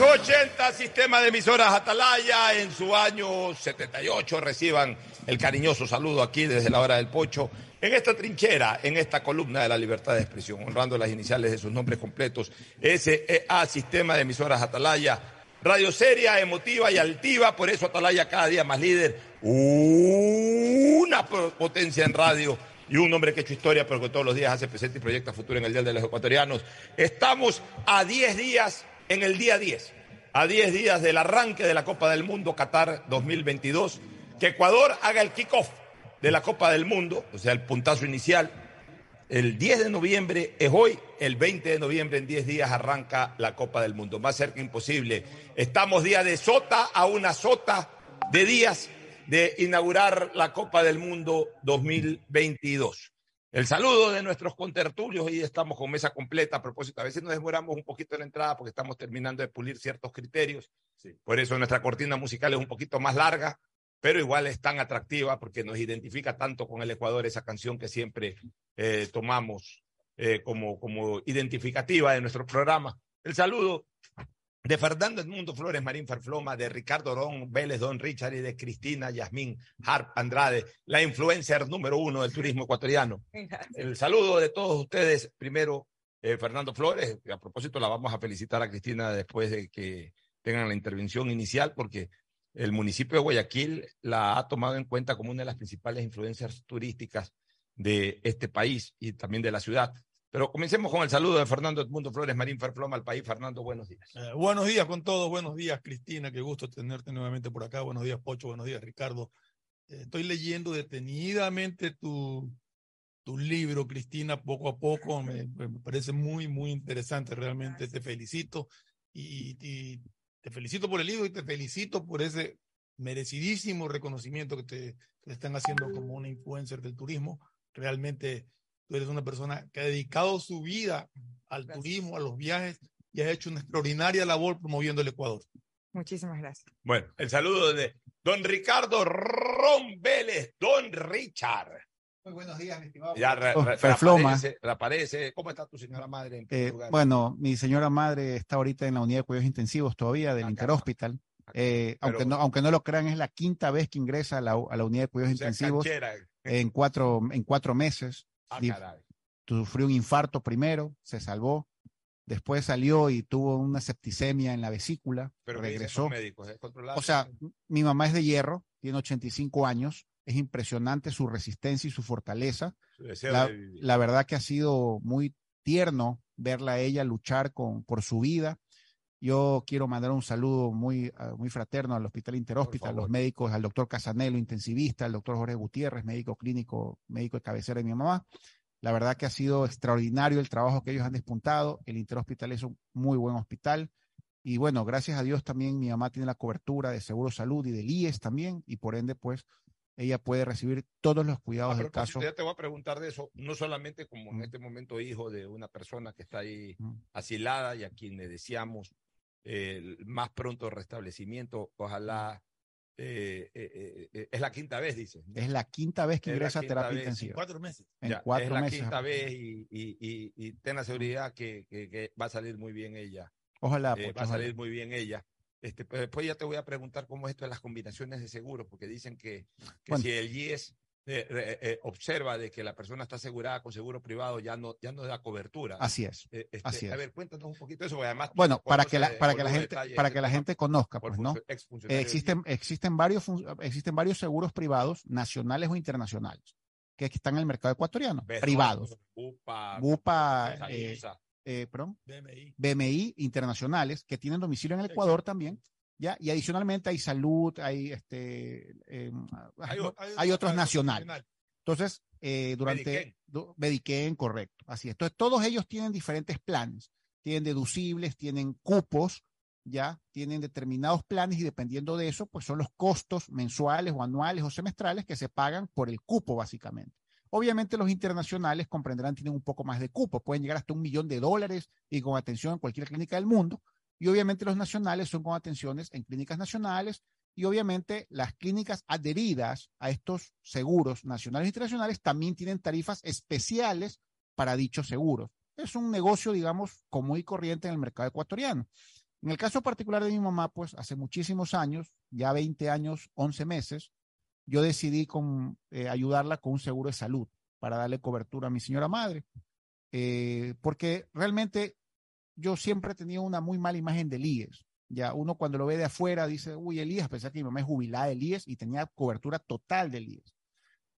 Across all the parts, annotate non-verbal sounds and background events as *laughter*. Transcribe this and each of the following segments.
Hijo 80, sistema de emisoras Atalaya, en su año 78 reciban el cariñoso saludo aquí desde la hora del pocho, en esta trinchera, en esta columna de la libertad de expresión, honrando las iniciales de sus nombres completos, SEA, sistema de emisoras Atalaya, radio seria, emotiva y altiva, por eso Atalaya cada día más líder, una potencia en radio y un hombre que ha hecho historia, pero que todos los días hace presente y proyecta futuro en el Día de los Ecuatorianos. Estamos a 10 días, en el día 10, a 10 días del arranque de la Copa del Mundo Qatar 2022, que Ecuador haga el kickoff de la Copa del Mundo, o sea, el puntazo inicial. El 10 de noviembre es hoy, el 20 de noviembre en 10 días arranca la Copa del Mundo. Más cerca imposible. Estamos día de sota a una sota de días de inaugurar la Copa del Mundo 2022. El saludo de nuestros contertulios, hoy estamos con mesa completa. A propósito, a veces nos demoramos un poquito en la entrada porque estamos terminando de pulir ciertos criterios. Por eso nuestra cortina musical es un poquito más larga, pero igual es tan atractiva porque nos identifica tanto con el Ecuador esa canción que siempre eh, tomamos eh, como, como identificativa de nuestro programa. El saludo de Fernando Edmundo Flores Marín Farfloma, de Ricardo Ron Vélez Don Richard y de Cristina Yasmín Harp Andrade, la influencer número uno del turismo ecuatoriano. *laughs* El saludo de todos ustedes. Primero, eh, Fernando Flores, a propósito la vamos a felicitar a Cristina después de que tengan la intervención inicial, porque el municipio de Guayaquil la ha tomado en cuenta como una de las principales influencias turísticas de este país y también de la ciudad. Pero comencemos con el saludo de Fernando Edmundo Flores Marín Ferfloma al país. Fernando, buenos días. Eh, buenos días con todos, buenos días Cristina, qué gusto tenerte nuevamente por acá. Buenos días Pocho, buenos días Ricardo. Eh, estoy leyendo detenidamente tu, tu libro, Cristina, poco a poco. Me, parece muy, muy interesante, realmente te felicito. Y, y, te felicito por el libro y te felicito por ese merecidísimo reconocimiento que te, que te están haciendo como una influencer del turismo. Realmente Tú eres una persona que ha dedicado su vida al gracias. turismo, a los viajes y ha hecho una extraordinaria labor promoviendo el Ecuador. Muchísimas gracias. Bueno, el saludo de don Ricardo Ron Vélez, don Richard. Muy buenos días, mi estimado. Ya re, re, reaparece, reaparece. ¿Cómo está tu señora madre? Eh, bueno, mi señora madre está ahorita en la unidad de cuidados intensivos todavía del Interhospital. Eh, Pero, aunque, no, aunque no lo crean, es la quinta vez que ingresa a la, a la unidad de cuidados o sea, intensivos en cuatro, en cuatro meses. Ah, sufrió un infarto primero, se salvó, después salió y tuvo una septicemia en la vesícula, Pero regresó. Médicos, ¿es o sea, mi mamá es de hierro, tiene 85 años, es impresionante su resistencia y su fortaleza. La, verdad que ha sido muy tierno verla a ella luchar con, por su vida. Yo quiero mandar un saludo muy, uh, muy fraterno al Hospital Interhospital, a los médicos, al doctor Casanelo, intensivista, al doctor Jorge Gutiérrez, médico clínico, médico de cabecera de mi mamá. La verdad que ha sido extraordinario el trabajo que ellos han despuntado. El Interhospital es un muy buen hospital. Y bueno, gracias a Dios también mi mamá tiene la cobertura de Seguro Salud y del IES también. Y por ende, pues, ella puede recibir todos los cuidados del caso. Ya te voy a preguntar de eso, no solamente como en este momento hijo de una persona que está ahí asilada y a quien le deseamos el más pronto restablecimiento, ojalá. Eh, eh, eh, es la quinta vez, dice. Es la quinta vez que ingresa a terapia vez, intensiva. En cuatro meses. En ya, cuatro es la meses. quinta vez y, y, y, y, ten la seguridad que, que, que, va a salir muy bien ella. Ojalá. Pues, va a salir muy bien ella. Este, pues después ya te voy a preguntar cómo es esto de las combinaciones de seguros, porque dicen que, que bueno. si el IES eh, eh, observa de que la persona está asegurada con seguro privado, ya no, ya no da cobertura. Así es. Eh, este, así es. A ver, cuéntanos un poquito de eso, además. Bueno, para que la, para que la gente, para que la gente conozca, pues, ¿no? existen, existen varios, existen varios seguros privados, nacionales o internacionales, que están en el mercado ecuatoriano, Besos, privados. Bupa, Bupa, eh, eh, perdón, BMI. BMI internacionales que tienen domicilio en el Ecuador también. ¿Ya? Y adicionalmente hay salud, hay, este, eh, hay, hay, hay, otros nacionales. Nacional. Entonces, eh, durante Medicaid, correcto, así es. Entonces, todos ellos tienen diferentes planes, tienen deducibles, tienen cupos, ya tienen determinados planes y dependiendo de eso, pues son los costos mensuales o anuales o semestrales que se pagan por el cupo, básicamente. Obviamente los internacionales comprenderán, tienen un poco más de cupo, pueden llegar hasta un millón de dólares y con atención en cualquier clínica del mundo, y obviamente los nacionales son con atenciones en clínicas nacionales y obviamente las clínicas adheridas a estos seguros nacionales e internacionales también tienen tarifas especiales para dichos seguros. Es un negocio, digamos, común y corriente en el mercado ecuatoriano. En el caso particular de mi mamá, pues hace muchísimos años, ya 20 años, 11 meses, yo decidí con, eh, ayudarla con un seguro de salud para darle cobertura a mi señora madre, eh, porque realmente yo siempre he tenido una muy mala imagen del IES. Ya uno cuando lo ve de afuera dice, uy, el IES, pensé que mi mamá es jubilada del IES y tenía cobertura total del IES.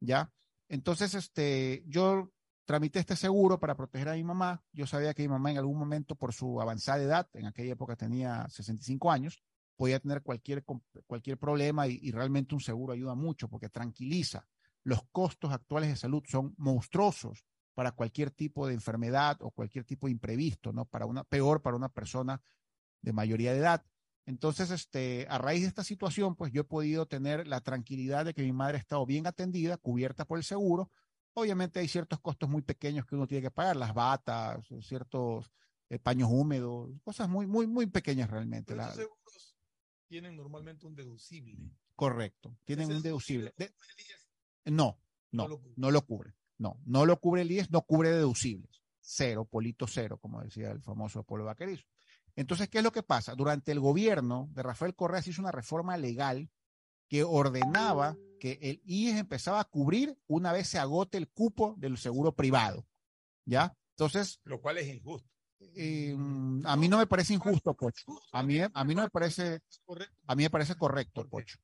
¿Ya? Entonces, este, yo tramité este seguro para proteger a mi mamá. Yo sabía que mi mamá en algún momento, por su avanzada edad, en aquella época tenía 65 años, podía tener cualquier, cualquier problema y realmente un seguro ayuda mucho porque tranquiliza. Los costos actuales de salud son monstruosos para cualquier tipo de enfermedad o cualquier tipo de imprevisto, ¿no? Para una, peor para una persona de mayoría de edad. Entonces, este, a raíz de esta situación, pues yo he podido tener la tranquilidad de que mi madre ha estado bien atendida, cubierta por el seguro. Obviamente hay ciertos costos muy pequeños que uno tiene que pagar, las batas, ciertos eh, paños húmedos, cosas muy, muy, muy pequeñas realmente. Los seguros tienen normalmente un deducible. Correcto, tienen un deducible. no, no, no lo cubre. No, no lo cubre el IES, no cubre deducibles. Cero, polito cero, como decía el famoso Polo Vaquerizo. Entonces, ¿qué es lo que pasa? Durante el gobierno de Rafael Correa se hizo una reforma legal que ordenaba que el IES empezaba a cubrir una vez se agote el cupo del seguro privado. ¿Ya? Entonces. Lo cual es injusto. Eh, a mí no me parece injusto, Pocho. A mí, a mí no me parece, a mí me parece correcto, Pocho.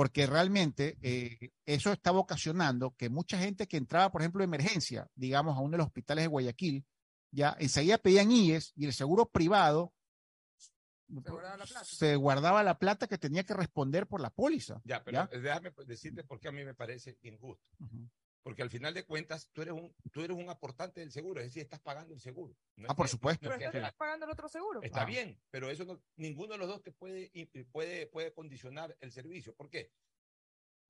Porque realmente eh, eso estaba ocasionando que mucha gente que entraba, por ejemplo, de emergencia, digamos, a uno de los hospitales de Guayaquil, ya enseguida pedían IES y el seguro privado se guardaba, la plata que tenía que responder por la póliza. Ya, pero déjame decirte por qué a mí me parece injusto. Porque al final de cuentas, tú eres, un, tú eres un aportante del seguro, es decir, estás pagando el seguro. ah, por supuesto. pero estás pagando el otro seguro. Está bien, pero eso no, ninguno de los dos te puede, puede, puede condicionar el servicio. ¿Por qué?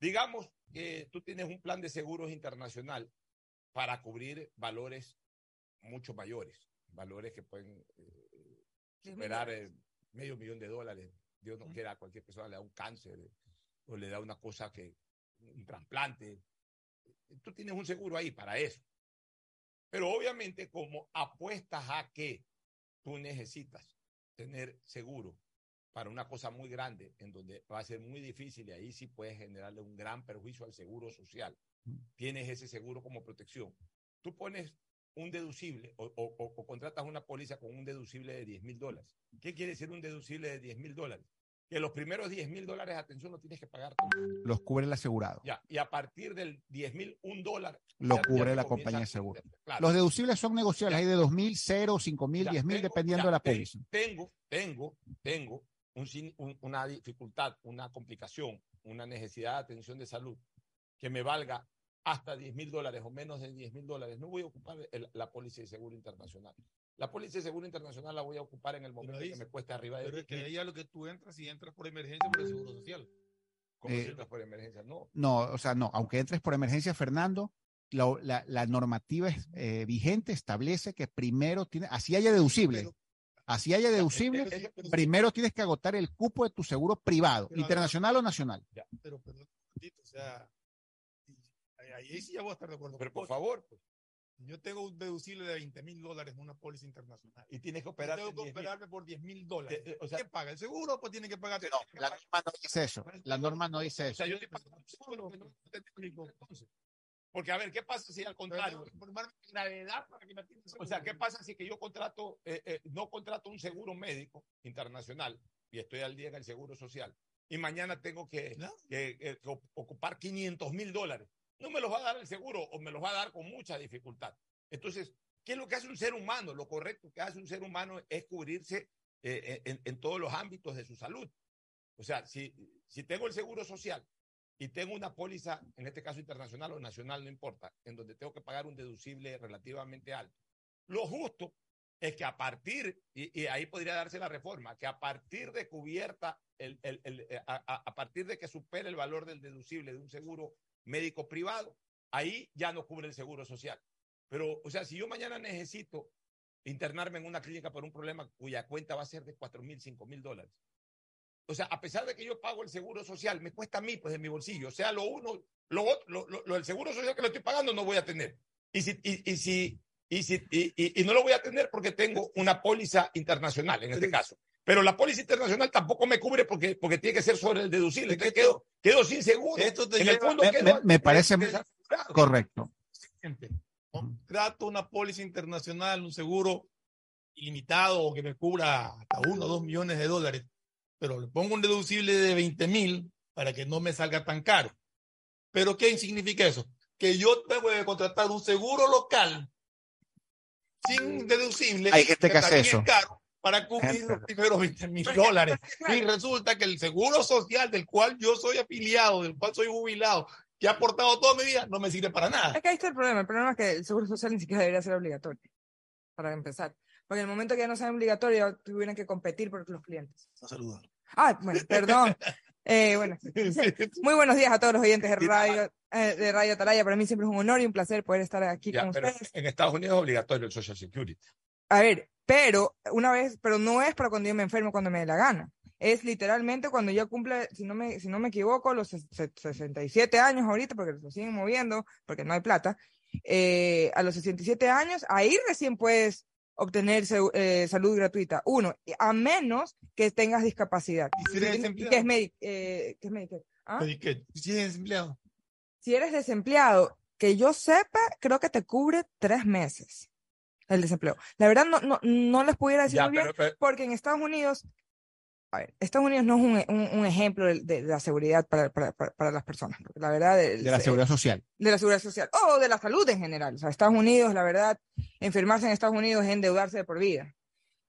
Digamos que tú tienes un plan de seguros internacional para cubrir valores mucho mayores, valores que pueden eh, superar medio millón de dólares. Dios no quiera, a cualquier persona le da un cáncer o le da una cosa que, un trasplante. Tú tienes un seguro ahí para eso. Pero obviamente como apuestas a que tú necesitas tener seguro para una cosa muy grande, en donde va a ser muy difícil y ahí sí puedes generarle un gran perjuicio al seguro social. Tienes ese seguro como protección. Tú pones un deducible o, contratas una póliza con un deducible de 10 mil dólares. ¿Qué quiere decir un deducible de 10 mil dólares? Que los primeros 10 mil dólares, atención, no tienes que pagar. Los cubre el asegurado. Ya, y a partir del 10 mil, un dólar. Lo cubre la compañía de seguro. Los deducibles son negociables, hay de 2 mil, 0, 5 mil, 10 mil, dependiendo de la póliza. Tengo, tengo, tengo una dificultad, una complicación, una necesidad de atención de salud que me valga hasta 10 mil dólares o menos de 10 mil dólares, no voy a ocupar la póliza de seguro internacional. La póliza de seguro internacional la voy a ocupar en el momento que me cueste arriba de Pero es que ahí a lo que tú entras y entras por emergencia por el seguro social. ¿Cómo eh, entras por emergencia? No. No, o sea, no. Aunque entres por emergencia, Fernando, la, la, normativa eh, vigente establece que primero tiene, así haya deducible. así haya deducible, primero tienes que agotar el cupo de tu seguro privado, internacional o nacional. Pero, perdón, o sea, ahí sí ya voy a estar de acuerdo. Pero por favor, pues. Yo tengo un deducible de 20 mil dólares en una póliza internacional. Y tienes que operar. Tengo que operarme por 10 mil dólares. Eh, o sea, ¿Quién paga? ¿El seguro? Pues tiene que pagar. No, la norma no dice eso. La norma no dice eso. O sea, yo estoy pagando seguro. Porque, a ver, ¿qué pasa si al contrario? o sea, ¿qué pasa si que yo contrato, eh, eh, no contrato un seguro médico internacional y estoy al día en el seguro social y mañana tengo que, que ocupar 500 mil dólares? No me los va a dar el seguro o me los va a dar con mucha dificultad. Entonces, ¿qué es lo que hace un ser humano? Lo correcto que hace un ser humano es cubrirse eh, en, en, todos los ámbitos de su salud. O sea, si, si tengo el seguro social y tengo una póliza, en este caso internacional o nacional, no importa, en donde tengo que pagar un deducible relativamente alto, lo justo es que a partir, y, ahí podría darse la reforma, que a partir de cubierta, el, el, eh, a, a, partir de que supere el valor del deducible de un seguro médico privado, ahí ya no cubre el seguro social. Pero, o sea, si yo mañana necesito internarme en una clínica por un problema cuya cuenta va a ser de cuatro mil, cinco mil dólares. O sea, a pesar de que yo pago el seguro social, me cuesta a mí, pues, de mi bolsillo. O sea, lo uno, lo otro, lo, el seguro social que lo estoy pagando no voy a tener. Y si, y, y si, y, si, y, y, no lo voy a tener porque tengo una póliza internacional, en este caso. Pero la póliza internacional tampoco me cubre porque, porque tiene que ser sobre el deducible. Entonces quedo, quedo sin seguro. Esto en el fondo me, parece correcto. Trato una póliza internacional, un seguro ilimitado que me cubra hasta uno o dos millones de dólares, pero le pongo un deducible de 20 mil para que no me salga tan caro. ¿Pero qué significa eso? Que yo tengo que contratar un seguro local sin deducible. Hay gente que, hace eso. Para cubrir los primeros 20 mil dólares. Y resulta que el seguro social del cual yo soy afiliado, del cual soy jubilado, que ha aportado toda mi vida, no me sirve para nada. Es que ahí está el problema. El problema es que el seguro social ni siquiera debería ser obligatorio, para empezar. Porque en el momento que ya no sea obligatorio, tuvieran que competir por los clientes. Saludos. Ah, bueno, perdón. *laughs* Eh, bueno, muy buenos días a todos los oyentes de Radio, eh, de Radio Atalaya. Para mí siempre es un honor y un placer poder estar aquí con ustedes. En Estados Unidos es obligatorio el Social Security. A ver, pero una vez, pero no es para cuando yo me enfermo cuando me dé la gana. Es literalmente cuando yo cumple, si no me, si no me equivoco, los 67 años ahorita, porque se siguen moviendo, porque no hay plata. Eh, a los 67 años, ahí recién puedes obtener eh, salud gratuita. Uno, a menos que tengas discapacidad. ¿Y si eres desempleado? ¿Qué es, eh, ¿qué es Medicare? ¿Ah? Si eres desempleado. Si eres desempleado, que yo sepa, creo que te cubre tres meses el desempleo. La verdad no, no, no les pudiera decir muy bien, porque en Estados Unidos a ver, Estados Unidos no es un, un, ejemplo de, la seguridad para, para, para, las personas, la verdad... De, de la seguridad social. De la seguridad social, o de la salud en general. O sea, Estados Unidos, la verdad, enfermarse en Estados Unidos es endeudarse de por vida.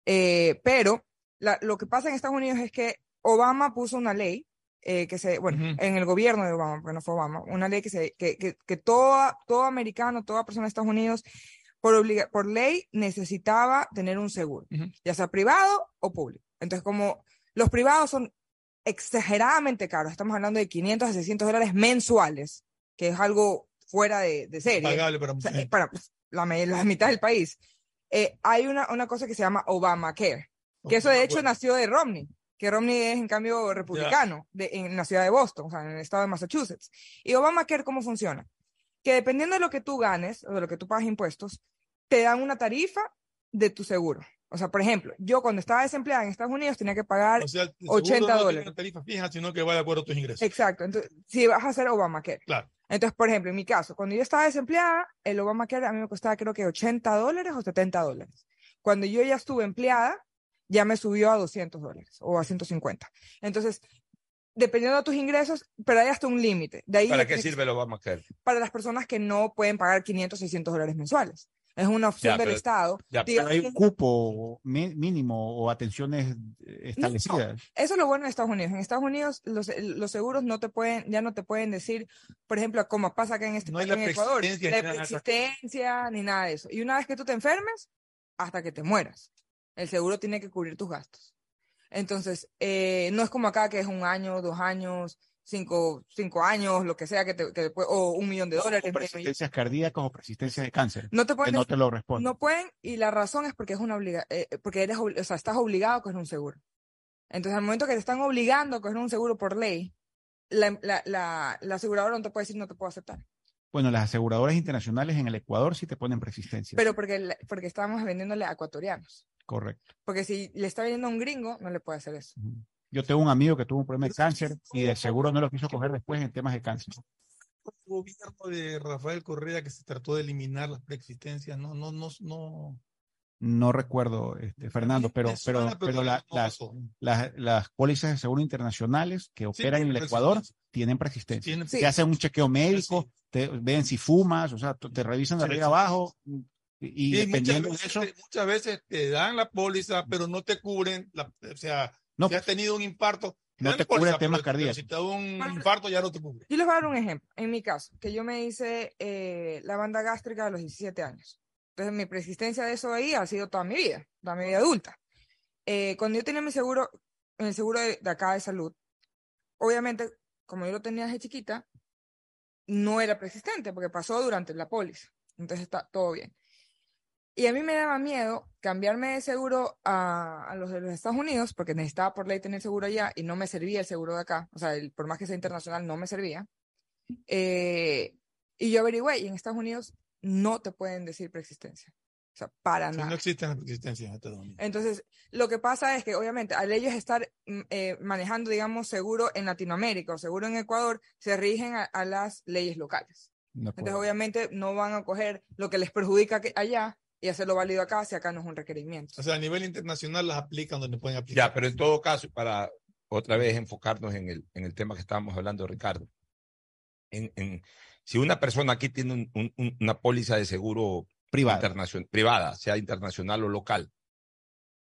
Eh, pero la, lo que pasa en Estados Unidos es que Obama puso una ley eh, que se, bueno, en el gobierno de Obama, porque no fue Obama, una ley que, se, que, que, que todo, todo americano, toda persona de Estados Unidos, por, obliga, por ley necesitaba tener un seguro, ya sea privado o público. Entonces, como los privados son exageradamente caros. Estamos hablando de 500 a 600 dólares mensuales, que es algo fuera de, de serie. Pagable para, eh, para pues, la, la, mitad del país. Eh, hay una, una cosa que se llama Obamacare, que eso de hecho nació de Romney, que Romney es en cambio republicano de, en la ciudad de Boston, o sea, en el estado de Massachusetts. ¿Y Obamacare cómo funciona? Que dependiendo de lo que tú ganes o de lo que tú pagas impuestos, te dan una tarifa de tu seguro. O sea, por ejemplo, yo cuando estaba desempleada en Estados Unidos tenía que pagar 80 no dólares. No tarifa fija, sino que va de acuerdo a tus ingresos. Exacto. Entonces, si vas a hacer Obamacare. Claro. Entonces, por ejemplo, en mi caso, cuando yo estaba desempleada, el Obamacare a mí me costaba creo que 80 dólares o 70 dólares. Cuando yo ya estuve empleada, ya me subió a 200 dólares o a 150. Entonces, dependiendo de tus ingresos, pero hay hasta un límite. ¿Para qué sirve el Obamacare? Para las personas que no pueden pagar 500, 600 dólares mensuales. Es una opción del Estado. hay un cupo mínimo o atenciones establecidas. eso es lo bueno en Estados Unidos. En Estados Unidos los, los, seguros no te pueden, ya no te pueden decir, por ejemplo, como pasa acá en este no en Ecuador, la existencia ni nada de eso. Y una vez que tú te enfermes, hasta que te mueras, el seguro tiene que cubrir tus gastos. Entonces, eh, no es como acá que es un año, dos años, cinco, cinco años, lo que sea, que te, que o un millón de dólares. O persistencias cardíacas o persistencias de cáncer. No te pueden. no te lo responden. No pueden, y la razón es porque es una obliga eh, porque eres, o sea, estás obligado a coger un seguro. Entonces, al momento que te están obligando a coger un seguro por ley, la, la, la, la aseguradora no te puede decir no te puedo aceptar. Bueno, las aseguradoras internacionales en el Ecuador sí te ponen persistencia. Pero porque, porque estábamos vendiéndole a ecuatorianos. Correcto. Porque si le está vendiendo a un gringo, no le puede hacer eso. Yo tengo un amigo que tuvo un problema de cáncer y de seguro no lo quiso coger después en temas de cáncer. El gobierno de Rafael Correa que se trató de eliminar las preexistencias, no, no, no, no. No recuerdo, este, Fernando, pero, pero, pero, las, las, pólizas de seguro internacionales que operan en el Ecuador tienen persistencia. Te hacen un chequeo médico, te ven si fumas, o sea, te revisan de arriba abajo y, dependiendo de eso. Muchas veces te dan la póliza, pero no te cubren, la, o sea, no, si has tenido un infarto, no te cubre temas cardíacos. Si te da un infarto, ya no te cubre. Yo les voy a dar un ejemplo. En mi caso, que yo me hice eh, la banda gástrica a los 17 años. Entonces, mi persistencia de eso ahí ha sido toda mi vida, toda mi vida adulta. Eh, cuando yo tenía mi seguro, el seguro de, acá de salud, obviamente, como yo lo tenía desde chiquita, no era persistente porque pasó durante la póliza. Entonces está todo bien. Y a mí me daba miedo cambiarme de seguro a, a, los de los Estados Unidos, porque necesitaba por ley tener seguro allá y no me servía el seguro de acá. O sea, el, por más que sea internacional, no me servía. Eh, y yo averigüé, y en Estados Unidos no te pueden decir preexistencia. O sea, para nada. No existen existencias en este dominio. Entonces, lo que pasa es que, obviamente, al ellos estar mm, eh, manejando, digamos, seguro en Latinoamérica o seguro en Ecuador, se rigen a, las leyes locales. Entonces, obviamente, no van a coger lo que les perjudica allá y hacerlo válido acá si acá no es un requerimiento. O sea, a nivel internacional las aplican donde pueden aplicar. Ya, pero en todo caso, para otra vez enfocarnos en el, en el tema que estábamos hablando, Ricardo, en, en si una persona aquí tiene una póliza de seguro privada. privada, sea internacional o local,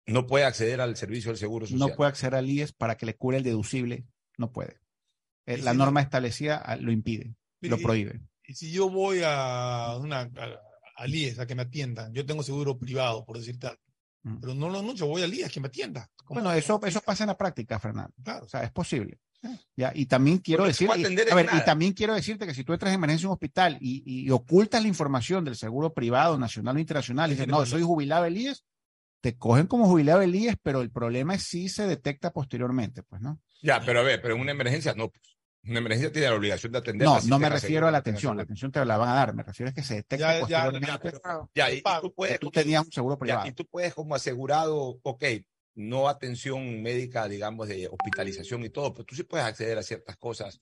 no puede acceder al servicio del seguro social. No puede acceder al IES para que le cure el deducible, no puede. Eh, la norma establecida ah, lo impide, lo prohíbe. Y si yo voy a una al IES a que me atiendan, yo tengo seguro privado, por decirte algo, mm. pero no lo anuncio, voy al IES que me atienda. Bueno, eso, eso pasa en la práctica, Fernando. Claro. O sea, es posible. Ya, y también quiero decir, y, también quiero decirte que si tú entras en emergencia en un hospital y, ocultas la información del seguro privado, nacional o internacional, y dices, no, soy jubilado del IES, te cogen como jubilado del IES, pero el problema es si se detecta posteriormente, pues, ¿no? Ya, pero a ver, pero en una emergencia no, pues. Una emergencia tiene la obligación de atender. No, no me refiero a la atención, la atención te la van a dar, me refiero a que se detecta posteriormente. Ya, y, tú puedes, tú tenías un seguro privado. y tú puedes como asegurado, ok, no atención médica, digamos, de hospitalización y todo, pero tú sí puedes acceder a ciertas cosas,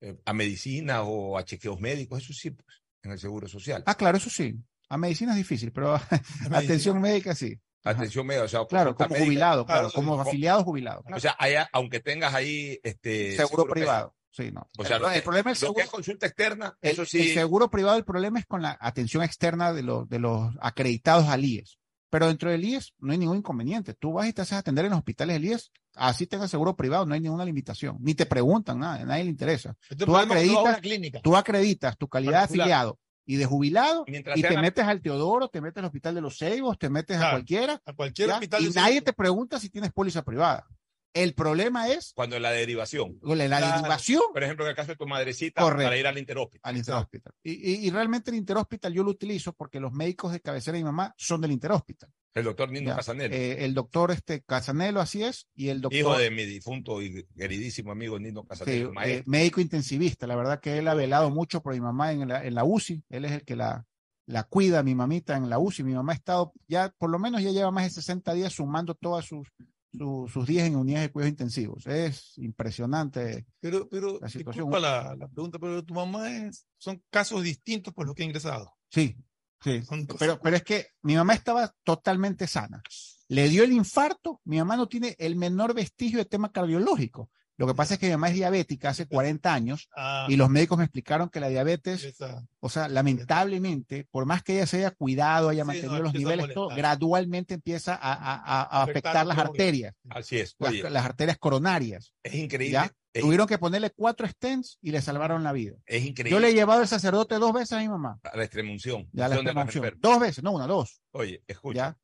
eh, a medicina o a chequeos médicos, eso sí, pues, en el Seguro Social. Ah, claro, eso sí. A medicina es difícil, pero *laughs* atención médica sí. Atención médica, o sea, claro, como jubilado, claro, como afiliado jubilado. O sea, aunque tengas ahí este seguro, privado. Sí, no. O sea, el, problema es seguro, que es consulta externa, eso sí. El seguro privado, el problema es con la atención externa de los, de los acreditados al IES. Pero dentro del IES no hay ningún inconveniente. Tú vas y te haces atender en los hospitales del IES, así tengas seguro privado, no hay ninguna limitación. Ni te preguntan nada, a nadie le interesa. tú, acreditas, tú acreditas tu calidad de afiliado y de jubilado y te metes al Teodoro, te metes al Hospital de los Ceibos, te metes a cualquiera. A cualquier hospital. Y nadie te pregunta si tienes póliza privada. El problema es. Cuando la derivación. La, derivación. Por ejemplo, en el caso de tu madrecita, para ir al interhospital. Al interhospital. Y, y, realmente el interhospital yo lo utilizo porque los médicos de cabecera de mi mamá son del interhospital. El doctor Nino Casanelo. Eh, el doctor este, Casanelo, así es. Y el doctor. Hijo de mi difunto y queridísimo amigo Nino Casanelo. Eh, médico intensivista. La verdad que él ha velado mucho por mi mamá en la, en la UCI. Él es el que la, la cuida, mi mamita, en la UCI. Mi mamá ha estado ya, por lo menos ya lleva más de 60 días sumando todas sus sus días en unidades de cuidados intensivos. Es impresionante. Pero, pero, la situación. La, la, pregunta, pero tu mamá es, son casos distintos por los que ha ingresado. Sí, sí. Pero, pero es que mi mamá estaba totalmente sana. Le dio el infarto, mi mamá no tiene el menor vestigio de tema cardiológico. Lo que pasa es que mi mamá es diabética hace 40 años *laughs* ah. y los médicos me explicaron que la diabetes, o sea, lamentablemente, por más que ella se haya cuidado, haya mantenido los niveles, gradualmente empieza a, afectar, las arterias. Así es. Las, arterias coronarias. Es increíble. Tuvieron que ponerle cuatro stents y le salvaron la vida. Es increíble. Yo le he llevado al sacerdote dos veces a mi mamá. La extremunción. Ya la extremunción. Dos veces, no una, dos. Oye, escucha. Ya,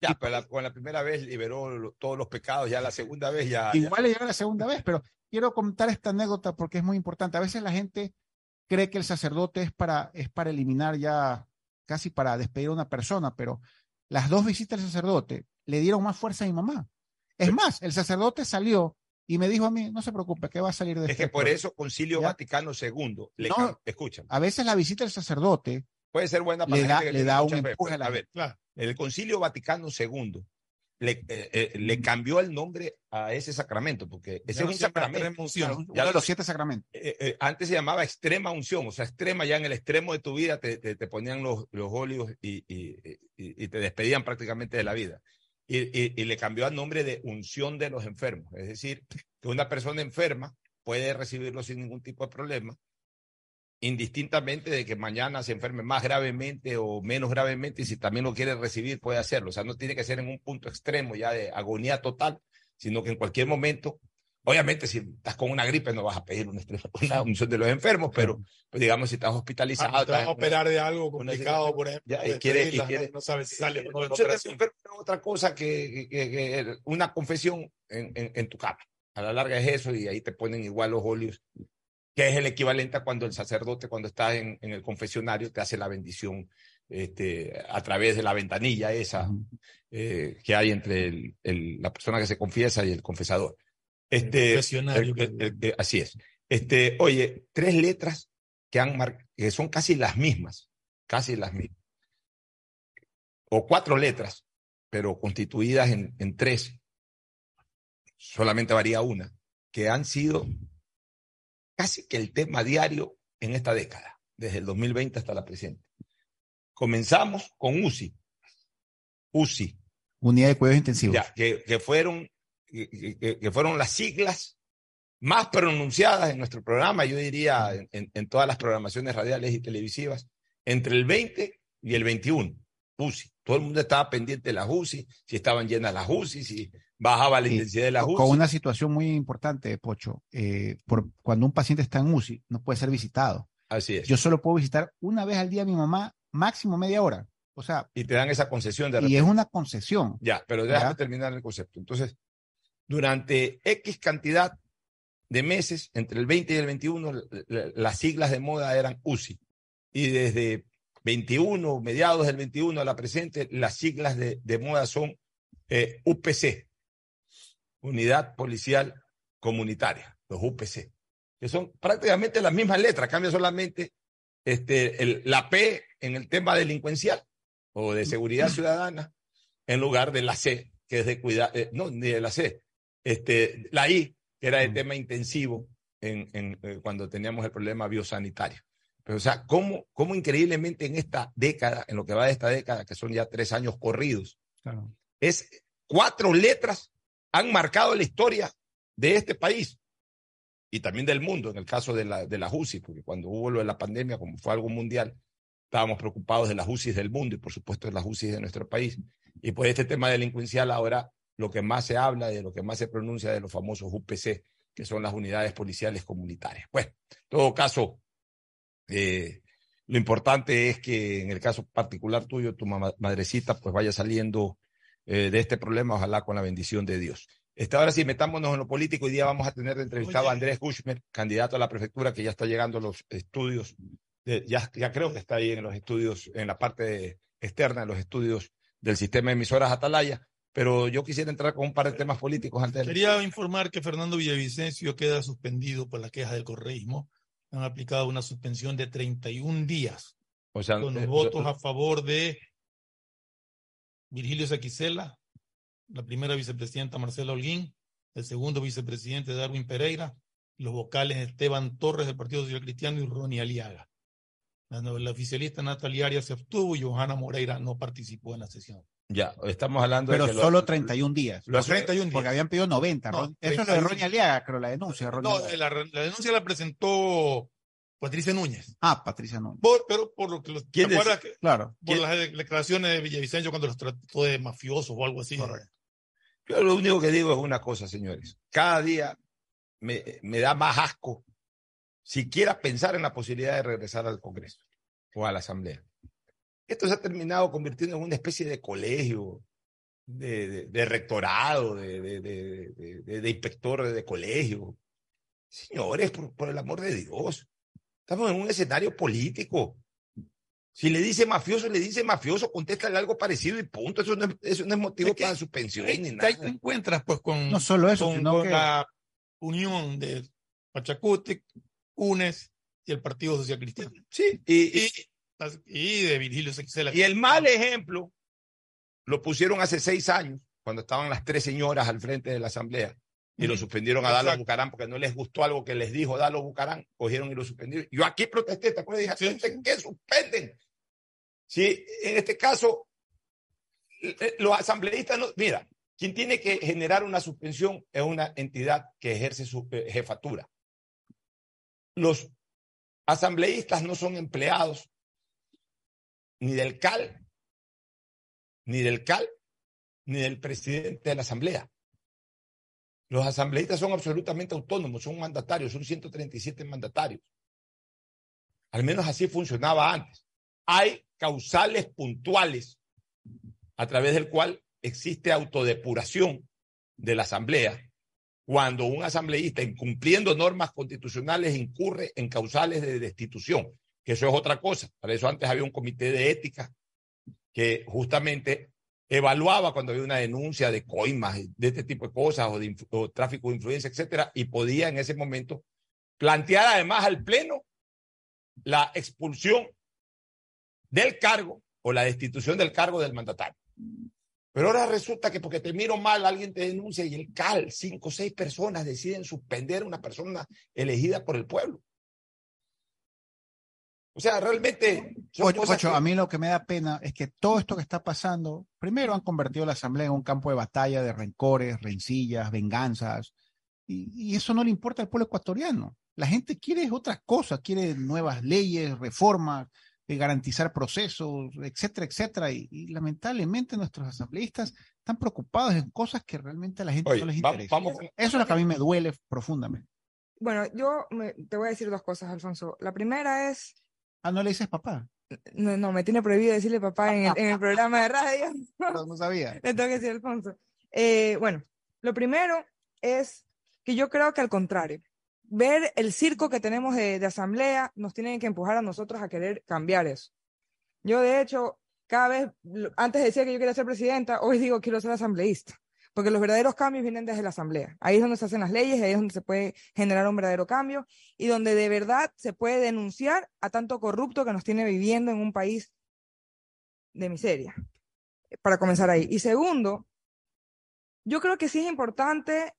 pero la, con la primera vez liberó todos los pecados, ya la segunda vez ya. Igual le llegó la segunda vez, pero quiero contar esta anécdota porque es muy importante. A veces la gente cree que el sacerdote es para, es para eliminar ya, casi para despedir a una persona, pero las dos visitas del sacerdote le dieron más fuerza a mi mamá. Es más, el sacerdote salió y me dijo a mí, no se preocupe, que va a salir de Es que por eso Concilio Vaticano II, le no, A veces la visita del sacerdote puede ser buena para le da, le da un empuje a la... ver, el Concilio Vaticano II le, eh, eh, le, cambió el nombre a ese sacramento, porque ese es un sacramento. Unción, ya de los siete sacramentos. Eh, antes se llamaba extrema unción, o sea, extrema, ya en el extremo de tu vida te, te, ponían los, los óleos y, y, y, te despedían prácticamente de la vida. Y, le cambió al nombre de unción de los enfermos, es decir, que una persona enferma puede recibirlo sin ningún tipo de problema indistintamente de que mañana se enferme más gravemente o menos gravemente, y si también lo quiere recibir, puede hacerlo. O sea, no tiene que ser en un punto extremo ya de agonía total, sino que en cualquier momento, obviamente si estás con una gripe no vas a pedir una, *laughs* una unción de los enfermos, pero pues, digamos si estás hospitalizado. Ah, te vas a operar de algo complicado, por ejemplo. y quiere, y quiere, no sabes si sale o no Otra cosa que, que, que, una confesión en, en, en tu cama. A la larga es eso y ahí te ponen igual los óleos que es el equivalente a cuando el sacerdote, cuando está en, el confesionario, te hace la bendición este, a través de la ventanilla esa eh, que hay entre la persona que se confiesa y el confesador. Este, confesionario. así es. Este, oye, tres letras que, han que son casi las mismas, casi las mismas. o cuatro letras, pero constituidas en, en tres, solamente varía una, que han sido casi que el tema diario en esta década, desde el 2020 hasta la presente. Comenzamos con UCI. UCI. Unidad de cuidados intensivos. Ya, que, que fueron, que, que, fueron las siglas más pronunciadas en nuestro programa, yo diría en, en, todas las programaciones radiales y televisivas, entre el 20 y el 21. UCI. Todo el mundo estaba pendiente de las UCI, si estaban llenas las UCI, si bajaba la intensidad de las UCI. Con una situación muy importante, Pocho. Eh, por, cuando un paciente está en UCI, no puede ser visitado. Así es. Yo solo puedo visitar una vez al día a mi mamá, máximo media hora. O sea. Y te dan esa concesión de Y es una concesión. Ya, pero déjame terminar el concepto. Entonces, durante X cantidad de meses, entre el 20 y el 21, las siglas de moda eran UCI. Y desde 21, mediados del 21 a la presente, las siglas de, de moda son eh, UPC, Unidad Policial Comunitaria, los UPC, que son prácticamente las mismas letras, cambia solamente este, el, la P en el tema delincuencial o de seguridad ciudadana, en lugar de la C, que es de cuidado, eh, no, ni de la C, este, la I, que era el tema intensivo en, en, eh, cuando teníamos el problema biosanitario. Pero, o sea, ¿cómo, cómo increíblemente en esta década, en lo que va de esta década, que son ya tres años corridos, claro. es cuatro letras han marcado la historia de este país y también del mundo, en el caso de la, de la UCI, porque cuando hubo lo de la pandemia, como fue algo mundial, estábamos preocupados de las UCI del mundo y por supuesto de las UCI de nuestro país. Y pues este tema delincuencial ahora lo que más se habla de lo que más se pronuncia de los famosos UPC, que son las unidades policiales comunitarias. Pues, en todo caso, eh, lo importante es que en el caso particular tuyo, tu madrecita, pues vaya saliendo eh, de este problema, ojalá con la bendición de Dios. Esta ahora sí, metámonos en lo político. Hoy día vamos a tener entrevistado a Andrés Kushmer, candidato a la prefectura, que ya está llegando a los estudios, de, ya, ya creo que está ahí en los estudios, en la parte externa de los estudios del sistema de emisoras Atalaya. Pero yo quisiera entrar con un par de temas políticos antes. Quería informar que Fernando Villavicencio queda suspendido por la queja del correísmo han aplicado una suspensión de 31 días. O sea, con los eh, votos a favor de Virgilio Saquicela, la primera vicepresidenta Marcela Holguín, el segundo vicepresidente Darwin Pereira, los vocales Esteban Torres del Partido Social Cristiano y Ronnie Aliaga. La, la oficialista Natalia Arias se abstuvo y Johanna Moreira no participó en la sesión. Ya, estamos hablando Pero de. Pero solo 31 días. Los 31 días. Porque habían pedido 90. No, Eso es lo de Ronnie Aliaga, creo, la denuncia. no, la, la, denuncia la presentó Patricia Núñez. Ah, Patricia Núñez. Por, pero por lo que los, ¿Quién ¿te es? Que, claro. Por las declaraciones de Villavicencio cuando los trató de mafiosos o algo así. Correcto. Yo lo único que digo es una cosa, señores. Cada día me, me da más asco siquiera pensar en la posibilidad de regresar al Congreso o a la Asamblea. Esto se ha terminado convirtiendo en una especie de colegio, de, de, de rectorado, de, de, inspector de colegio. Señores, por, por, el amor de Dios, estamos en un escenario político. Si le dice mafioso, le dice mafioso, contéstale algo parecido y punto. Eso no es, eso no es motivo es que, para suspensión ni nada. Ahí te encuentras pues con, no solo eso, con, sino con que... la unión de Pachacútec, UNES y el Partido Social Cristiano. Sí, y, y, y de Virgilio Sexela. Y el mal ejemplo lo pusieron hace seis años, cuando estaban las tres señoras al frente de la Asamblea, y lo suspendieron a Dalo Bucarán porque no les gustó algo que les dijo Dalo Bucarán, cogieron y lo suspendieron. Yo aquí protesté, ¿te acuerdas? Dije, sí. ¿qué suspenden? Sí, en este caso, los asambleístas no, mira, quien tiene que generar una suspensión es una entidad que ejerce su jefatura. Los asambleístas no son empleados ni del CAL, ni del CAL, ni del presidente de la Asamblea. Los asambleístas son absolutamente autónomos, son mandatarios, son 137 mandatarios. Al menos así funcionaba antes. Hay causales puntuales a través del cual existe autodepuración de la Asamblea cuando un asambleísta, incumpliendo normas constitucionales, incurre en causales de destitución, que eso es otra cosa. Para eso antes había un comité de ética que justamente evaluaba cuando había una denuncia de coimas, de este tipo de cosas, o de tráfico de influencia, etcétera, y podía en ese momento plantear además al Pleno la expulsión del cargo o la destitución del cargo del mandatario. Pero ahora resulta que porque te miro mal, alguien te denuncia y el CAL, cinco o seis personas deciden suspender a una persona elegida por el pueblo. O sea, realmente. Ocho, a mí lo que me da pena es que todo esto que está pasando, primero han convertido la Asamblea en un campo de batalla de rencores, rencillas, venganzas, y, eso no le importa al pueblo ecuatoriano. La gente quiere otras cosas, quiere nuevas leyes, reformas, eh, garantizar procesos, etcétera, etcétera. Y, lamentablemente nuestros asambleístas están preocupados en cosas que realmente a la gente no les interesa. Eso es lo que a mí me duele profundamente. Bueno, yo te voy a decir dos cosas, Alfonso. La primera es Ah, no le dices papá. No, no, me tiene prohibido decirle papá en el, programa de radio. no, sabía. *laughs* Le tengo que decir Alfonso. Eh, bueno, lo primero es que yo creo que al contrario, ver el circo que tenemos de, de, asamblea nos tiene que empujar a nosotros a querer cambiar eso. Yo, de hecho, cada vez, antes decía que yo quería ser presidenta, hoy digo quiero ser asambleísta porque los verdaderos cambios vienen desde la Asamblea. Ahí es donde se hacen las leyes, ahí es donde se puede generar un verdadero cambio y donde de verdad se puede denunciar a tanto corrupto que nos tiene viviendo en un país de miseria. Para comenzar ahí. Y segundo, yo creo que sí es importante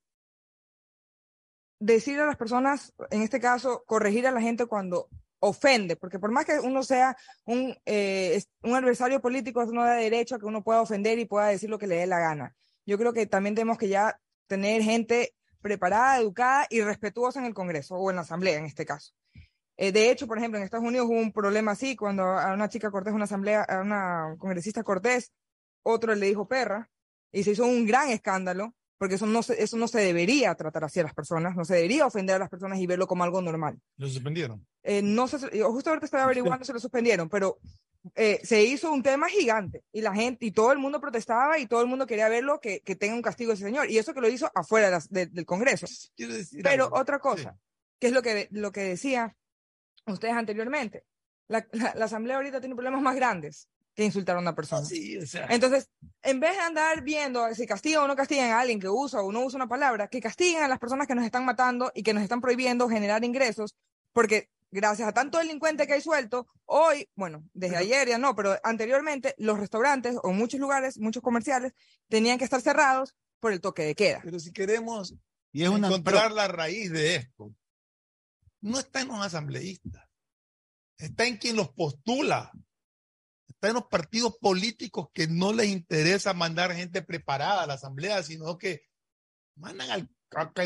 decir a las personas, en este caso, corregir a la gente cuando ofende, porque por más que uno sea un, eh, un adversario político, eso no da derecho a que uno pueda ofender y pueda decir lo que le dé la gana yo creo que también tenemos que ya tener gente preparada, educada y respetuosa en el Congreso o en la Asamblea en este caso. Eh, de hecho, por ejemplo, en Estados Unidos hubo un problema así cuando a una chica Cortés, una asamblea, a una congresista Cortés, otro le dijo perra y se hizo un gran escándalo porque eso no se, eso no se debería tratar así a las personas, no se debería ofender a las personas y verlo como algo normal. ¿Lo suspendieron? Eh, no sé, justo ahorita estaba averiguando si lo suspendieron, pero eh, se hizo un tema gigante y la gente y todo el mundo protestaba y todo el mundo quería verlo que, que tenga un castigo ese señor. Y eso que lo hizo afuera del Congreso. Pero otra cosa, que es lo que, lo que decía ustedes anteriormente, la, la, Asamblea ahorita tiene problemas más grandes que insultar a una persona. Entonces, en vez de andar viendo si castigan o no castigan a alguien que usa o no usa una palabra, que castiguen a las personas que nos están matando y que nos están prohibiendo generar ingresos, porque gracias a tanto delincuente que hay suelto, hoy, bueno, desde ayer ya no, pero anteriormente los restaurantes o muchos lugares, muchos comerciales, tenían que estar cerrados por el toque de queda. Pero si queremos y es encontrar la raíz de esto, no está en los asambleístas, está en quien los postula, está en los partidos políticos que no les interesa mandar gente preparada a la asamblea, sino que mandan al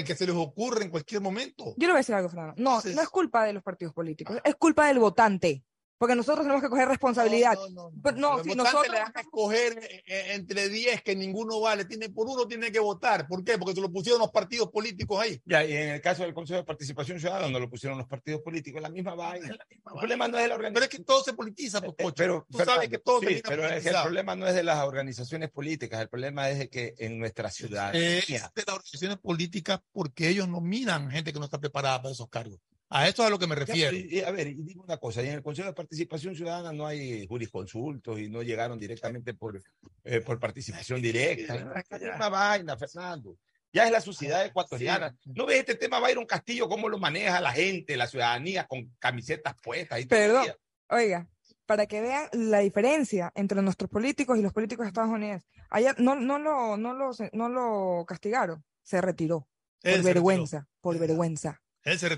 que se les ocurre en cualquier momento. Yo le voy a decir algo, Fernando. No, no es culpa de los partidos políticos, es culpa del votante porque nosotros tenemos que coger responsabilidad. No, no, no. si nosotros le van a escoger eh, eh, entre 10 que ninguno vale, tiene por uno tiene que votar. ¿Por qué? Porque se lo pusieron los partidos políticos ahí. Ya, y en el caso del Consejo de Participación Ciudadana, donde lo pusieron los partidos políticos, la misma vaina. La misma el problema no es de la organización. Pero es que todo se politiza, pues, eh, pero, Tú sabes que todo sí, pero es que el problema no es de las organizaciones políticas, el problema es de que en nuestra ciudad. Es de las organizaciones políticas porque ellos no miran gente que no está preparada para esos cargos. A esto es a lo que me refiero. a ver, y digo una cosa, en el Consejo de Participación Ciudadana no hay jurisconsultos y no llegaron directamente por, eh, por participación directa. Es una vaina, Fernando. Ya es la sociedad ecuatoriana. ¿No ves este tema, Byron Castillo, cómo lo maneja la gente, la ciudadanía, con camisetas puestas? Y Perdón, oiga, para que vean la diferencia entre nuestros políticos y los políticos de Estados Unidos. Ayer no, no, lo, no, lo, no lo castigaron, se retiró. Por vergüenza, por vergüenza.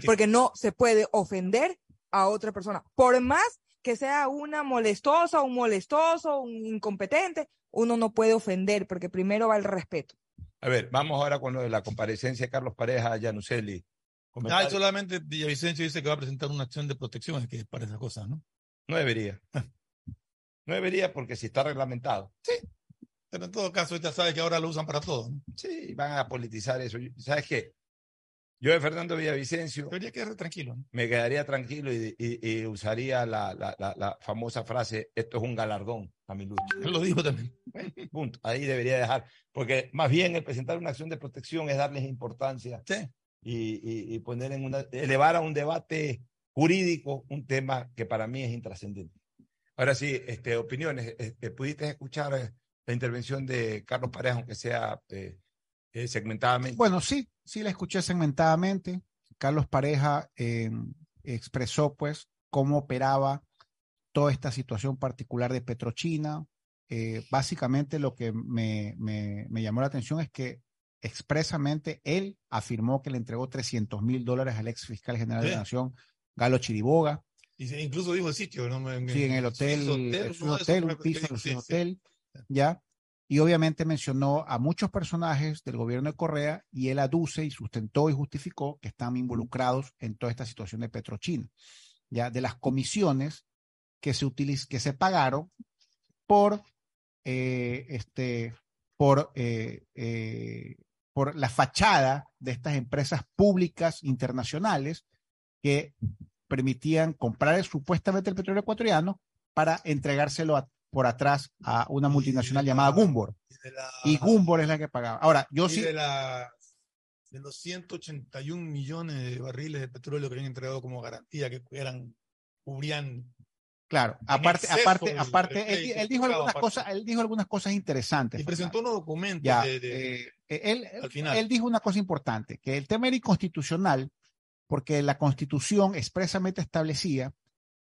Porque no se puede ofender a otra persona. Por más que sea una molestosa, un molestoso, un incompetente, uno no puede ofender porque primero va el respeto. A ver, vamos ahora con lo de la comparecencia de Carlos Pareja a Januseli. Ah, solamente Villavicencio dice que va a presentar una acción de protección, que para esas cosas, ¿no? No debería. No debería porque si está reglamentado. Sí. Pero en todo caso, ya sabes que ahora lo usan para todo. Sí, van a politizar eso. ¿Sabes qué? Yo de Fernando Villavicencio. quedar tranquilo. Me quedaría tranquilo y, usaría la, famosa frase: esto es un galardón a mi lucha. *laughs* Lo dijo también. Punto. Ahí debería dejar. Porque más bien el presentar una acción de protección es darles importancia y, poner en una. elevar a un debate jurídico un tema que para mí es intrascendente. Ahora sí, este, opiniones. Este, ¿Pudiste escuchar eh, la intervención de Carlos Pareja, aunque sea eh, eh, segmentadamente? Bueno, sí, sí la escuché segmentadamente. Carlos Pareja em, expresó pues cómo operaba toda esta situación particular de Petrochina. Eh, básicamente lo que me, me, me, llamó la atención es que expresamente él afirmó que le entregó 300 mil dólares al ex fiscal general de la Nación, Galo Chiriboga. Y incluso dijo el sitio, ¿no? sí, en el hotel, un hotel, un piso, un hotel, ya. Y obviamente mencionó a muchos personajes del gobierno de Correa y él aduce y sustentó y justificó que están involucrados en toda esta situación de Petrochina, ya de las comisiones que se utiliz que se pagaron por eh, este por eh, eh, por la fachada de estas empresas públicas internacionales que permitían comprar supuestamente el petróleo ecuatoriano para entregárselo por atrás a una multinacional llamada Gumbor. Y, Gumbor es la que pagaba. Ahora, yo sí. De, de los 181 millones de barriles de petróleo que habían entregado como garantía, que eran, cubrían Claro, aparte, aparte, aparte, él, dijo algunas cosas, él dijo algunas cosas interesantes. Y presentó unos documentos. Eh, él, él dijo una cosa importante, que el tema era inconstitucional porque la Constitución expresamente establecía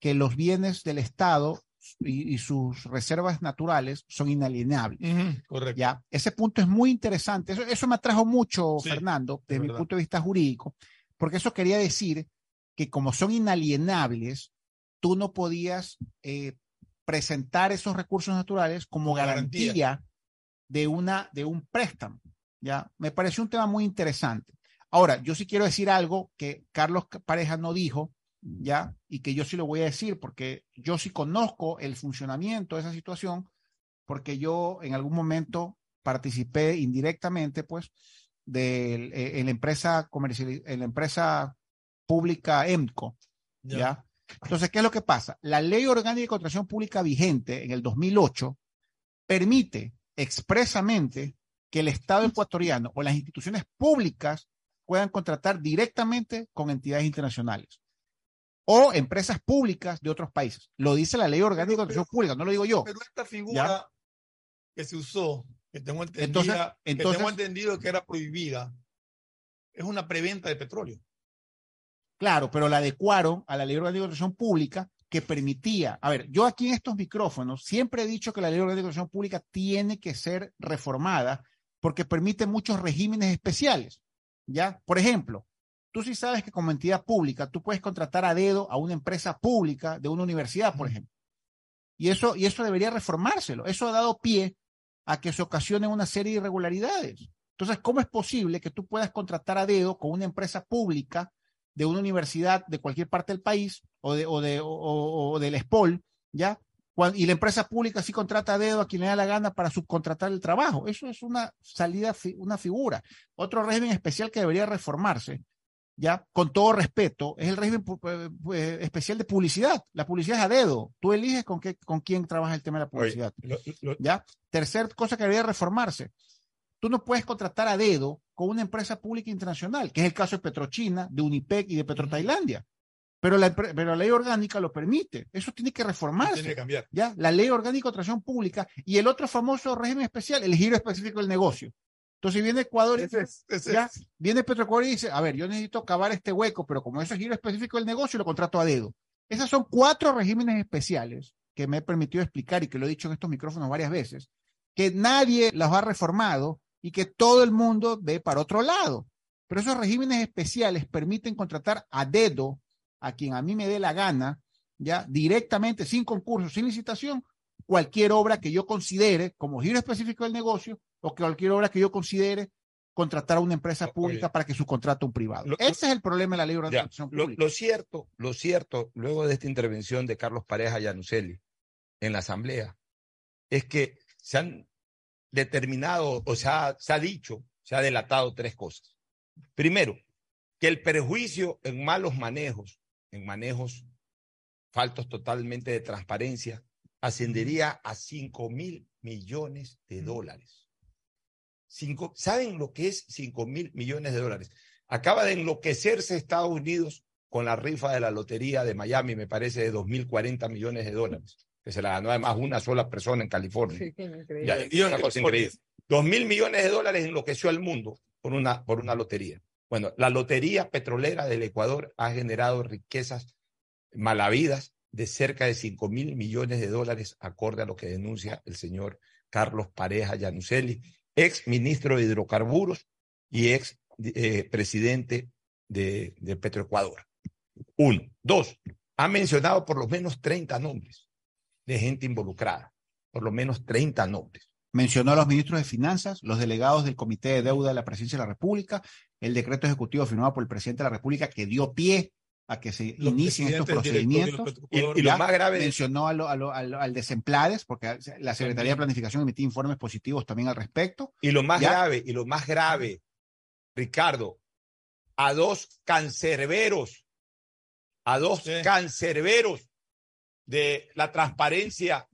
que los bienes del Estado y, sus reservas naturales son inalienables. correcto. ¿ya? Ese punto es muy interesante. Eso, eso me atrajo mucho, Fernando, desde mi punto de vista jurídico, porque eso quería decir que como son inalienables, tú no podías eh, presentar esos recursos naturales como garantía, de, una, de un préstamo. ¿ya? Me pareció un tema muy interesante. Ahora, yo sí quiero decir algo que Carlos Pareja no dijo, ¿ya? Y que yo sí lo voy a decir, porque yo sí conozco el funcionamiento de esa situación, porque yo en algún momento participé indirectamente, pues, de, eh, en la empresa comercial, en la empresa pública EMCO, ¿ya? Entonces, ¿qué es lo que pasa? La ley orgánica de contratación pública vigente en el 2008 permite expresamente que el Estado ecuatoriano o las instituciones públicas puedan contratar directamente con entidades internacionales o empresas públicas de otros países. Lo dice la ley orgánica de contratación pública, no lo digo yo. Pero esta figura que se usó, que tengo, entonces, que tengo entendido que era prohibida, es una preventa de petróleo. Claro, pero la adecuaron a la ley orgánica de contratación pública que permitía, a ver, yo aquí en estos micrófonos siempre he dicho que la ley orgánica de contratación pública tiene que ser reformada porque permite muchos regímenes especiales, ¿ya? Por ejemplo, tú sí sabes que como entidad pública tú puedes contratar a dedo a una empresa pública de una universidad, por ejemplo. Y eso, y eso debería reformárselo. Eso ha dado pie a que se ocasionen una serie de irregularidades. Entonces, ¿cómo es posible que tú puedas contratar a dedo con una empresa pública de una universidad de cualquier parte del país o, de, o, de, o, del SPOL, ¿ya? y la empresa pública sí contrata a dedo a quien le da la gana para subcontratar el trabajo. Eso es una salida, una figura. Otro régimen especial que debería reformarse, ya, con todo respeto, es el régimen eh, eh, especial de publicidad. La publicidad es a dedo. Tú eliges con, qué, con quién trabaja el tema de la publicidad. ¿Ya? Tercer cosa que debería reformarse. Tú no puedes contratar a dedo con una empresa pública internacional, que es el caso de Petrochina, de Unipec y de Petrotailandia. Pero la, pero la ley orgánica lo permite. Eso tiene que reformarse. Tiene que cambiar. ¿ya? La ley orgánica de tracción pública y el otro famoso régimen especial, el giro específico del negocio. Entonces viene Ecuador y ya, viene Petroecuador y dice, a ver, yo necesito cavar este hueco, pero como eso es giro específico del negocio, lo contrato a dedo. Esos son cuatro regímenes especiales que me he permitido explicar y que lo he dicho en estos micrófonos varias veces, que nadie los ha reformado y que todo el mundo ve para otro lado. Pero esos regímenes especiales permiten contratar a dedo a quien a mí me dé la gana, ya directamente, sin concurso, sin licitación, cualquier obra que yo considere como giro específico del negocio o cualquier obra que yo considere contratar a una empresa pública para que subcontrate un privado. Ese es el problema de la ley de organización pública. Lo, cierto, lo cierto, luego de esta intervención de Carlos Pareja Yanuselli en la Asamblea, es que se han determinado, o sea, se ha dicho, se ha delatado tres cosas. Primero, que el perjuicio en malos manejos, en manejos faltos totalmente de transparencia, ascendería a 5 mil millones de dólares. Cinco, ¿Saben lo que es 5 mil millones de dólares? Acaba de enloquecerse Estados Unidos con la rifa de la lotería de Miami, me parece, de 2.040 millones de dólares que se la ganó además una sola persona en California. Sí, increíble. una cosa increíble. Dos mil millones de dólares enloqueció al mundo por una, por una lotería. Bueno, la lotería petrolera del Ecuador ha generado riquezas malavidas de cerca de 5 mil millones de dólares, acorde a lo que denuncia el señor Carlos Pareja Yanuselli, ex ministro de Hidrocarburos y ex eh, presidente de, de Petroecuador. Uno. Dos, ha mencionado por lo menos 30 nombres de gente involucrada, por lo menos 30 nombres. Mencionó a los ministros de Finanzas, los delegados del Comité de Deuda de la Presidencia de la República, el decreto ejecutivo firmado por el presidente de la República que dio pie a que se inicien estos procedimientos. Y, lo más grave. Mencionó a lo, a lo, al Desemplades, porque la Secretaría de Planificación emitió informes positivos también al respecto. Y lo más grave, y lo más grave, Ricardo, a dos cancerberos, a dos cancerberos de la transparencia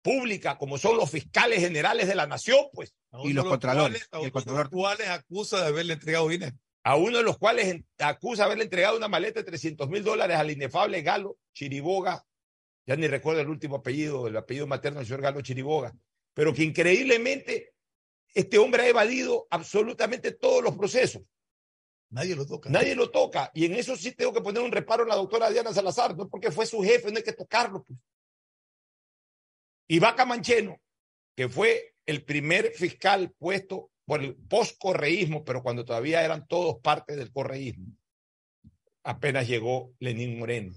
pública, como son los fiscales generales de la nación, pues. Y los contralores. y el contralor. cuales acusa de haberle entregado dinero. A uno de los cuales acusa haberle entregado una maleta de 300 mil dólares al inefable Galo Chiriboga, ya ni recuerdo el último apellido, el apellido materno del señor Galo Chiriboga, pero que increíblemente este hombre ha evadido absolutamente todos los procesos. Nadie lo toca. Nadie lo toca. Y en eso sí tengo que poner un reparo en la doctora Diana Salazar, no porque fue su jefe, no hay que tocarlo. Pues. Y Vaca Mancheno, que fue el primer fiscal puesto por el post-correísmo, pero cuando todavía eran todos parte del correísmo, apenas llegó Lenín Moreno,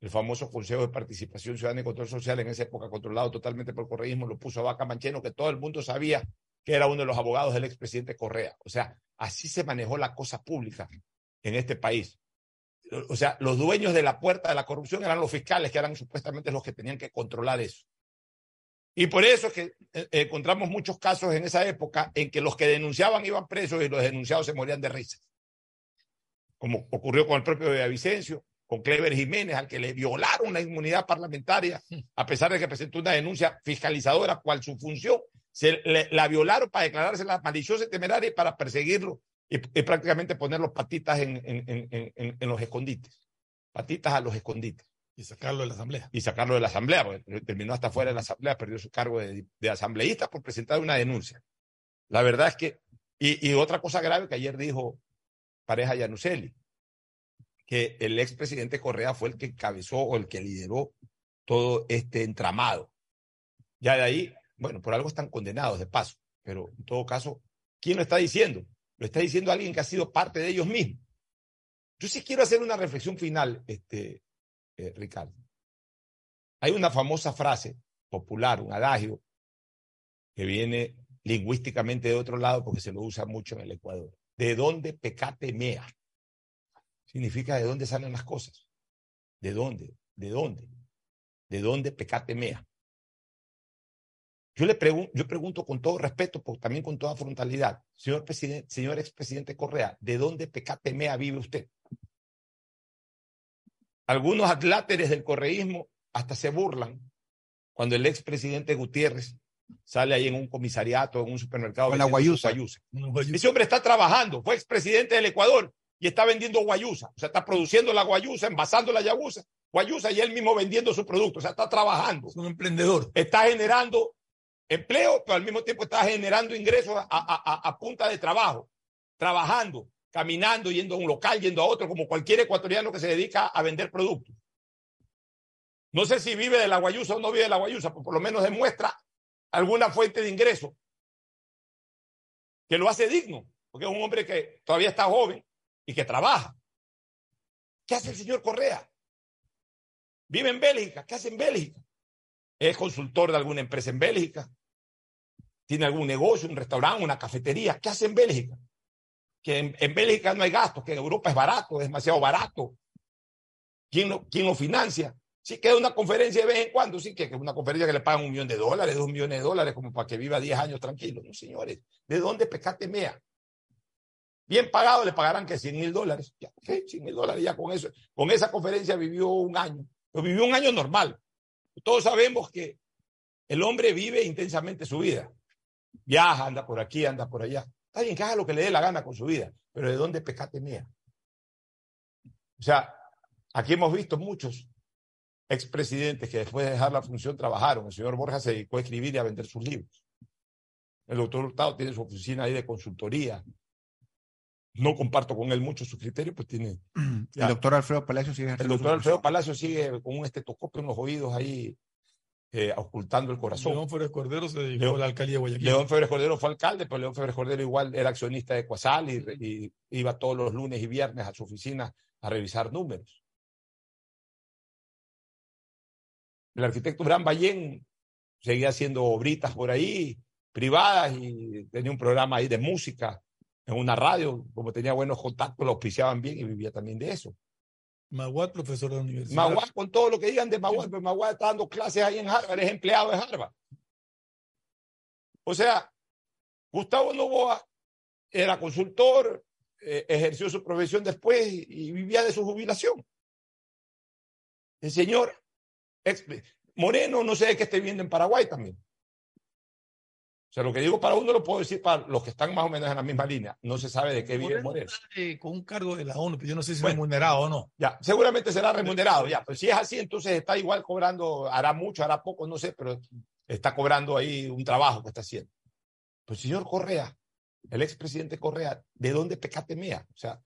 el famoso Consejo de Participación Ciudadana y Control Social, en esa época controlado totalmente por el correísmo, lo puso a Vaca Mancheno, que todo el mundo sabía que era uno de los abogados del expresidente Correa. O sea, así se manejó la cosa pública en este país. O sea, los dueños de la puerta de la corrupción eran los fiscales, que eran supuestamente los que tenían que controlar eso. Y por eso es que eh, encontramos muchos casos en esa época en que los que denunciaban iban presos y los denunciados se morían de risa. Como ocurrió con el propio Vicencio, con Clever Jiménez, al que le violaron la inmunidad parlamentaria, a pesar de que presentó una denuncia fiscalizadora, cual su función se la violaron para declararse la maliciosa y temeraria y para perseguirlo y, prácticamente poner los patitas en, los escondites. Patitas a los escondites. Y sacarlo de la asamblea. Y sacarlo de la asamblea, porque terminó hasta fuera de la asamblea, perdió su cargo de, asambleísta por presentar una denuncia. La verdad es que, y, y otra cosa grave que ayer dijo Pareja Yanuseli, que el expresidente Correa fue el que encabezó o el que lideró todo este entramado. Ya de ahí bueno, por algo están condenados de paso, pero en todo caso, ¿quién lo está diciendo? Lo está diciendo alguien que ha sido parte de ellos mismos. Yo sí quiero hacer una reflexión final, este, eh, Ricardo. Hay una famosa frase popular, un adagio, que viene lingüísticamente de otro lado porque se lo usa mucho en el Ecuador. ¿De dónde pecate mea? Significa de dónde salen las cosas. ¿De dónde? ¿De dónde? ¿De dónde pecate mea? Yo le pregunto, yo pregunto con todo respeto, pero también con toda frontalidad, señor presidente, señor expresidente Correa, ¿de dónde pecatemea vive usted? Algunos atláteres del correísmo hasta se burlan cuando el expresidente Gutiérrez sale ahí en un comisariato, en un supermercado. Con la guayusa. Ese hombre está trabajando, fue expresidente del Ecuador y está vendiendo guayusa. O sea, está produciendo la guayusa, envasando la guayusa, guayusa y él mismo vendiendo su producto. O sea, está trabajando. Es un emprendedor. Está generando empleo, pero al mismo tiempo está generando ingresos a, punta de trabajo, trabajando, caminando, yendo a un local, yendo a otro, como cualquier ecuatoriano que se dedica a vender productos. No sé si vive de la guayusa o no vive de la guayusa, pero por lo menos demuestra alguna fuente de ingreso que lo hace digno, porque es un hombre que todavía está joven y que trabaja. ¿Qué hace el señor Correa? Vive en Bélgica. ¿Qué hace en Bélgica? Es consultor de alguna empresa en Bélgica tiene algún negocio, un restaurante, una cafetería. ¿Qué hace en Bélgica? Que en, Bélgica no hay gastos, que en Europa es barato, es demasiado barato. ¿Quién lo, quién lo financia? Sí, queda una conferencia de vez en cuando, sí, que es una conferencia que le pagan un millón de dólares, dos millones de dólares, como para que viva 10 años tranquilo. No, señores, ¿de dónde pescate mea? Bien pagado le pagarán que 100 mil dólares. Ya, ¿qué? 100 mil dólares ya con eso. Con esa conferencia vivió un año. Pero vivió un año normal. Todos sabemos que el hombre vive intensamente su vida viaja, anda por aquí, anda por allá. Está bien que haga lo que le dé la gana con su vida, pero ¿de dónde pecate mía? O sea, aquí hemos visto muchos expresidentes que después de dejar la función trabajaron. El señor Borja se dedicó a escribir y a vender sus libros. El doctor Hurtado tiene su oficina ahí de consultoría. no comparto con él mucho su criterio, pues tiene... *clears throat* El doctor Alfredo Palacio sigue... El doctor Alfredo Palacio sigue con un estetoscopio en los oídos ahí, eh, ocultando el corazón. León Férez Cordero se dedicó a la alcaldía de Guayaquil. León Férez Cordero fue alcalde, pero León Férez Cordero igual era accionista de Cuasal y, iba todos los lunes y viernes a su oficina a revisar números. El arquitecto Bran Ballén seguía haciendo obritas por ahí, privadas, y tenía un programa ahí de música en una radio, como tenía buenos contactos, lo auspiciaban bien y vivía también de eso. Maguad, profesor de la universidad. Maguad, con todo lo que digan de Maguad, pero Maguad está dando clases ahí en Harvard, es empleado de Harvard. O sea, Gustavo Novoa era consultor, eh, ejerció su profesión después y, vivía de su jubilación. El señor Moreno, no sé de qué esté viviendo en Paraguay también. O sea, lo que digo para uno lo puedo decir para los que están más o menos en la misma línea. No se sabe de qué vive Moreno. con un cargo de la ONU, pero yo no sé si es remunerado o no. Ya, seguramente será remunerado, ya. Pues si es así, entonces está igual cobrando, hará mucho, hará poco, no sé, pero está cobrando ahí un trabajo que está haciendo. Pues señor Correa, el expresidente Correa, ¿de dónde pecatemea? O sea,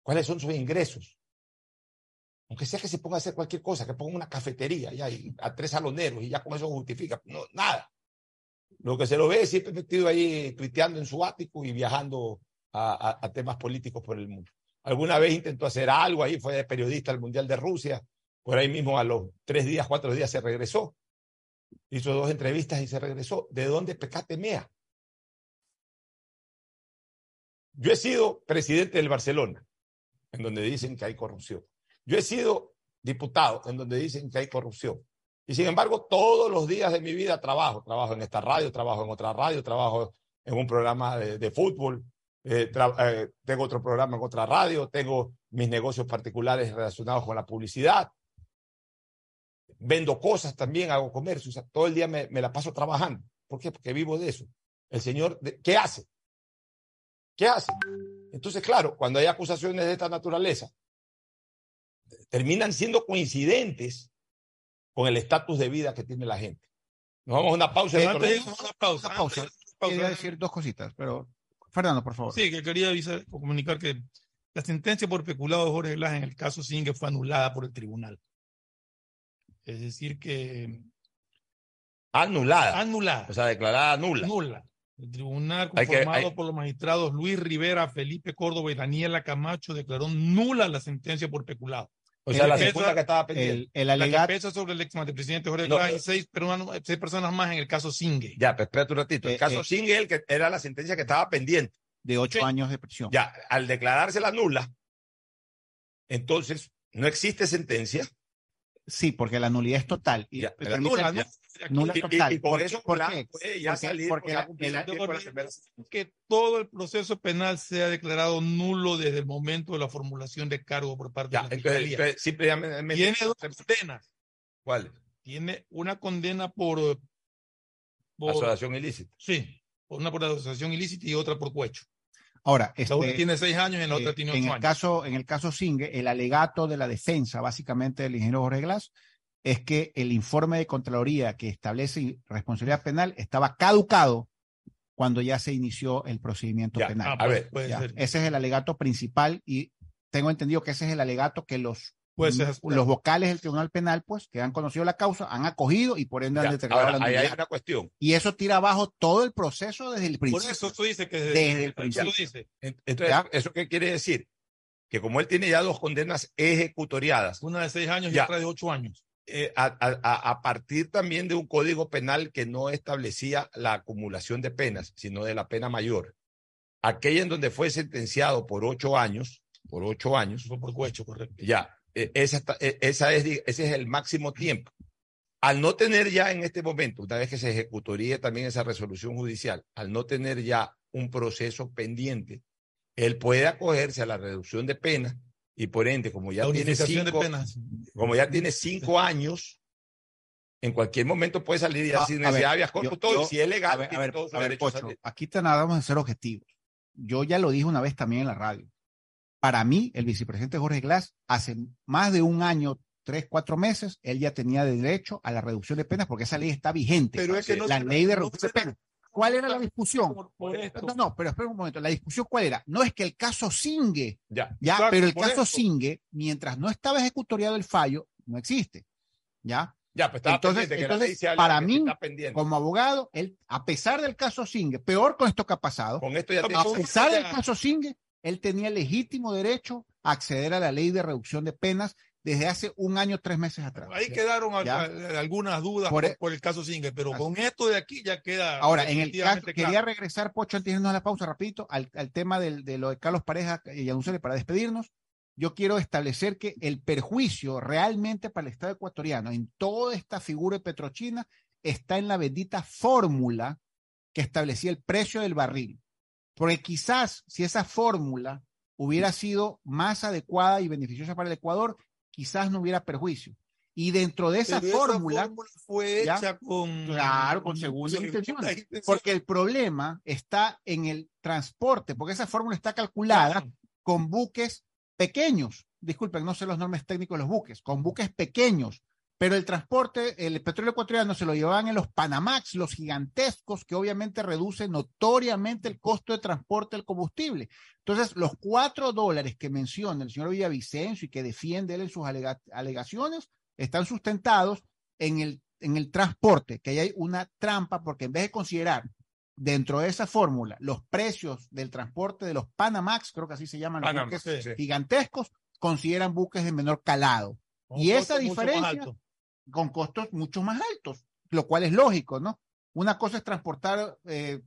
¿cuáles son sus ingresos? Aunque sea que se ponga a hacer cualquier cosa, que ponga una cafetería ya, y a tres saloneros y ya con eso justifica. No, nada. Lo que se lo ve es siempre metido ahí tuiteando en su ático y viajando a, temas políticos por el mundo. Alguna vez intentó hacer algo ahí, fue periodista al Mundial de Rusia, por ahí mismo a los tres días, cuatro días se regresó. Hizo dos entrevistas y se regresó. ¿De dónde pecate mea? Yo he sido presidente del Barcelona, en donde dicen que hay corrupción. Yo he sido diputado, en donde dicen que hay corrupción. Y sin embargo, todos los días de mi vida trabajo. Trabajo en esta radio, trabajo en otra radio, trabajo en un programa de, fútbol, eh, eh, tengo otro programa en otra radio, tengo mis negocios particulares relacionados con la publicidad. Vendo cosas también, hago comercio. Todo el día me, la paso trabajando. ¿Por qué? Porque vivo de eso. El señor, ¿qué hace? ¿Qué hace? Entonces, claro, cuando hay acusaciones de esta naturaleza, terminan siendo coincidentes con el estatus de vida que tiene la gente. Nos vamos a una pausa. una pausa. Una pausa. Quería decir dos cositas, pero Fernando, por favor. Sí, que quería avisar o comunicar que la sentencia por peculado de Jorge Glass en el caso Singue fue anulada por el tribunal. Es decir, que. Anulada. Anulada. O sea, declarada nula. Nula. El tribunal, conformado por los magistrados Luis Rivera, Felipe Córdoba y Daniela Camacho, declaró nula la sentencia por peculado. O sea, la segunda que estaba pendiente. El, alegato. pesa sobre el ex presidente Jorge no, y seis, seis, personas más en el caso Singue. Ya, pero espérate un ratito. El eh, caso eh, el que era la sentencia que estaba pendiente. De ocho años de prisión. Ya, al declararse la nula, entonces no existe sentencia. Sí, porque la nulidad es total. Y, ya, nula, nula total. Y, por eso ¿Por qué? puede ya porque, salir porque que todo el proceso penal sea declarado nulo desde el momento de la formulación de cargo por parte de la Fiscalía. Tiene dos condenas. ¿Cuáles? Tiene una condena por, por asociación ilícita. Sí, una por asociación ilícita y otra por cuecho. Ahora, este, la una tiene seis años y la otra eh, tiene ocho en el años. Caso, en el caso Singue, el alegato de la defensa, básicamente del ingeniero Jorge Glass, es que el informe de Contraloría que establece responsabilidad penal estaba caducado cuando ya se inició el procedimiento penal. Ah, a ver, ese es el alegato principal y tengo entendido que ese es el alegato que los, los vocales del Tribunal Penal, pues, que han conocido la causa, han acogido y por ende han determinado la ahí hay una cuestión. Y eso tira abajo todo el proceso desde el principio. Por eso tú dices que desde, el principio. Entonces, ¿eso qué quiere decir? Que como él tiene ya dos condenas ejecutoriadas. Una de seis años y otra de ocho años. Eh, a, partir también de un código penal que no establecía la acumulación de penas, sino de la pena mayor. Aquella en donde fue sentenciado por ocho años, por ocho años. Fue por cohecho, correcto. Ya, esa, e, esa es, ese es el máximo tiempo. Al no tener ya en este momento, una vez que se ejecutaría también esa resolución judicial, al no tener ya un proceso pendiente, él puede acogerse a la reducción de pena y por ende, como ya, tiene cinco, como ya tiene cinco años, en cualquier momento puede salir y ah, decir, necesidad todo, si es legal, a ver, aquí te nada de ser objetivos. Yo ya lo dije una vez también en la radio. Para mí, el vicepresidente Jorge Glass, hace más de un año, tres, cuatro meses, él ya tenía derecho a la reducción de penas porque esa ley está vigente. Pero es que la ley de reducción de penas. ¿cuál era la discusión? no, no, pero espera un momento. La discusión, ¿cuál era? No es que el caso Singue, ya, ya pero el caso Singue, mientras no estaba ejecutoriado el fallo, no existe. ¿Ya? Ya, pues entonces, entonces para mí, como abogado, él, a pesar del caso Singue, peor con esto que ha pasado, con esto ya a pesar del caso Singue, él tenía legítimo derecho a acceder a la ley de reducción de penas desde hace un año, tres meses atrás. Ahí quedaron algunas dudas e por, el caso Singue, pero con esto de aquí ya queda. Ahora, en el caso, quería regresar, Pocho, antes de irnos a la pausa, rapidito, al, tema de lo de Carlos Pareja y Anunciarle para despedirnos yo quiero establecer que el perjuicio realmente para el Estado ecuatoriano en toda esta figura de Petrochina está en la bendita fórmula que establecía el precio del barril. Porque quizás si esa fórmula hubiera sido más adecuada y beneficiosa para el Ecuador, quizás no hubiera perjuicio. Y dentro de esa fórmula, fue hecha con claro, con segundas intenciones, porque el problema está en el transporte, porque esa fórmula está calculada con buques pequeños, disculpen, no sé los nombres técnicos de los buques, con buques pequeños, pero el transporte, el petróleo ecuatoriano se lo llevaban en los Panamax, los gigantescos, que obviamente reducen notoriamente el costo de transporte del combustible. Entonces, los cuatro dólares que menciona el señor Villavicencio y que defiende él en sus alegaciones están sustentados en el, en el transporte, que ahí hay una trampa, porque en vez de considerar dentro de esa fórmula, los precios del transporte de los Panamax, creo que así se llaman los buques gigantescos, consideran buques de menor calado. y esa diferencia con costos mucho más altos, lo cual es lógico, ¿no? Una cosa es transportar eh,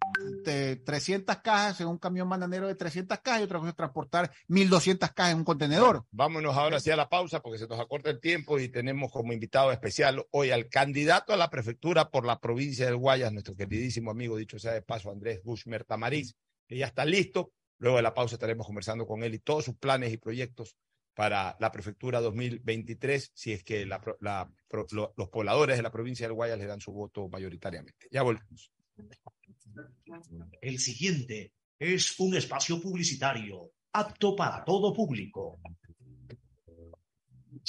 300 cajas en un camión bananero de 300 cajas y otra cosa es transportar 1200 cajas en un contenedor. vámonos ahora hacia la pausa porque se nos acorta el tiempo y tenemos como invitado especial hoy al candidato a la prefectura por la provincia del Guayas, nuestro queridísimo amigo, dicho sea de paso, Andrés Bushmer Tamariz, que ya está listo. Luego de la pausa estaremos conversando con él y todos sus planes y proyectos para la prefectura 2023 si es que los pobladores de la provincia del Guayas le dan su voto mayoritariamente. Ya volvemos. El siguiente es un espacio publicitario apto para todo público.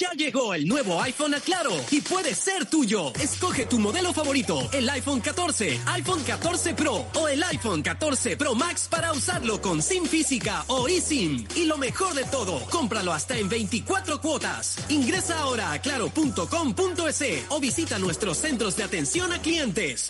Ya llegó el nuevo iPhone a Claro y puede ser tuyo. Escoge tu modelo favorito, el iPhone 14, iPhone 14 Pro o el iPhone 14 Pro Max para usarlo con SIM física o eSIM. Y lo mejor de todo, cómpralo hasta en 24 cuotas. Ingresa ahora a claro.com.es o visita nuestros centros de atención a clientes.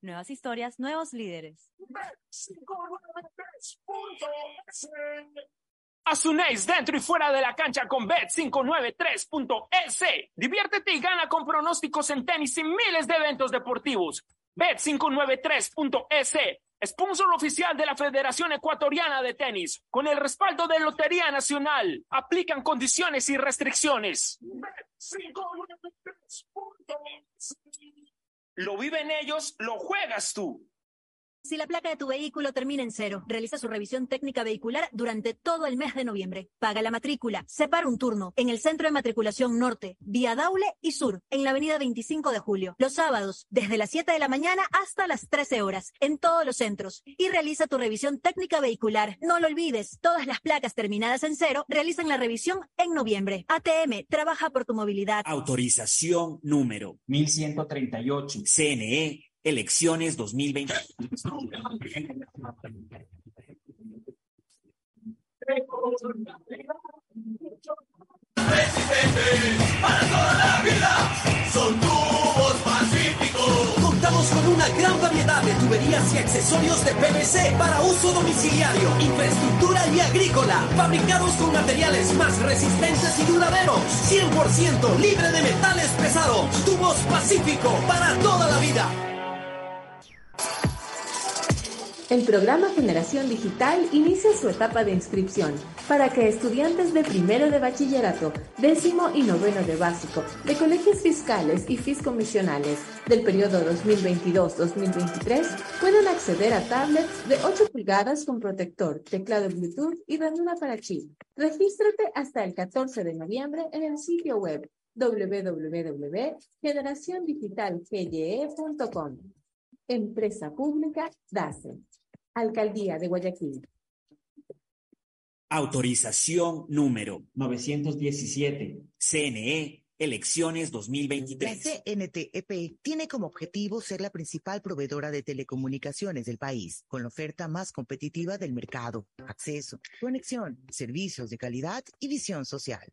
Nuevas historias, nuevos líderes. Asunéis dentro y fuera de la cancha con Bet593.es. Diviértete y gana con pronósticos en tenis y miles de eventos deportivos. Bet593.es, sponsor oficial de la Federación Ecuatoriana de Tenis, con el respaldo de Lotería Nacional. Aplican condiciones y restricciones. Bet593.es. Lo viven ellos, lo juegas tú. Si la placa de tu vehículo termina en cero, realiza su revisión técnica vehicular durante todo el mes de noviembre. Paga la matrícula, separa un turno en el Centro de Matriculación Norte, vía Daule y Sur, en la avenida 25 de Julio. Los sábados, desde las 7 de la mañana hasta las 13 horas, en todos los centros. Y realiza tu revisión técnica vehicular. No lo olvides, todas las placas terminadas en cero realizan la revisión en noviembre. ATM, trabaja por tu movilidad. Autorización número 1138. CNE Elecciones 2020. para toda la vida son tubos pacíficos. Contamos con una gran variedad de tuberías y accesorios de PVC para uso domiciliario, infraestructura y agrícola, fabricados con materiales más resistentes y duraderos, 100% libre de metales pesados. Tubos Pacífico para toda la vida. El programa Generación Digital inicia su etapa de inscripción para que estudiantes de primero de bachillerato, décimo y noveno de básico, de colegios fiscales y fiscomisionales del periodo 2022-2023 puedan acceder a tablets de 8 pulgadas con protector, teclado Bluetooth y ranura para chip. Regístrate hasta el 14 de noviembre en el sitio web www.generaciondigitalgye.com. Empresa Pública DACE. Alcaldía de Guayaquil. Autorización número 917. CNE Elecciones 2023. La CNTEP tiene como objetivo ser la principal proveedora de telecomunicaciones del país, con la oferta más competitiva del mercado, acceso, conexión, servicios de calidad y visión social.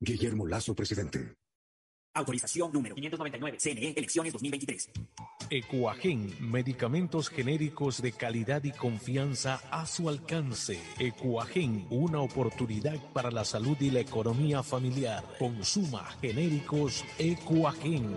Guillermo Lazo, presidente. Autorización número 599. CNE Elecciones 2023. Ecuagen, medicamentos genéricos de calidad y confianza a su alcance. Ecuagen, una oportunidad para la salud y la economía familiar. Consuma genéricos Ecuagen.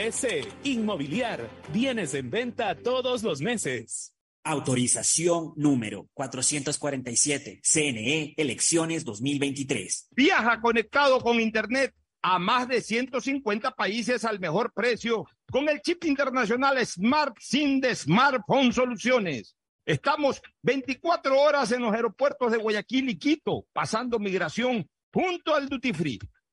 S. Inmobiliar. Bienes en venta todos los meses. Autorización número 447. CNE Elecciones 2023. Viaja conectado con Internet a más de 150 países al mejor precio con el chip internacional Smart SIM de Smartphone Soluciones. Estamos 24 horas en los aeropuertos de Guayaquil y Quito, pasando migración junto al Duty Free.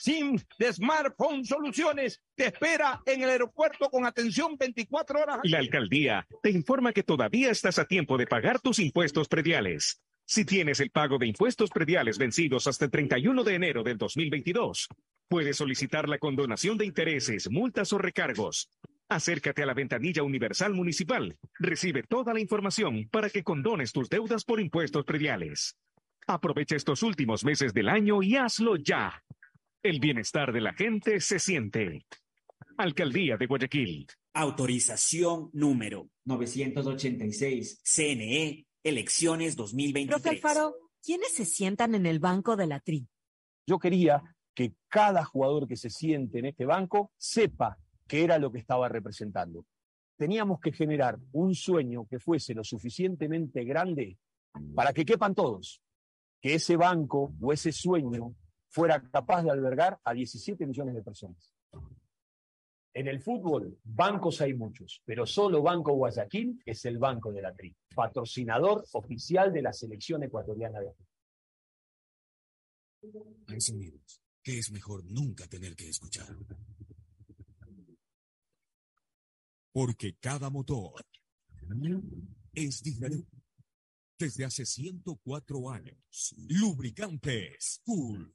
SIM de Smartphone Soluciones te espera en el aeropuerto con atención 24 horas. La alcaldía te informa que todavía estás a tiempo de pagar tus impuestos prediales. Si tienes el pago de impuestos prediales vencidos hasta el 31 de enero del 2022, puedes solicitar la condonación de intereses, multas o recargos. Acércate a la ventanilla universal municipal. Recibe toda la información para que condones tus deudas por impuestos prediales. Aprovecha estos últimos meses del año y hazlo ya. El bienestar de la gente se siente. Alcaldía de Guayaquil. Autorización número 986. CNE. Elecciones 2023. Profe Alfaro, ¿quiénes se sientan en el banco de la TRI? Yo quería que cada jugador que se siente en este banco sepa qué era lo que estaba representando. Teníamos que generar un sueño que fuese lo suficientemente grande para que quepan todos, que ese banco o ese sueño fuera capaz de albergar a 17 millones de personas. En el fútbol, bancos hay muchos, pero solo Banco Guayaquil es el banco de la TRI, patrocinador oficial de la selección ecuatoriana de fútbol. Sonidos que es mejor nunca tener que escuchar. Porque cada motor es diferente. Desde hace 104 años, Lubricantes Cool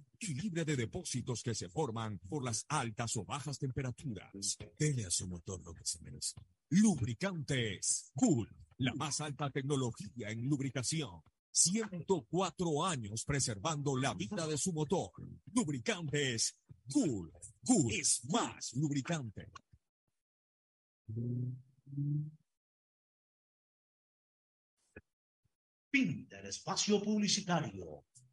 y libre de depósitos que se forman por las altas o bajas temperaturas. Dele a su motor lo que se merece. Lubricantes Cool, la más alta tecnología en lubricación. 104 años preservando la vida de su motor. Lubricantes Cool. Cool es más lubricante. Fin del espacio publicitario.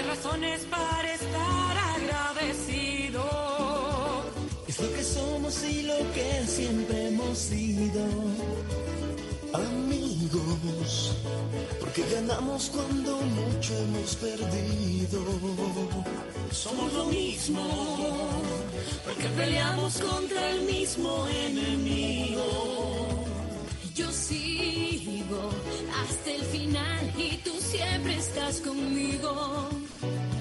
Hay razones para estar agradecido. Es lo que somos y lo que siempre hemos sido. Amigos, porque ganamos cuando mucho hemos perdido. Somos lo mismo, porque peleamos contra el mismo enemigo. Yo sigo hasta el final y tú siempre estás conmigo.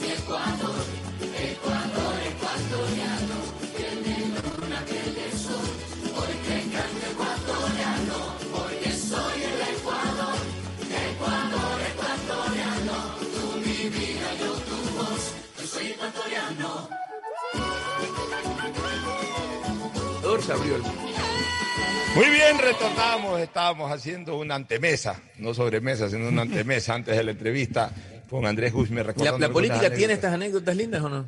mi Ecuador, Ecuador ecuatoriano, de luna, que de sol, porque canto ecuatoriano, porque soy el Ecuador, Ecuador ecuatoriano, tú mi vida, yo tu voz, yo soy ecuatoriano. se abrió el Muy bien, retornamos. Estábamos haciendo una antemesa, no sobremesa, sino una antemesa antes de la entrevista con Andrés Guzmán. ¿La, la política tiene estas anécdotas lindas o no?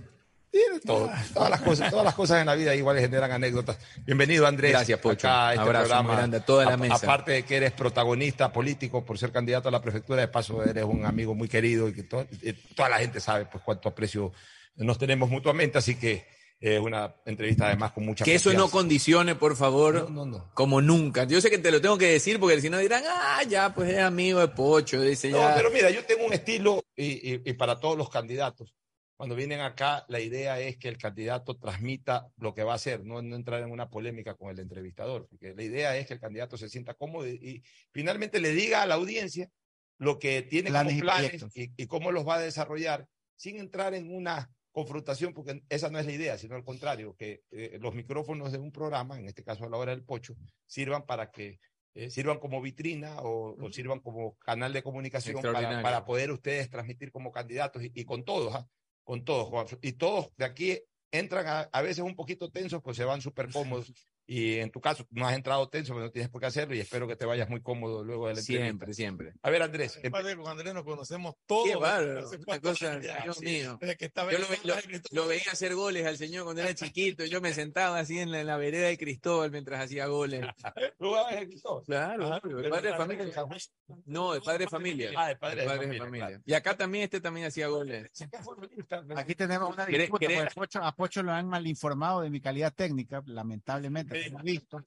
Tiene todo. Todas las cosas, todas las cosas en la vida igual generan anécdotas. Bienvenido, Andrés. Gracias, Pocho. acá a este Abrazo programa. muy grande a toda la A- mesa. Aparte de que eres protagonista político por ser candidato a la prefectura de Paso, eres un amigo muy querido y que to- toda la gente sabe pues cuánto aprecio nos tenemos mutuamente, así que es una entrevista además con mucha Que eso no condicione, por favor, No, no, no. como nunca. Yo sé que te lo tengo que decir porque si no dirán, ah, ya, pues es amigo de Pocho, dice No, ya. pero mira, yo tengo un estilo y, y- y para todos los candidatos. Cuando vienen acá, la idea es que el candidato transmita lo que va a hacer, no, no entrar en una polémica con el entrevistador, porque la idea es que el candidato se sienta cómodo y, y finalmente le diga a la audiencia lo que tiene Planes como planes y, y cómo los va a desarrollar, sin entrar en una confrontación, porque esa no es la idea, sino al contrario, que eh, los micrófonos de un programa, en este caso a la hora del pocho, sirvan para que eh, sirvan como vitrina o, o sirvan como canal de comunicación para, poder ustedes transmitir como candidatos y, y con todos, ¿ah? con todos. Y todos de aquí entran a, a veces un poquito tensos, pues se van súper cómodos. *laughs* Y en tu caso, no has entrado tenso, pero no tienes por qué hacerlo y espero que te vayas muy cómodo luego de la entrevista. Siempre, siempre. A ver, Andrés. em- Padre, con Andrés nos conocemos todos. Qué bárbaro, una cosa, ya, Dios sí. mío. Que Yo lo, veía hacer goles al señor cuando era chiquito. Yo me sentaba así en la, en la vereda de Cristóbal mientras hacía goles. *laughs* ¿Jugabas en Cristóbal? Claro, Ah, de padre de no, familia. no, de padre de familia. Ah, de padre de de familia, familia. claro. Y acá también este también hacía goles. Aquí tenemos una ¿Querés- disputa, querés- porque a Pocho, a Pocho lo han mal informado de mi calidad técnica, lamentablemente. Visto.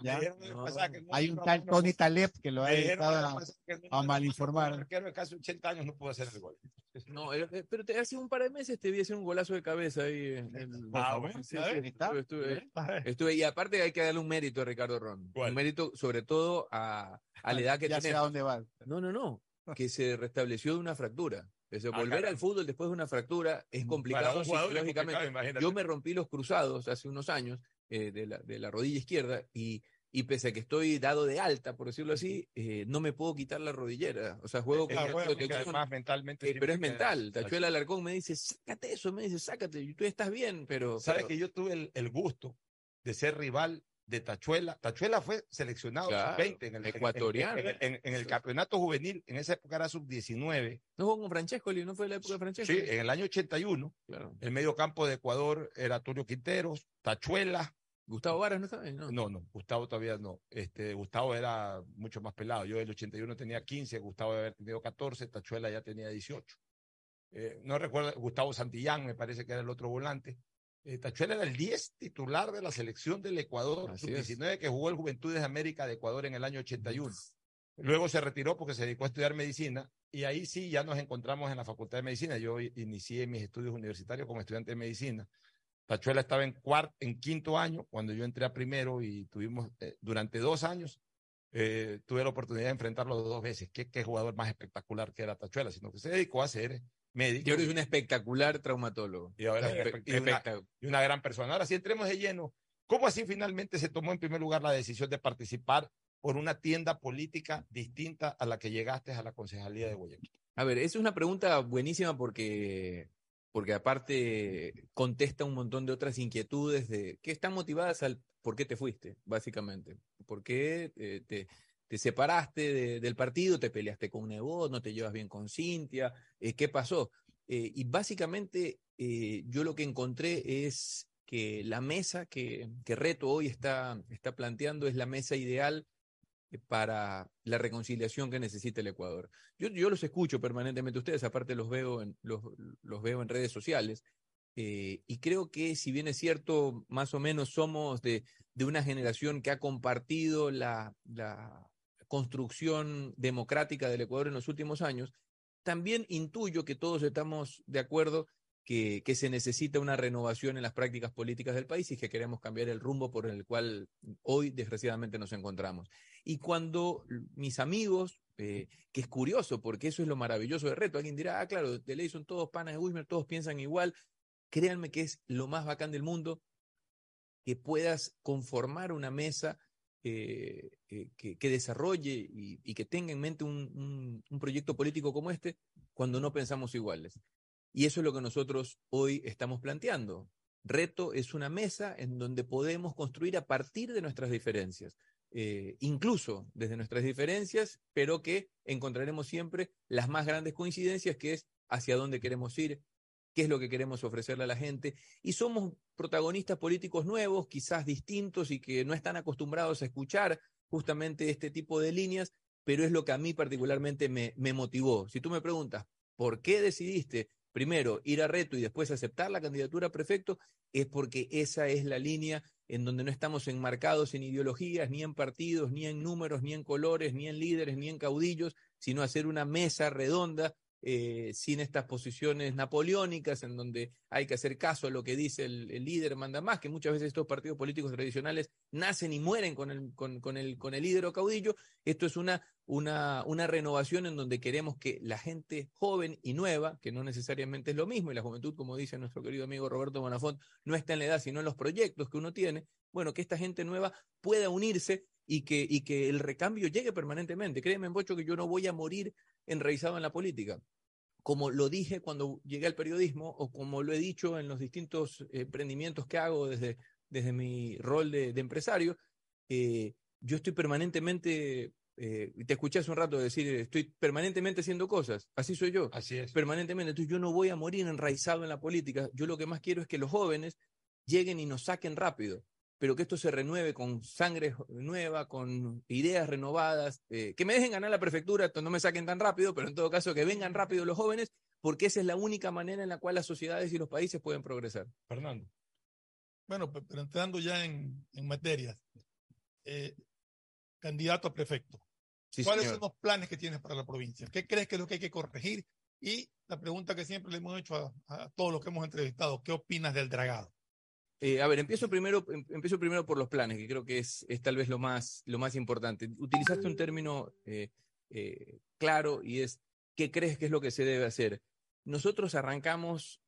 ¿Ya? Hay un tal Tony Taleb que lo ha dedicado a, a de casi 80 años no pudo hacer el gol. No, eh, eh, pero te, hace un par de meses te vi hacer un golazo de cabeza ahí. En, Ah, bueno, Sí, a sí, ver, estuve, y aparte hay que darle un mérito a Ricardo Ron. Un mérito sobre todo a, a la edad que Ya sé tiene. a dónde va. No, no, no. Que se restableció de una fractura. Es decir, Ah, volver caramba. al fútbol después de una fractura es Para complicado psicológicamente. complicado. Yo me rompí los cruzados hace unos años eh, de, la, de la rodilla izquierda y, y pese a que estoy dado de alta, por decirlo así, eh, no me puedo quitar la rodillera. O sea, juego con bueno, además mentalmente Eh, pero es mental. Tachuela Alarcón me dice, sácate eso, me dice, sácate, y tú estás bien, pero... Sabes pero- que yo tuve el, el gusto de ser rival de Tachuela. Tachuela fue seleccionado Claro, sub-20 en el ecuatoriano. En, en- en el campeonato juvenil. En esa época era sub-19. ¿No jugó con Francesco, ¿no fue la época de Francesco? Sí, en el año 81. Claro. El medio campo de Ecuador era Tulio Quinteros, Tachuela. Gustavo Varas no estaba ahí, ¿no? No, no, Gustavo todavía no. Este, Gustavo era mucho más pelado. Yo del 81 tenía 15, Gustavo debe haber tenido 14, Tachuela ya tenía 18. Eh, no recuerdo, Gustavo Santillán me parece que era el otro volante. Eh, Tachuela era el 10 titular de la selección del Ecuador, Así es. sub-19, que jugó el Juventudes de América de Ecuador en el año 81. Luego se retiró porque se dedicó a estudiar medicina y ahí sí ya nos encontramos en la Facultad de Medicina. Yo inicié mis estudios universitarios como estudiante de medicina. Tachuela estaba en cuarto, en quinto año cuando yo entré a primero y tuvimos eh, durante dos años eh, tuve la oportunidad de enfrentarlo dos veces. Qué, qué jugador más espectacular que era Tachuela, sino que se dedicó a ser médico. Y ahora es un espectacular traumatólogo. Y ahora es y una, espectac- y una gran persona. Ahora sí entremos de lleno. ¿Cómo así finalmente se tomó en primer lugar la decisión de participar por una tienda política distinta a la que llegaste a la concejalía de Guayaquil? A ver, esa es una pregunta buenísima porque, porque aparte contesta un montón de otras inquietudes de que están motivadas al por qué te fuiste, básicamente. ¿Por qué eh, te, te separaste de- del partido, te peleaste con Nebot, no te llevas bien con Cintia? Eh, ¿Qué pasó? Eh, y básicamente eh, yo lo que encontré es que la mesa que, que Reto hoy está, está planteando es la mesa ideal para la reconciliación que necesita el Ecuador. Yo, yo los escucho permanentemente ustedes, aparte los veo en, los, los veo en redes sociales, y creo que si bien es cierto, más o menos somos de, de una generación que ha compartido la construcción democrática del Ecuador en los últimos años, también intuyo que todos estamos de acuerdo que, se necesita una renovación en las prácticas políticas del país y que queremos cambiar el rumbo por el cual hoy desgraciadamente nos encontramos. Y cuando mis amigos, eh, que es curioso porque eso es lo maravilloso de reto, alguien dirá, ah, claro, de ley son todos panas de Wismer, todos piensan igual, créanme que es lo más bacán del mundo que puedas conformar una mesa eh, eh, que, desarrolle y, que tenga en mente un proyecto político como este cuando no pensamos iguales. Y eso es lo que nosotros hoy estamos planteando. Reto es una mesa en donde podemos construir a partir de nuestras diferencias, eh, incluso desde nuestras diferencias, pero que encontraremos siempre las más grandes coincidencias, que es hacia dónde queremos ir, qué es lo que queremos ofrecerle a la gente. Y somos protagonistas políticos nuevos, quizás distintos y que no están acostumbrados a escuchar justamente este tipo de líneas, pero es lo que a mí particularmente me, motivó. Si tú me preguntas, ¿por qué decidiste primero ir a reto y después aceptar la candidatura a prefecto? Es porque esa es la línea en donde no estamos enmarcados en ideologías, ni en partidos, ni en números, ni en colores, ni en líderes, ni en caudillos, sino hacer una mesa redonda eh, sin estas posiciones napoleónicas en donde hay que hacer caso a lo que dice el, líder, manda más, que muchas veces estos partidos políticos tradicionales nacen y mueren con el, con el, con el líder o caudillo. Esto es una, una, una renovación en donde queremos que la gente joven y nueva, que no necesariamente es lo mismo, y la juventud, como dice nuestro querido amigo Roberto Bonafont, no está en la edad, sino en los proyectos que uno tiene, bueno, que esta gente nueva pueda unirse y que, y que el recambio llegue permanentemente. Créeme, Bocho, que yo no voy a morir enraizado en la política como lo dije cuando llegué al periodismo o como lo he dicho en los distintos emprendimientos que hago desde, desde mi rol de, de empresario, eh, yo estoy permanentemente, eh, te escuché hace un rato decir, estoy permanentemente haciendo cosas, así soy yo. Así es. Permanentemente, entonces yo no voy a morir enraizado en la política, yo lo que más quiero es que los jóvenes lleguen y nos saquen rápido, pero que esto se renueve con sangre nueva, con ideas renovadas, eh, que me dejen ganar la prefectura, no me saquen tan rápido, pero en todo caso que vengan rápido los jóvenes, porque esa es la única manera en la cual las sociedades y los países pueden progresar. Fernando. Bueno, pero entrando ya en, en materias, eh, candidato a prefecto. ¿Cuáles son los planes que tienes para la provincia? ¿Qué crees que es lo que hay que corregir? Y la pregunta que siempre le hemos hecho a, todos los que hemos entrevistado, ¿qué opinas del dragado? Eh, a ver, empiezo primero, em, empiezo primero por los planes, que creo que es, es tal vez lo más, lo más importante. Utilizaste un término eh, eh, claro y es, ¿qué crees que es lo que se debe hacer? Nosotros arrancamos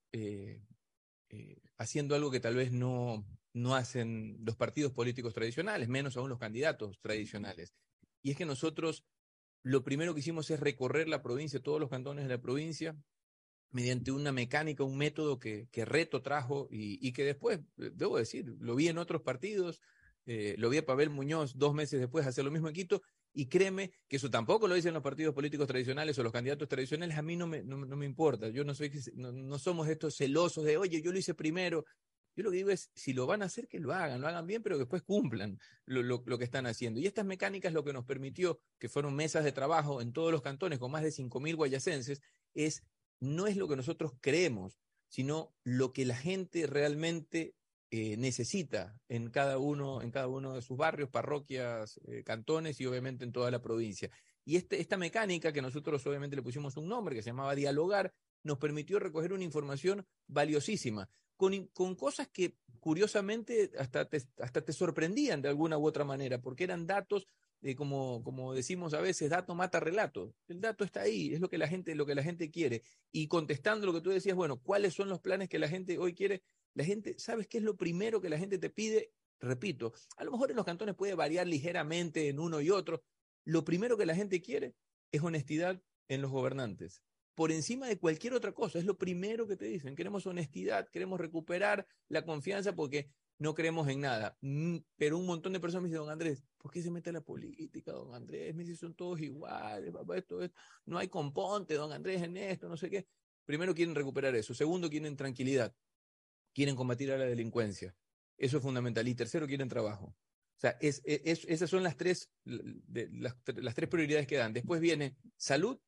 haciendo algo que tal vez no, no hacen los partidos políticos tradicionales, menos aún los candidatos tradicionales. Y es que nosotros lo primero que hicimos es recorrer la provincia, todos los cantones de la provincia, mediante una mecánica, un método que, que Reto trajo y, que después, eh, debo decir, lo vi en otros partidos, eh, lo vi a Pavel Muñoz dos meses después hacer lo mismo en Quito, y créeme que eso tampoco lo dicen los partidos políticos tradicionales o los candidatos tradicionales, a mí no me, no, me importa, yo no soy, no, no somos estos celosos de, oye, yo lo hice primero, yo lo que digo es, si lo van a hacer, que lo hagan, lo hagan bien, pero después cumplan lo, que están haciendo. Y estas mecánicas lo que nos permitió, que fueron mesas de trabajo en todos los cantones con más de 5.000 guayacenses, es, no es lo que nosotros creemos, sino lo que la gente realmente eh, necesita en cada, uno, en cada uno de sus barrios, parroquias, eh, cantones y obviamente en toda la provincia. Y este, esta mecánica que nosotros obviamente le pusimos un nombre que se llamaba dialogar, nos permitió recoger una información valiosísima con, cosas que curiosamente hasta hasta te sorprendían de alguna u otra manera, porque eran datos, eh, como, como decimos a veces, dato mata relato. El dato está ahí, es lo que la gente, lo que la gente quiere. Y contestando lo que tú decías, bueno, ¿cuáles son los planes que la gente hoy quiere? La gente, ¿sabes qué es lo primero que la gente te pide? Repito, a lo mejor en los cantones puede variar ligeramente en uno y otro. Lo primero que la gente quiere es honestidad en los gobernantes por encima de cualquier otra cosa. Es lo primero que te dicen. Queremos honestidad, queremos recuperar la confianza porque no creemos en nada. Mm, pero un montón de personas me dicen, don Andrés, ¿por qué se mete la política, don Andrés? Me dicen, son todos iguales, papá, esto, es no hay componte, don Andrés, en esto, no sé qué. Primero quieren recuperar eso. Segundo, quieren tranquilidad. Quieren combatir a la delincuencia. Eso es fundamental. Y tercero, quieren trabajo. O sea, es, esas son las tres, las, las tres prioridades que dan. Después viene salud,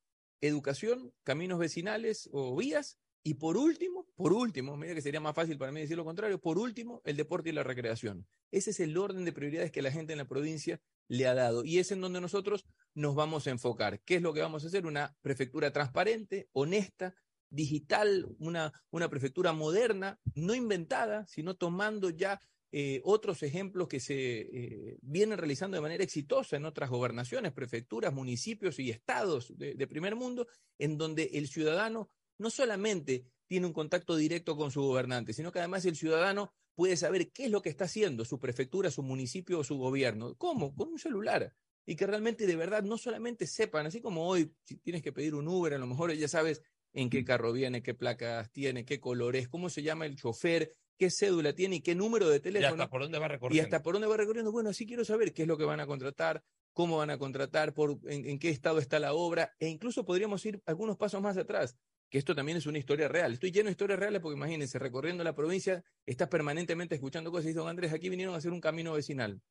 educación, caminos vecinales o vías, y por último, por último, mira que sería más fácil para mí decir lo contrario, por último, el deporte y la recreación. Ese es el orden de prioridades que la gente en la provincia le ha dado y es en donde nosotros nos vamos a enfocar. ¿Qué es lo que vamos a hacer? Una prefectura transparente, honesta, digital, una, una prefectura moderna, no inventada, sino tomando ya eh, otros ejemplos que se eh, vienen realizando de manera exitosa en otras gobernaciones, prefecturas, municipios y estados de, primer mundo, en donde el ciudadano no solamente tiene un contacto directo con su gobernante, sino que además el ciudadano puede saber qué es lo que está haciendo su prefectura, su municipio o su gobierno. ¿Cómo? Con un celular. Y que realmente de verdad no solamente sepan, así como hoy, si tienes que pedir un Uber, a lo mejor ya sabes en qué carro viene, qué placas tiene, qué colores, cómo se llama el chofer, qué cédula tiene y qué número de teléfono. Y hasta por dónde va recorriendo. Y hasta por dónde va recorriendo. Bueno, sí quiero saber qué es lo que van a contratar, cómo van a contratar, por, en, qué estado está la obra, e incluso podríamos ir algunos pasos más atrás, que esto también es una historia real. Estoy lleno de historias reales porque imagínense, recorriendo la provincia, estás permanentemente escuchando cosas y don Andrés, aquí vinieron a hacer un camino vecinal.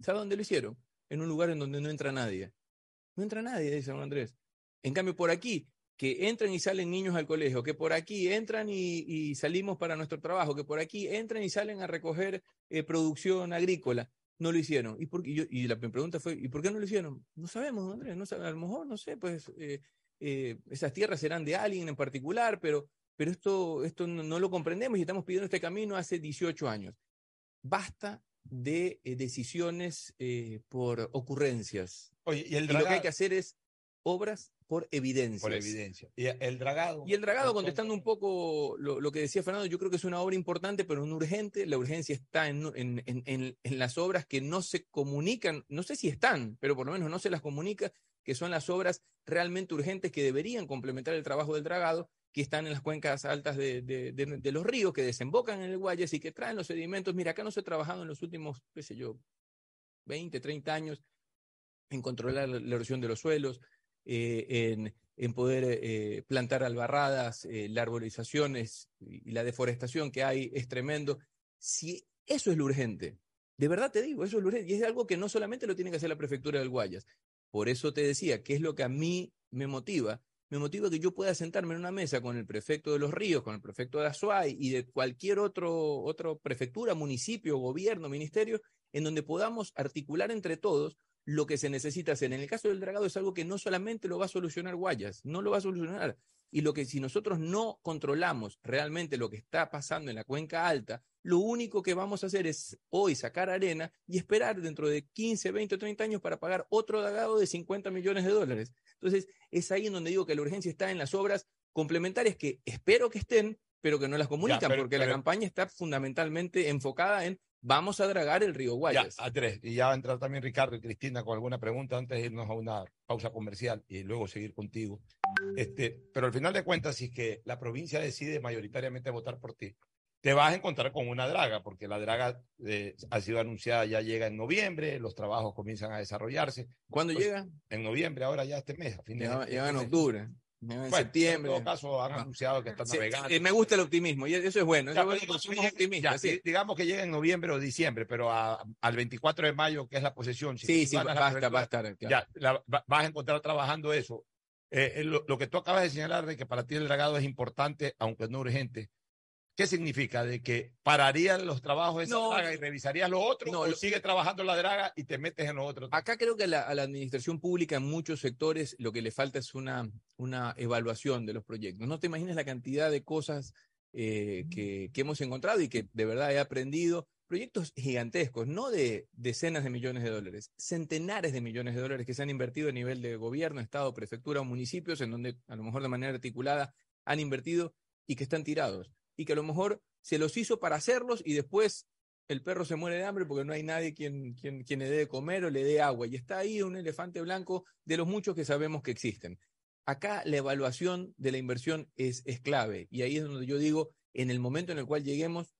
¿Sabe dónde lo hicieron? En un lugar en donde no entra nadie. No entra nadie, dice don Andrés. En cambio, por aquí que entran y salen niños al colegio, que por aquí entran y, salimos para nuestro trabajo, que por aquí entran y salen a recoger eh, producción agrícola. No lo hicieron. ¿Y, por, y, y la pregunta fue, ¿y por qué no lo hicieron? No sabemos, Andrés, no a lo mejor, no sé, pues eh, eh, esas tierras serán de alguien en particular, pero, pero esto, esto no, lo comprendemos y estamos pidiendo este camino hace 18 años. Basta de decisiones por ocurrencias. Oye, y, el y lo que hay que hacer es obras por evidencia. Por evidencia. Y el dragado. Y el dragado, contestando un poco lo, que decía Fernando, yo creo que es una obra importante, pero no urgente. La urgencia está en, en, en, en, las obras que no se comunican, no sé si están, pero por lo menos no se las comunica, que son las obras realmente urgentes que deberían complementar el trabajo del dragado, que están en las cuencas altas de, de, los ríos, que desembocan en el Guayas y que traen los sedimentos. Mira, acá no se ha trabajado en los últimos, qué sé yo, 20, 30 años en controlar la erosión de los suelos, eh, en, poder eh, plantar albarradas, eh, la arborización y la deforestación que hay es tremendo. Si eso es lo urgente, de verdad te digo, eso es lo urgente. Y es algo que no solamente lo tiene que hacer la prefectura del Guayas. Por eso te decía, que es lo que a mí me motiva, me motiva que yo pueda sentarme en una mesa con el prefecto de Los Ríos, con el prefecto de Azuay y de cualquier otro, otra prefectura, municipio, gobierno, ministerio, en donde podamos articular entre todos lo que se necesita hacer. En el caso del dragado es algo que no solamente lo va a solucionar Guayas, no lo va a solucionar. Y lo que si nosotros no controlamos realmente lo que está pasando en la cuenca alta, lo único que vamos a hacer es hoy sacar arena y esperar dentro de 15, 20 o 30 años para pagar otro dragado de 50 millones de dólares. Entonces, es ahí en donde digo que la urgencia está en las obras complementarias que espero que estén, pero que no las comunican, porque la campaña está fundamentalmente enfocada en vamos a dragar el río Guayas. Ya, a tres. Y ya va a entrar también Ricardo y Cristina con alguna pregunta antes de irnos a una pausa comercial y luego seguir contigo. Este, pero al final de cuentas, si es que la provincia decide mayoritariamente votar por ti, te vas a encontrar con una draga, porque la draga eh, ha sido anunciada, ya llega en noviembre, los trabajos comienzan a desarrollarse. ¿Cuándo Pues, llega? En noviembre, ahora ya este mes. A fin de, Llega, llega en mes. octubre. Bueno, septiembre. En todo caso, han anunciado que están Sí, navegando. eh, me gusta el optimismo, y eso es bueno. Ya, digamos somos que llegue- optimistas, ya, sí. di- Digamos que llega en noviembre o diciembre, pero a- al 24 de mayo, que es la posesión. si Sí, sí, ganas la va a estar, va a prefectura, estar, claro. Ya, la- va- vas a encontrar trabajando eso. Eh, eh, lo, lo que tú acabas de señalar de que para ti el dragado es importante, aunque no urgente. ¿Qué significa? ¿De que pararían los trabajos de esa No. draga y revisarías lo otro? No, ¿O lo- sigue trabajando la draga y te metes en lo otro? Acá creo que a la, a la administración pública en muchos sectores lo que le falta es una, una evaluación de los proyectos. No te imaginas la cantidad de cosas eh, que, que hemos encontrado y que de verdad he aprendido. Proyectos gigantescos, no de decenas de millones de dólares, centenares de millones de dólares que se han invertido a nivel de gobierno, estado, prefectura o municipios, en donde a lo mejor de manera articulada han invertido y que están tirados. Y que a lo mejor se los hizo para hacerlos y después el perro se muere de hambre porque no hay nadie quien, quien, quien le dé de comer o le dé agua. Y está ahí un elefante blanco de los muchos que sabemos que existen. Acá la evaluación de la inversión es, es clave. Y ahí es donde yo digo, en el momento en el cual lleguemos,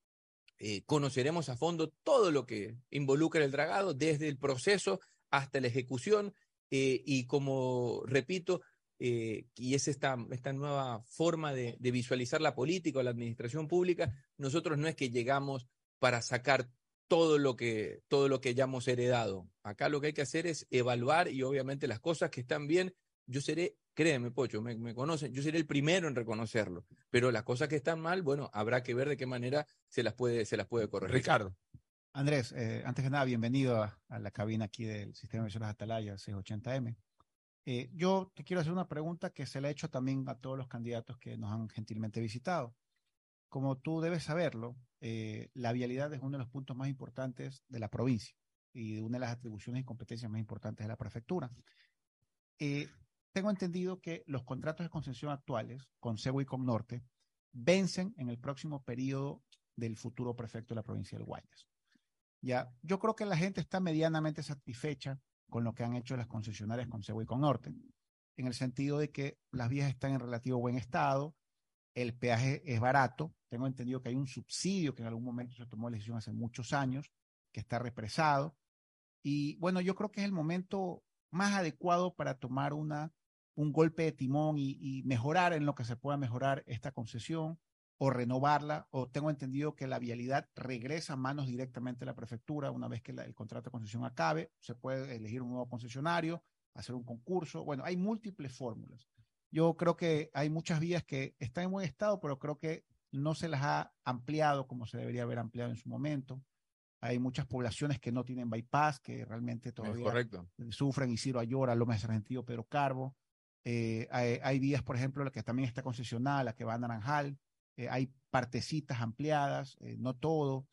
eh, conoceremos a fondo todo lo que involucra el dragado, desde el proceso hasta la ejecución. eh, y como repito, eh, y es esta, esta nueva forma de, de visualizar la política o la administración pública, nosotros no es que llegamos para sacar todo lo que todo lo que hayamos heredado. Acá lo que hay que hacer es evaluar y obviamente las cosas que están bien, yo seré, créeme, Pocho, me, me conocen, yo seré el primero en reconocerlo, pero las cosas que están mal, bueno, habrá que ver de qué manera se las puede se las puede corregir. Ricardo. Andrés, eh, antes que nada, bienvenido a, a la cabina aquí del Sistema de Emisoras Atalaya 680M. Eh, yo te quiero hacer una pregunta que se le ha hecho también a todos los candidatos que nos han gentilmente visitado. Como tú debes saberlo, eh, la vialidad es uno de los puntos más importantes de la provincia y una de las atribuciones y competencias más importantes de la prefectura. Eh, tengo entendido que los contratos de concesión actuales con Cebo y con Norte vencen en el próximo periodo del futuro prefecto de la provincia del Guayas. Ya, yo creo que la gente está medianamente satisfecha con lo que han hecho las concesionarias con Cebo y con Norte, en el sentido de que las vías están en relativo buen estado, el peaje es barato, tengo entendido que hay un subsidio que en algún momento se tomó la decisión hace muchos años, que está represado, y bueno, yo creo que es el momento más adecuado para tomar una, un golpe de timón y mejorar en lo que se pueda mejorar esta concesión, o renovarla, o tengo entendido que la vialidad regresa a manos directamente de la prefectura una vez que la- el contrato de concesión acabe, se puede elegir un nuevo concesionario, hacer un concurso, bueno, hay múltiples fórmulas. Yo creo que hay muchas vías que están en buen estado, pero creo que no se las ha ampliado como se debería haber ampliado en su momento. Hay muchas poblaciones que no tienen bypass, que realmente todavía sufren, Isidro Ayora, López Argentino, Pedro Carbo. Eh, hay, hay vías, por ejemplo, la que también está concesionada, la que va a Naranjal. Eh, hay partecitas ampliadas, eh, no todo.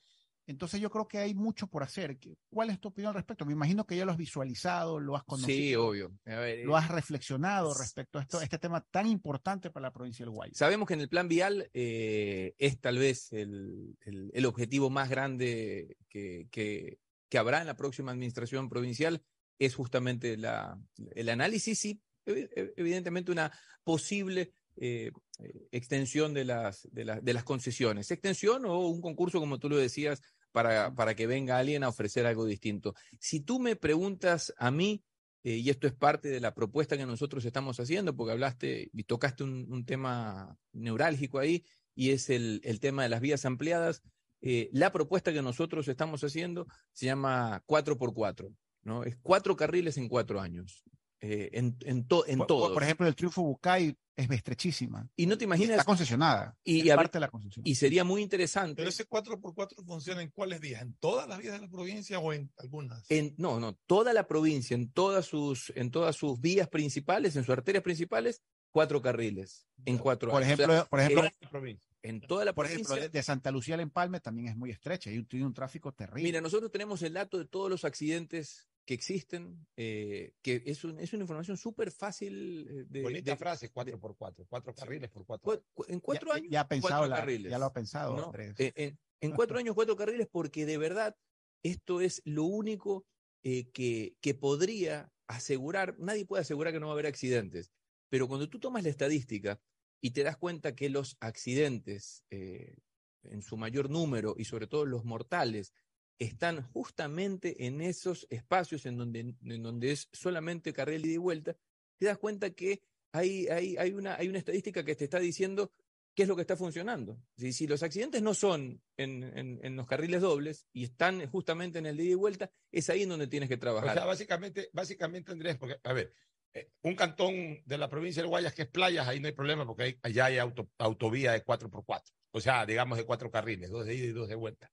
Entonces yo creo que hay mucho por hacer. ¿Qué- ¿Cuál es tu opinión al respecto? Me imagino que ya lo has visualizado, lo has conocido. Sí, obvio. A ver, Lo has reflexionado respecto a esto, a este tema tan importante para la provincia del Guayas. Sabemos que en el plan vial eh, es tal vez el, el- el objetivo más grande que, que- que habrá en la próxima administración provincial, es justamente la, el análisis y evi- ev- evidentemente una posible eh, eh, extensión de las, de, de las concesiones. Extensión o un concurso, como tú lo decías, para, para que venga alguien a ofrecer algo distinto. Si tú me preguntas a mí, eh, y esto es parte de la propuesta que nosotros estamos haciendo, porque hablaste y tocaste un, un tema neurálgico ahí, y es el, el tema de las vías ampliadas. Eh, la propuesta que nosotros estamos haciendo se llama 4x4, ¿no? Es cuatro carriles en cuatro años, eh, en, en, to- en Por- todo. Por, por ejemplo, el Triunfo Bucay es estrechísima. Y no te imaginas. Está concesionada. Y, es parte de la concesión. y sería muy interesante. Pero ese 4x4 funciona en cuáles vías? ¿En todas las vías de la provincia o en algunas? En, no, no, toda la provincia, en todas sus, en todas sus vías principales, en sus arterias principales, cuatro carriles en cuatro por años. Ejemplo, O sea, por ejemplo, en- en toda la por provincia. ejemplo, de, de Santa Lucía al Empalme también es muy estrecha y tiene un tráfico terrible. Mira, nosotros tenemos el dato de todos los accidentes que existen, eh, que es, un- es una información súper fácil eh, de... Bonita de- frase, 4x4, cuatro carriles por cuatro. Cu- cu- En cuatro ya, años, ya ha pensado cuatro la- carriles. ya lo ha pensado, ¿no? Andrés. Eh, en, en cuatro años, cuatro carriles, porque de verdad esto es lo único eh, que, que podría asegurar, nadie puede asegurar que no va a haber accidentes, pero cuando tú tomas la estadística y te das cuenta que los accidentes, eh, en su mayor número y sobre todo los mortales, están justamente en esos espacios en donde, en donde es solamente carril de ida y vuelta, te das cuenta que hay, hay, hay, una, hay una estadística que te está diciendo qué es lo que está funcionando. Si, si los accidentes no son en, en- en los carriles dobles y están justamente en el de ida y vuelta, es ahí en donde tienes que O trabajar. sea, básicamente, básicamente, Andrés, porque, a ver, eh, un cantón de la provincia de Guayas que es playas, ahí no hay problema porque ahí- allá hay auto- autovía de 4x4. O sea, digamos de cuatro carriles, dos de ida y dos de vuelta.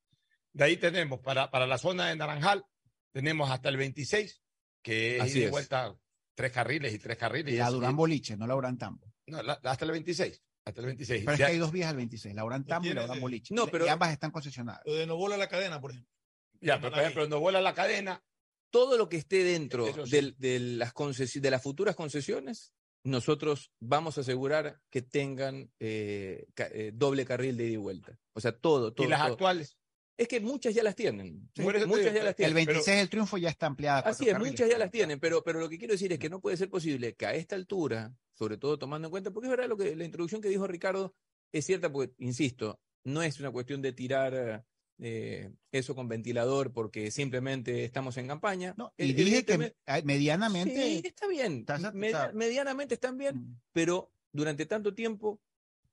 De ahí tenemos para, para la zona de Naranjal, tenemos hasta el 26, que es Así ida y es. vuelta, tres carriles y tres carriles. Y la Durán Boliche, no la Durán Tambo. no, la- hasta el 26. Hasta el 26. Pero es Ya- que hay dos vías al 26, la Durán Tambo y la Durán Boliche. No, Y- pero- y ambas están concesionadas. Lo de no bola la cadena, por ejemplo. Ya, pero por ejemplo, no vuela la cadena. Todo lo que esté dentro Eso sí. del- de, las concesi- de las futuras concesiones, nosotros vamos a asegurar que tengan eh, ca- eh, doble carril de ida y vuelta. O sea, todo, todo. y las todo. actuales. Es que muchas ya las tienen. Muchas digo, ya las El tienen. 26 del triunfo ya está ampliada. Así es, carriles. muchas ya las tienen, pero, pero lo que quiero decir es que no puede ser posible que a esta altura, sobre todo tomando en cuenta, porque es verdad lo que la introducción que dijo Ricardo es cierta, porque, insisto, no es una cuestión de tirar eh, eso con ventilador porque simplemente estamos en campaña. No, y dije que Evidentemente- eh, medianamente. Sí, está bien. estás- medianamente están bien, Mm. pero durante tanto tiempo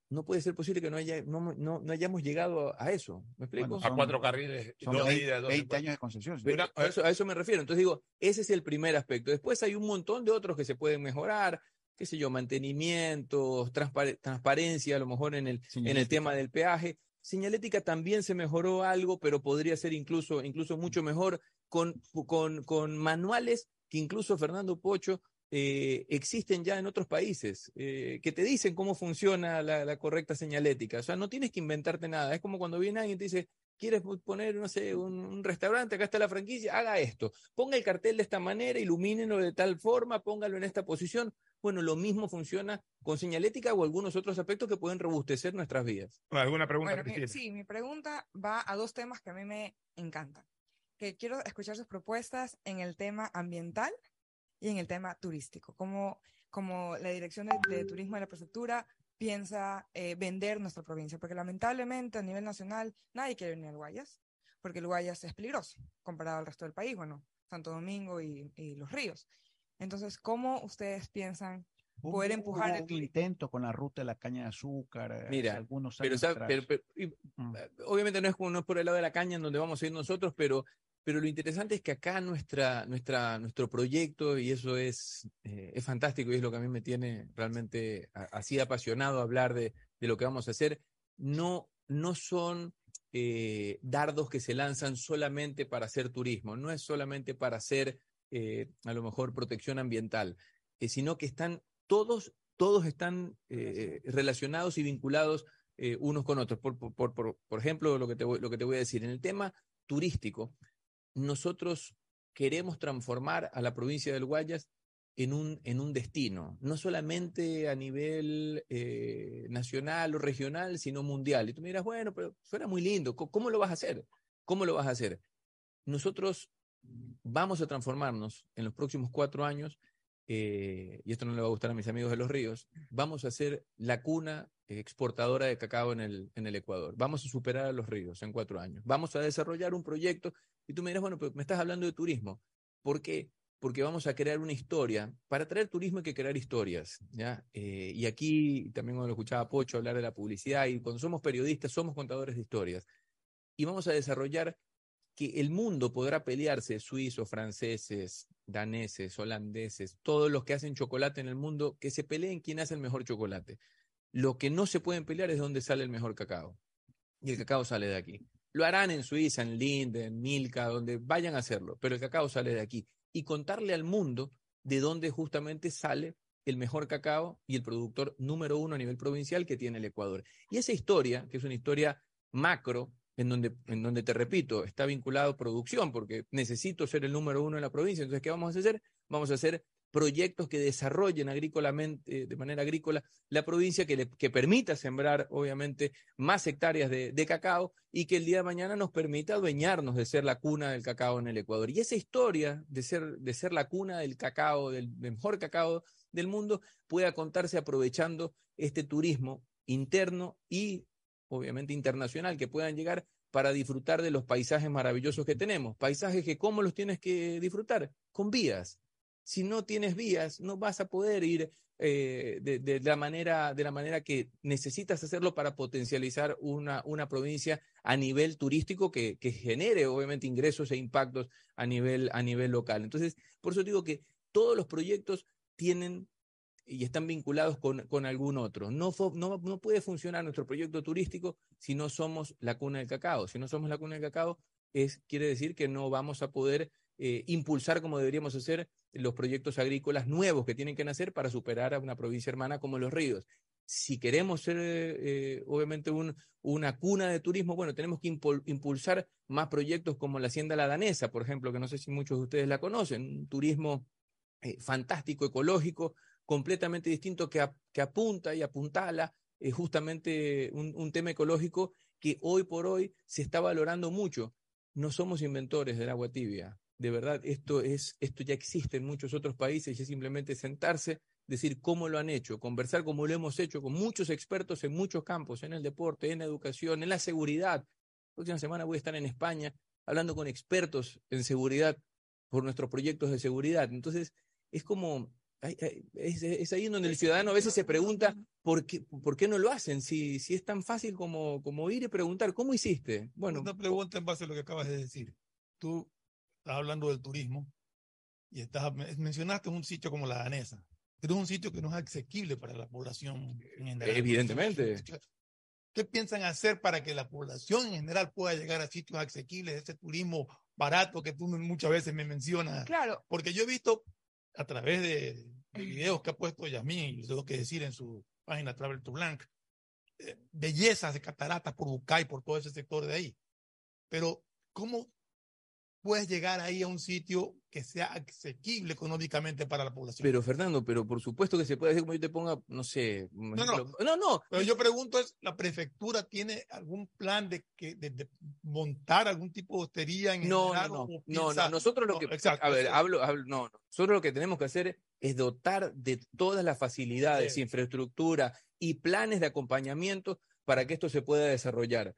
no puede ser posible que no, haya, no, no, no hayamos llegado a, a eso. ¿Me explico? Bueno, A cuatro carriles, Son dos de 20, ida, dos de 20 vuelta. años de concesión. Pero Una- a, eso, a eso me refiero. Entonces digo, ese es el primer aspecto. Después hay un montón de otros que se pueden mejorar, qué sé yo, mantenimientos, transpar- transparencia, a lo mejor en el, en el Señalética. tema del peaje. Señalética también se mejoró algo, pero podría ser incluso, incluso mucho mejor con, con, con manuales que incluso Fernando Pocho eh, existen ya en otros países, eh, que te dicen cómo funciona la, la correcta señalética. O sea, no tienes que inventarte nada. Es como cuando viene alguien y te dice, ¿Quieres poner, no sé, un, un restaurante? Acá está la franquicia, haga esto. Ponga el cartel de esta manera, ilumínenlo de tal forma, póngalo en esta posición. Bueno, lo mismo funciona con señalética o algunos otros aspectos que pueden robustecer nuestras vías. ¿Alguna pregunta, Bueno, mi- sí, mi pregunta va a dos temas que a mí me encantan. Que quiero escuchar sus propuestas en el tema ambiental y en el tema turístico. Como, como la Dirección de, de Turismo de la Prefectura piensa eh, vender nuestra provincia, porque lamentablemente a nivel nacional nadie quiere venir al Guayas, porque el Guayas es peligroso comparado al resto del país, bueno, Santo Domingo y, y los ríos. Entonces, ¿cómo ustedes piensan poder empujar el intento con la ruta de la caña de azúcar. eh, hace Mira, algunos pero, años sabe- atrás. pero- pero- y, Mm. eh, obviamente no es, no es por el lado de la caña en donde vamos a ir nosotros, pero, pero lo interesante es que acá nuestra, nuestra, nuestro proyecto, y eso es, eh, es fantástico y es lo que a mí me tiene realmente así apasionado hablar de, de lo que vamos a hacer, no, no son eh, dardos que se lanzan solamente para hacer turismo, no es solamente para hacer eh, a lo mejor protección ambiental, eh, sino que están todos, todos están relacionados y vinculados unos con otros. Por, por, por, por- por ejemplo, lo que, te voy, lo que te voy a decir, en el tema turístico, nosotros queremos transformar a la provincia del Guayas en un, en un destino, no solamente a nivel eh, nacional o regional, sino mundial. Y tú me dirás, bueno, pero suena muy lindo, ¿cómo, lo vas a hacer? ¿Cómo lo vas a hacer? Nosotros vamos a transformarnos en los próximos cuatro años, eh, y esto no le va a gustar a mis amigos de los ríos, vamos a ser la cuna exportadora de cacao en el, en el Ecuador. Vamos a superar a los ríos en cuatro años. Vamos a desarrollar un proyecto, y tú me dirás, bueno, pero me estás hablando de turismo. ¿Por qué? Porque vamos a crear una historia. Para traer turismo hay que crear historias, ¿ya? Eh, y aquí también cuando lo escuchaba Pocho hablar de la publicidad, y cuando somos periodistas somos contadores de historias. Y vamos a desarrollar que el mundo podrá pelearse, suizos, franceses, daneses, holandeses, todos los que hacen chocolate en el mundo, que se peleen quién hace el mejor chocolate. Lo que no se pueden pelear es dónde sale el mejor cacao. Y el cacao sale de aquí. Lo harán en Suiza, en Linde, en Milka, donde vayan a hacerlo, pero el cacao sale de aquí. Y contarle al mundo de dónde justamente sale el mejor cacao y el productor número uno a nivel provincial que tiene el Ecuador. Y esa historia, que es una historia macro, en donde, en donde te repito, está vinculado producción, porque necesito ser el número uno en la provincia. Entonces, ¿qué vamos a hacer? Vamos a hacer proyectos que desarrollen agrícolamente, de manera agrícola la provincia, que, le, que permita sembrar, obviamente, más hectáreas de, cacao y que el día de mañana nos permita adueñarnos de ser la cuna del cacao en el Ecuador. Y esa historia de ser, de ser la cuna del cacao, del mejor cacao del mundo, pueda contarse aprovechando este turismo interno y obviamente internacional, que puedan llegar para disfrutar de los paisajes maravillosos que tenemos. Paisajes que cómo los tienes que disfrutar? Con vías. Si no tienes vías, no vas a poder ir eh, de, de, la manera, de la manera que necesitas hacerlo para potencializar una, una provincia a nivel turístico que, que genere obviamente ingresos e impactos a nivel, a nivel local. Entonces, por eso digo que todos los proyectos tienen y están vinculados con, con algún otro. No, no, no, puede funcionar nuestro proyecto turístico si no somos la cuna del cacao. Si no somos la cuna del cacao, es, quiere decir que no vamos a poder eh, impulsar como deberíamos hacer los proyectos agrícolas nuevos que tienen que nacer para superar a una provincia hermana como Los Ríos. Si queremos ser, eh, obviamente, un, una cuna de turismo, bueno, tenemos que impulsar más proyectos como la Hacienda La Danesa, por ejemplo, que no sé si muchos de ustedes la conocen, un turismo eh, fantástico, ecológico, completamente distinto que, que apunta y apuntala eh, justamente un, tema ecológico que hoy por hoy se está valorando mucho. No somos inventores del agua tibia. De verdad, esto, es, esto ya existe en muchos otros países y es simplemente sentarse, decir cómo lo han hecho, conversar como lo hemos hecho con muchos expertos en muchos campos, en el deporte, en la educación, en la seguridad. La próxima semana voy a estar en España hablando con expertos en seguridad por nuestros proyectos de seguridad. Entonces, es como es, ahí donde el ciudadano a veces se pregunta por qué, por qué no lo hacen, si, si es tan fácil como, como ir y preguntar, ¿cómo hiciste? Bueno, una pregunta en base a lo que acabas de decir. Tú estás hablando del turismo y estás, mencionaste un sitio como la danesa, pero es un sitio que no es asequible para la población en general. Evidentemente. ¿Qué piensan hacer para que la población en general pueda llegar a sitios asequibles, ese turismo barato que tú muchas veces me mencionas? Claro. Porque yo he visto a través de, de videos que ha puesto Yasmín, y tengo que decir en su página Travel to Blanc, eh, bellezas de cataratas por Bucay, por todo ese sector de ahí. Pero, ¿cómo puedes llegar ahí a un sitio que sea asequible económicamente para la población. Pero Fernando, pero por supuesto que se puede hacer como yo te ponga, no sé. No, no, no, no. Pero yo pregunto es, ¿la prefectura tiene algún plan de que de, de montar algún tipo de hostería en no, general, no, no, no, no, nosotros lo que, exacto, a ver, hablo, hablo, no, nosotros lo que tenemos que hacer es dotar de todas las facilidades, sí. infraestructura y planes de acompañamiento para que esto se pueda desarrollar.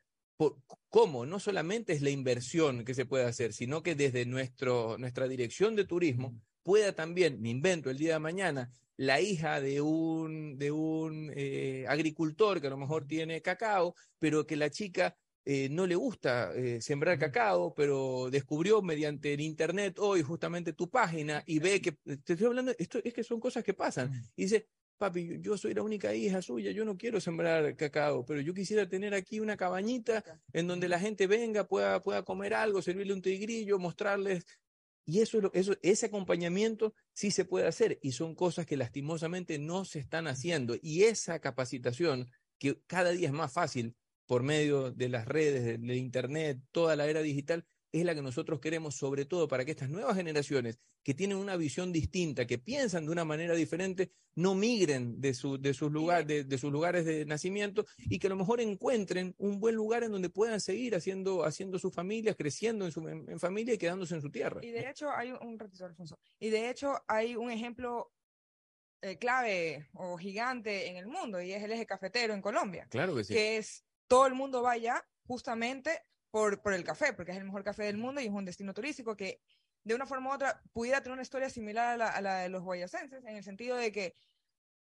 ¿Cómo? No solamente es la inversión que se puede hacer, sino que desde nuestro, nuestra dirección de turismo pueda también, me invento el día de mañana, la hija de un, de un eh, agricultor que a lo mejor tiene cacao, pero que la chica eh, no le gusta eh, sembrar cacao, pero descubrió mediante el internet hoy justamente tu página y ve que, te estoy hablando, esto es que son cosas que pasan, y dice, papi, yo soy la única hija suya, yo no quiero sembrar cacao, pero yo quisiera tener aquí una cabañita en donde la gente venga, pueda, pueda comer algo, servirle un tigrillo, mostrarles. Y eso, eso, ese acompañamiento sí se puede hacer y son cosas que lastimosamente no se están haciendo. Y esa capacitación, que cada día es más fácil por medio de las redes, de, de Internet, toda la era digital, es la que nosotros queremos, sobre todo para que estas nuevas generaciones que tienen una visión distinta, que piensan de una manera diferente, no migren de, su, de, sus, lugar, de, de, sus lugares de nacimiento y que a lo mejor encuentren un buen lugar en donde puedan seguir haciendo, haciendo sus familias, creciendo en, su, en, en familia y quedándose en su tierra. Y de hecho hay un, un ratito, Alfonso, y de hecho hay un ejemplo eh, clave o gigante en el mundo y es el eje cafetero en Colombia. Claro que sí. Que es, todo el mundo vaya justamente por, por el café, porque es el mejor café del mundo y es un destino turístico que de una forma u otra pudiera tener una historia similar a la, a la de los guayacenses, en el sentido de que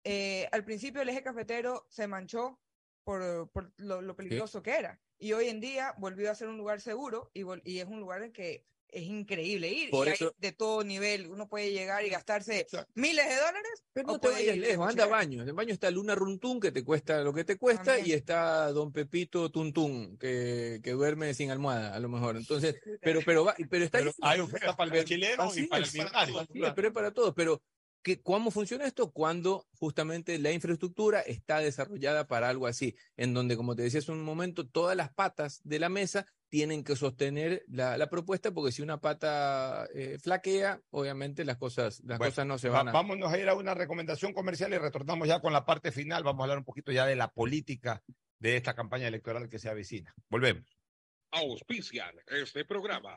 eh, al principio el eje cafetero se manchó por, por lo, lo, peligroso que era. y hoy en día volvió a ser un lugar seguro y, y es un lugar en que es increíble ir. Por y eso- hay de todo nivel. Uno puede llegar y gastarse miles de dólares. Pero o no te puede vayas ir lejos, anda a baños. En baño está Luna Runtún, que te cuesta lo que te cuesta, También. y está Don Pepito Tuntún, que, que duerme sin almohada, a lo mejor. Entonces, pero, pero, va- pero está Pero hay oferta para el mochilero Así y para el millonario. es, pero es para todos. Pero, ¿qué, ¿cómo funciona esto? Cuando justamente la infraestructura está desarrollada para algo así, en donde, como te decía hace un momento, todas las patas de la mesa tienen que sostener la, la propuesta, porque si una pata eh, flaquea, obviamente las cosas, las Bueno, cosas no se va- van a... Vámonos a ir a una recomendación comercial y retornamos ya con la parte final. Vamos a hablar un poquito ya de la política de esta campaña electoral que se avecina. Volvemos. Auspician este programa.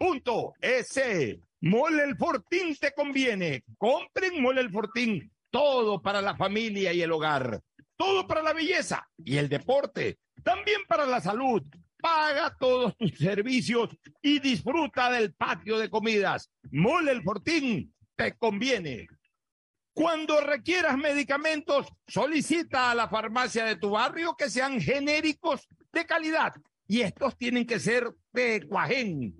www.inmobiliar.gov.es. Mole el Fortín te conviene. Compren Mole el Fortín. Todo para la familia y el hogar. Todo para la belleza y el deporte. También para la salud. Paga todos tus servicios y disfruta del patio de comidas. Mole el Fortín te conviene. Cuando requieras medicamentos, solicita a la farmacia de tu barrio que sean genéricos de calidad. Y estos tienen que ser de Cuajén.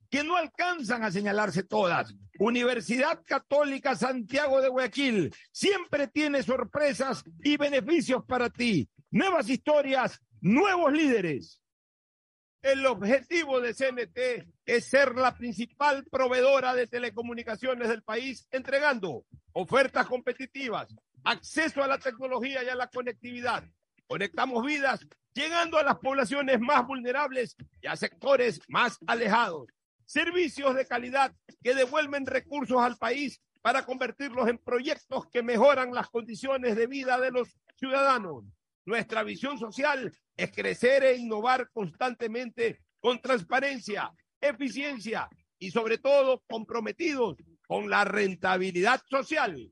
que no alcanzan a señalarse todas. Universidad Católica Santiago de Guayaquil siempre tiene sorpresas y beneficios para ti. Nuevas historias, nuevos líderes. El objetivo de CNT es ser la principal proveedora de telecomunicaciones del país, entregando ofertas competitivas, acceso a la tecnología y a la conectividad. Conectamos vidas, llegando a las poblaciones más vulnerables y a sectores más alejados. Servicios de calidad que devuelven recursos al país para convertirlos en proyectos que mejoran las condiciones de vida de los ciudadanos. Nuestra visión social es crecer e innovar constantemente con transparencia, eficiencia y sobre todo comprometidos con la rentabilidad social.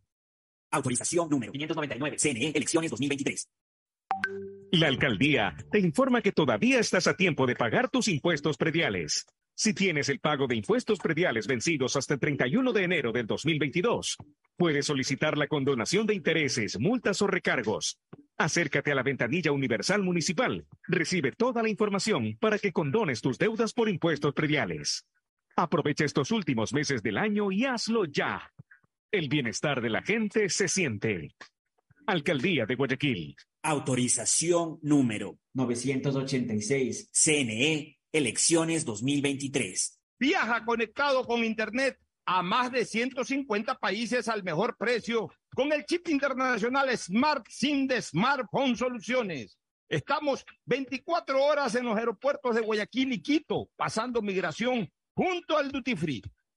Autorización número 599, CNE, elecciones 2023. La alcaldía te informa que todavía estás a tiempo de pagar tus impuestos prediales. Si tienes el pago de impuestos prediales vencidos hasta el 31 de enero del 2022, puedes solicitar la condonación de intereses, multas o recargos. Acércate a la ventanilla universal municipal. Recibe toda la información para que condones tus deudas por impuestos prediales. Aprovecha estos últimos meses del año y hazlo ya. El bienestar de la gente se siente. Alcaldía de Guayaquil. Autorización número 986, CNE, elecciones 2023. Viaja conectado con Internet a más de 150 países al mejor precio con el chip internacional Smart SIM de Smartphone Soluciones. Estamos 24 horas en los aeropuertos de Guayaquil y Quito, pasando migración junto al Duty Free.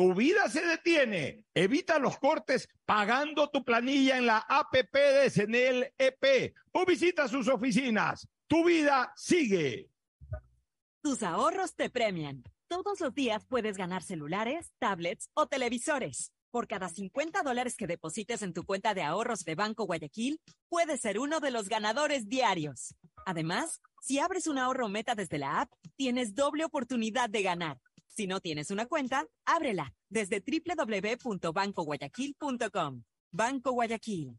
tu vida se detiene. Evita los cortes pagando tu planilla en la APP de Senel EP o visita sus oficinas. Tu vida sigue. Tus ahorros te premian. Todos los días puedes ganar celulares, tablets o televisores. Por cada 50 dólares que deposites en tu cuenta de ahorros de Banco Guayaquil, puedes ser uno de los ganadores diarios. Además, si abres un ahorro meta desde la app, tienes doble oportunidad de ganar. Si no tienes una cuenta, ábrela desde www.bancoguayaquil.com. Banco Guayaquil.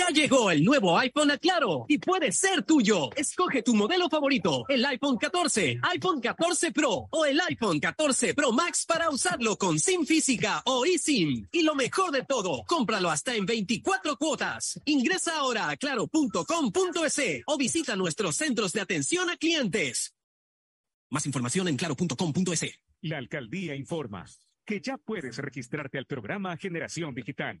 Ya llegó el nuevo iPhone a Claro y puede ser tuyo. Escoge tu modelo favorito, el iPhone 14, iPhone 14 Pro o el iPhone 14 Pro Max para usarlo con SIM física o eSIM. Y lo mejor de todo, cómpralo hasta en 24 cuotas. Ingresa ahora a claro.com.es o visita nuestros centros de atención a clientes. Más información en claro.com.es. La alcaldía informa que ya puedes registrarte al programa Generación Digital.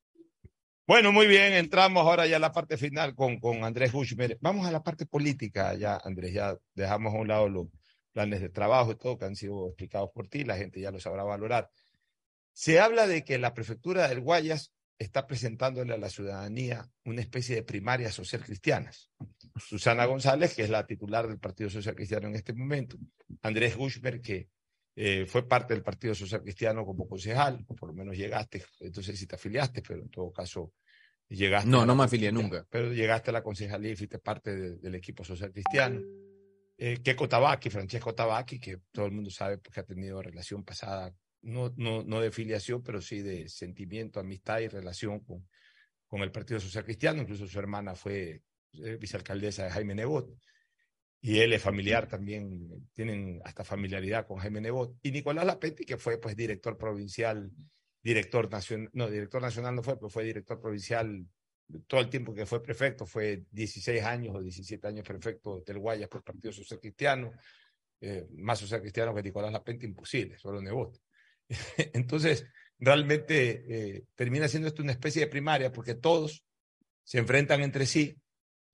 Bueno, muy bien, entramos ahora ya a la parte final con, con Andrés Hushmer. Vamos a la parte política ya, Andrés, ya dejamos a un lado los planes de trabajo y todo que han sido explicados por ti, la gente ya lo sabrá valorar. Se habla de que la prefectura del Guayas está presentándole a la ciudadanía una especie de primarias social cristianas. Susana González, que es la titular del Partido Social Cristiano en este momento, Andrés Hushmer, que eh, fue parte del Partido Social Cristiano como concejal, por lo menos llegaste, entonces si te afiliaste, pero en todo caso llegaste. No, no me afilié nunca. Pero llegaste a la concejalía y fuiste parte del equipo social cristiano. Eh, Keiko Tabaki, Francesco Tabaki, que todo el mundo sabe porque ha tenido relación pasada, no, no, no de filiación, pero sí de sentimiento, amistad y relación con, con el Partido Social Cristiano. Incluso su hermana fue eh, vicealcaldesa de Jaime Nebot y él es familiar también, tienen hasta familiaridad con Jaime Nebot, y Nicolás Lapetti, que fue pues director provincial, director nacional, no, director nacional no fue, pero fue director provincial todo el tiempo que fue prefecto, fue 16 años o 17 años prefecto del Guayas por el Partido Social Cristiano, eh, más social cristiano que Nicolás Lapetti, imposible, solo Nebot. *laughs* Entonces, realmente eh, termina siendo esto una especie de primaria porque todos se enfrentan entre sí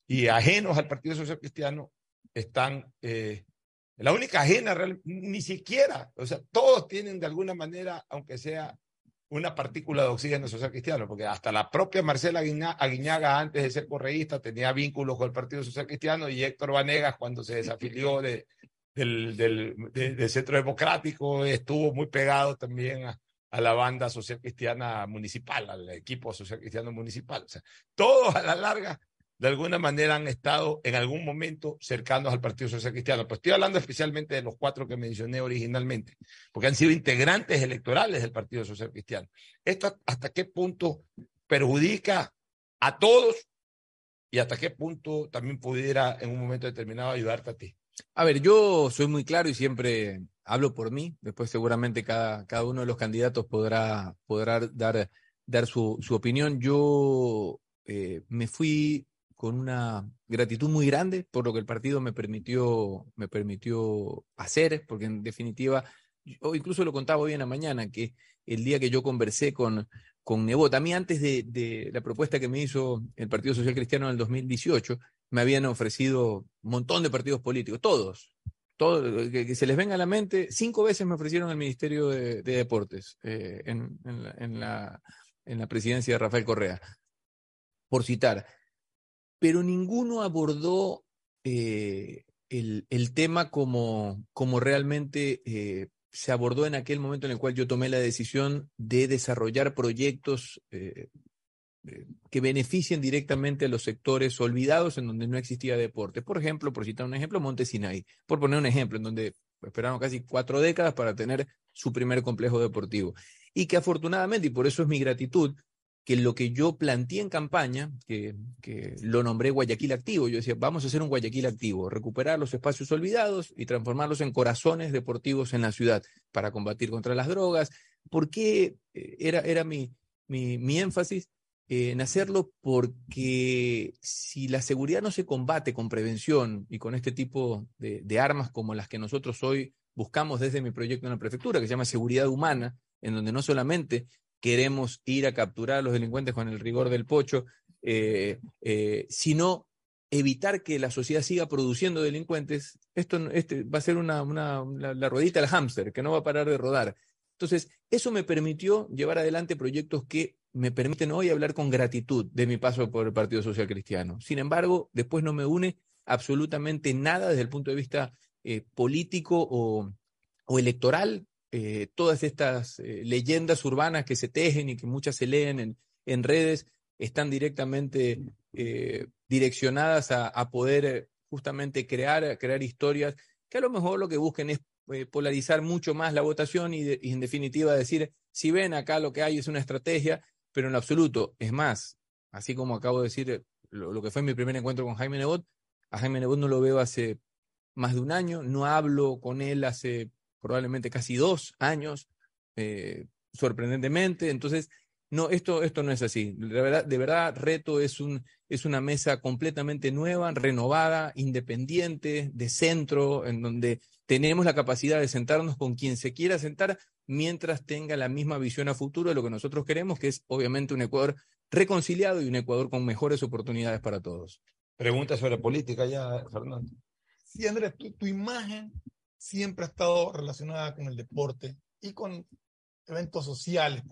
y ajenos al Partido Social Cristiano están, eh, la única ajena, ni siquiera, o sea, todos tienen de alguna manera, aunque sea una partícula de oxígeno social cristiano, porque hasta la propia Marcela Aguiñaga, antes de ser correísta, tenía vínculos con el Partido Social Cristiano y Héctor Vanegas, cuando se desafilió de, del, del, Centro Democrático, estuvo muy pegado también a, a, la banda social cristiana municipal, al equipo social cristiano municipal. O sea, todos a la larga de alguna manera han estado en algún momento cercanos al Partido Social Cristiano. Pues estoy hablando especialmente de los cuatro que mencioné originalmente, porque han sido integrantes electorales del Partido Social Cristiano. ¿Esto hasta qué punto perjudica a todos y hasta qué punto también pudiera en un momento determinado ayudarte a ti? A ver, yo soy muy claro y siempre hablo por mí. Después seguramente cada, cada uno de los candidatos podrá, podrá dar, dar su, su opinión. Yo eh, me fui con una gratitud muy grande por lo que el partido me permitió, me permitió hacer, porque en definitiva, o incluso lo contaba hoy en la mañana, que el día que yo conversé con, con Nebot, a mí antes de, la propuesta que me hizo el Partido Social Cristiano en el 2018, me habían ofrecido un montón de partidos políticos, todos, todo, que, se les venga a la mente, cinco veces me ofrecieron el Ministerio de, de Deportes eh, en, la, en la presidencia de Rafael Correa, por citar pero ninguno abordó eh, el, tema como, como realmente eh, se abordó en aquel momento en el cual yo tomé la decisión de desarrollar proyectos eh, que beneficien directamente a los sectores olvidados en donde no existía deporte. Por ejemplo, por citar un ejemplo, Monte Sinai, por poner un ejemplo, en donde esperaron casi cuatro décadas para tener su primer complejo deportivo. Y que afortunadamente, y por eso es mi gratitud, que lo que yo planteé en campaña, que, que, lo nombré Guayaquil Activo, yo decía, vamos a hacer un Guayaquil Activo, recuperar los espacios olvidados y transformarlos en corazones deportivos en la ciudad para combatir contra las drogas. ¿Por qué eh, era, era mi, mi, mi énfasis? En hacerlo porque si la seguridad no se combate con prevención y con este tipo de, de armas como las que nosotros hoy buscamos desde mi proyecto en la prefectura, que se llama Seguridad Humana, en donde no solamente queremos ir a capturar a los delincuentes con el rigor del pocho, eh, eh, sino evitar que la sociedad siga produciendo delincuentes, esto este va a ser una, la, ruedita del hámster, que no va a parar de rodar. Entonces, eso me permitió llevar adelante proyectos que me permiten hoy hablar con gratitud de mi paso por el Partido Social Cristiano. Sin embargo, después no me une absolutamente nada desde el punto de vista eh, político o electoral eh, todas estas eh, leyendas urbanas que se tejen y que muchas se leen en, en redes están directamente eh, direccionadas a, poder justamente crear, crear historias que a lo mejor lo que busquen es polarizar mucho más la votación y, en definitiva decir, si ven acá lo que hay es una estrategia, pero en absoluto, es más, así como acabo de decir lo, lo que fue mi primer encuentro con Jaime Nebot, a Jaime Nebot no lo veo hace más de un año, no hablo con él hace probablemente casi dos años, eh, sorprendentemente. Entonces, no, esto, esto no es así. De verdad, de verdad, Reto es, un, es una mesa completamente nueva, renovada, independiente, de centro, en donde tenemos la capacidad de sentarnos con quien se quiera sentar mientras tenga la misma visión a futuro de lo que nosotros queremos, que es obviamente un Ecuador reconciliado y un Ecuador con mejores oportunidades para todos. Pregunta sobre política ya, Fernando. Sí, Andrés, tu, tu imagen siempre ha estado relacionada con el deporte y con eventos sociales.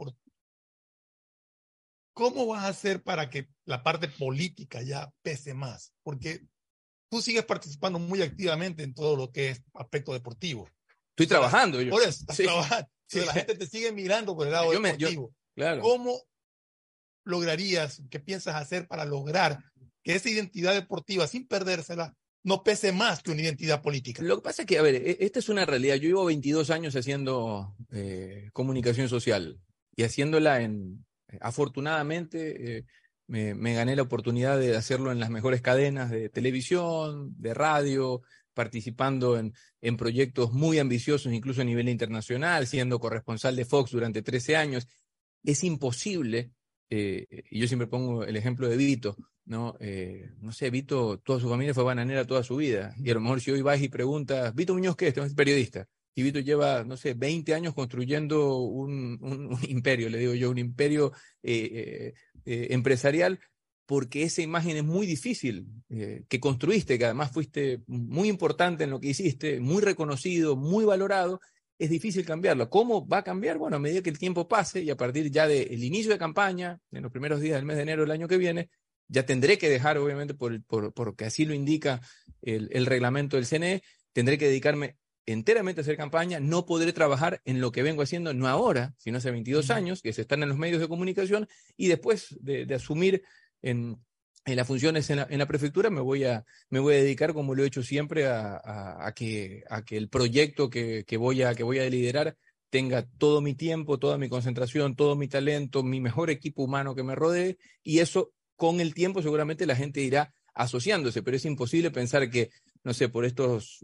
¿Cómo vas a hacer para que la parte política ya pese más? Porque tú sigues participando muy activamente en todo lo que es aspecto deportivo. Estoy trabajando yo. Por eso, estás sí. trabajando. Sí. La gente te sigue mirando por el lado yo deportivo. Me, yo, claro. ¿Cómo lograrías, qué piensas hacer para lograr que esa identidad deportiva, sin perdérsela, no pese más que una identidad política. Lo que pasa es que, a ver, e, esta es una realidad. Yo llevo 22 años haciendo eh, comunicación social y haciéndola en, afortunadamente, eh, me, me, gané la oportunidad de hacerlo en las mejores cadenas de televisión, de radio, participando en, en proyectos muy ambiciosos, incluso a nivel internacional, siendo corresponsal de Fox durante 13 años. Es imposible, eh, y yo siempre pongo el ejemplo de Vito, ¿no? Eh, no sé, Vito, toda su familia fue bananera toda su vida. Y a lo mejor si hoy vas y preguntas, Vito Muñoz, ¿qué es? es periodista. Y Vito lleva, no sé, 20 años construyendo un, un, un imperio, le digo yo, un imperio eh, eh, empresarial, porque esa imagen es muy difícil eh, que construiste, que además fuiste muy importante en lo que hiciste, muy reconocido, muy valorado, es difícil cambiarlo. ¿Cómo va a cambiar? Bueno, a medida que el tiempo pase y a partir ya del de inicio de campaña, en los primeros días del mes de enero del año que viene, ya tendré que dejar, obviamente, por, por, porque así lo indica el, el, reglamento del CNE, tendré que dedicarme enteramente a hacer campaña, no podré trabajar en lo que vengo haciendo, no ahora, sino hace 22 años, que se están en los medios de comunicación, y después de, de asumir en, en, las funciones en la, en la, prefectura, me voy, a, me voy a dedicar, como lo he hecho siempre, a, que, a que el proyecto que, que, voy a, que voy a liderar tenga todo mi tiempo, toda mi concentración, todo mi talento, mi mejor equipo humano que me rodee, y eso con el tiempo seguramente la gente irá asociándose, pero es imposible pensar que no sé, por estos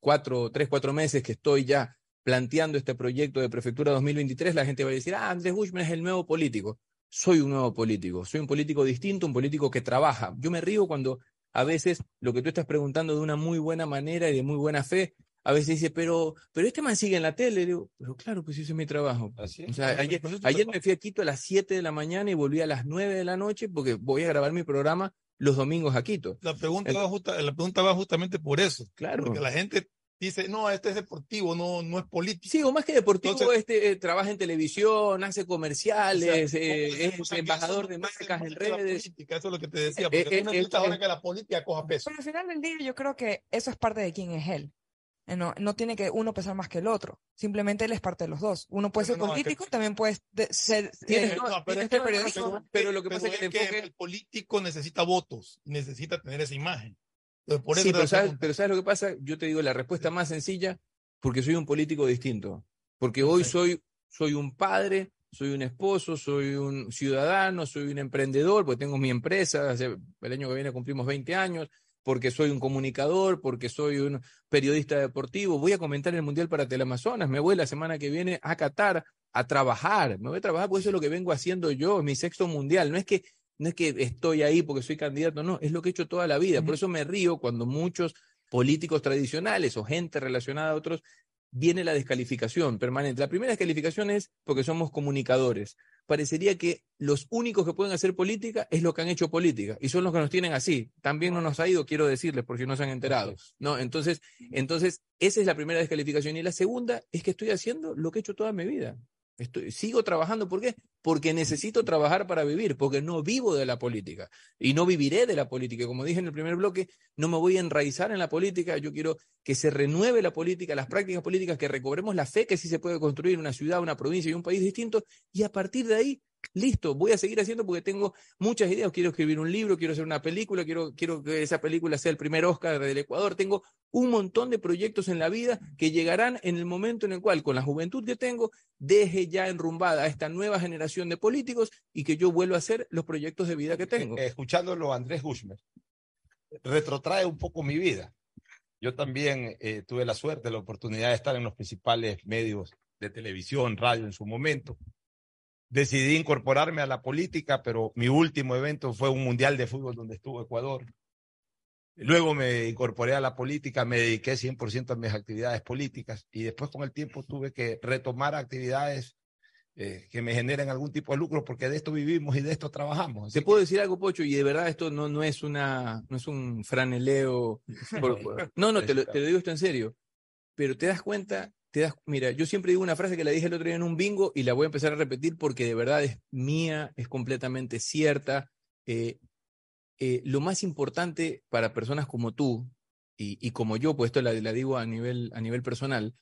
cuatro, tres, cuatro meses que estoy ya planteando este proyecto de Prefectura 2023, la gente va a decir, ah, Andrés Bushman es el nuevo político. Soy un nuevo político, soy un político distinto, un político que trabaja. Yo me río cuando a veces lo que tú estás preguntando de una muy buena manera y de muy buena fe, a veces dice, pero, pero este man sigue en la tele. digo, pero claro, pues ese es mi trabajo. O sea, ayer, ayer me fui a Quito a las 7 de la mañana y volví a las 9 de la noche porque voy a grabar mi programa los domingos a Quito. La pregunta, va, justa, la pregunta va justamente por eso. Claro. Porque la gente dice, no, este es deportivo, no, no es político. Sí, o más que deportivo, este eh, trabaja en televisión, hace comerciales, eh, es embajador de marcas en redes. Política, eso es lo que te decía, porque eh, tú necesitas ahora que la política coja peso. Pero al final del día yo creo que eso es parte de quién es él. No, no tiene que uno pesar más que el otro. Simplemente él es parte de los dos. Uno puede ser político, también puede ser, periodista. Pero, lo que pasa es que, el político necesita votos, necesita tener esa imagen sí, pero sabes, pero ¿sabes lo que pasa? Yo te digo la respuesta más sencilla, porque soy un político distinto. Porque hoy soy, soy un padre, soy un esposo, soy un ciudadano, soy un emprendedor, porque tengo mi empresa, el año que viene cumplimos 20 años, porque soy un comunicador, porque soy un periodista deportivo. Voy a comentar el Mundial para Teleamazonas, me voy la semana que viene a Qatar a trabajar, me voy a trabajar, porque eso es lo que vengo haciendo yo, mi sexto Mundial. No es que no es que estoy ahí porque soy candidato, no, es lo que he hecho toda la vida. Por eso me río cuando muchos políticos tradicionales o gente relacionada a otros viene la descalificación permanente. La primera descalificación es porque somos comunicadores. Parecería que los únicos que pueden hacer política es los que han hecho política y son los que nos tienen así. También no nos ha ido, quiero decirles, por si no se han enterado. No, entonces, entonces esa es la primera descalificación y la segunda es que estoy haciendo lo que he hecho toda mi vida sigo trabajando, ¿por qué? Porque necesito trabajar para vivir, porque no vivo de la política y no viviré de la política. Como dije en el primer bloque, no me voy a enraizar en la política, yo quiero que se renueve la política, las prácticas políticas, que recobremos la fe que sí se puede construir una ciudad, una provincia y un país distinto, y a partir de ahí Listo, voy a seguir haciendo porque tengo muchas ideas. Quiero escribir un libro, quiero hacer una película, quiero, quiero que esa película sea el primer Oscar del Ecuador. Tengo un montón de proyectos en la vida que llegarán en el momento en el cual, con la juventud que tengo, deje ya enrumbada a esta nueva generación de políticos y que yo vuelva a hacer los proyectos de vida que tengo. Eh, escuchándolo, Andrés Guzmán, retrotrae un poco mi vida. Yo también eh, tuve la suerte, la oportunidad de estar en los principales medios de televisión, radio en su momento decidí incorporarme a la política, pero mi último evento fue un mundial de fútbol donde estuvo Ecuador. Luego me incorporé a la política, me dediqué 100% a mis actividades políticas y después con el tiempo tuve que retomar actividades eh, que me generen algún tipo de lucro porque de esto vivimos y de esto trabajamos. Te puedo decir algo, Pocho, y de verdad esto no, no, es, una, no es un franeleo. *laughs* no, no, te lo, te lo digo esto en serio, pero te das cuenta mira, yo siempre digo una frase que la dije el otro día en un bingo y la voy a empezar a repetir porque de verdad es mía, es completamente cierta. Eh, eh, lo más importante para personas como tú y, como yo, pues esto la, la, digo a nivel, a nivel personal,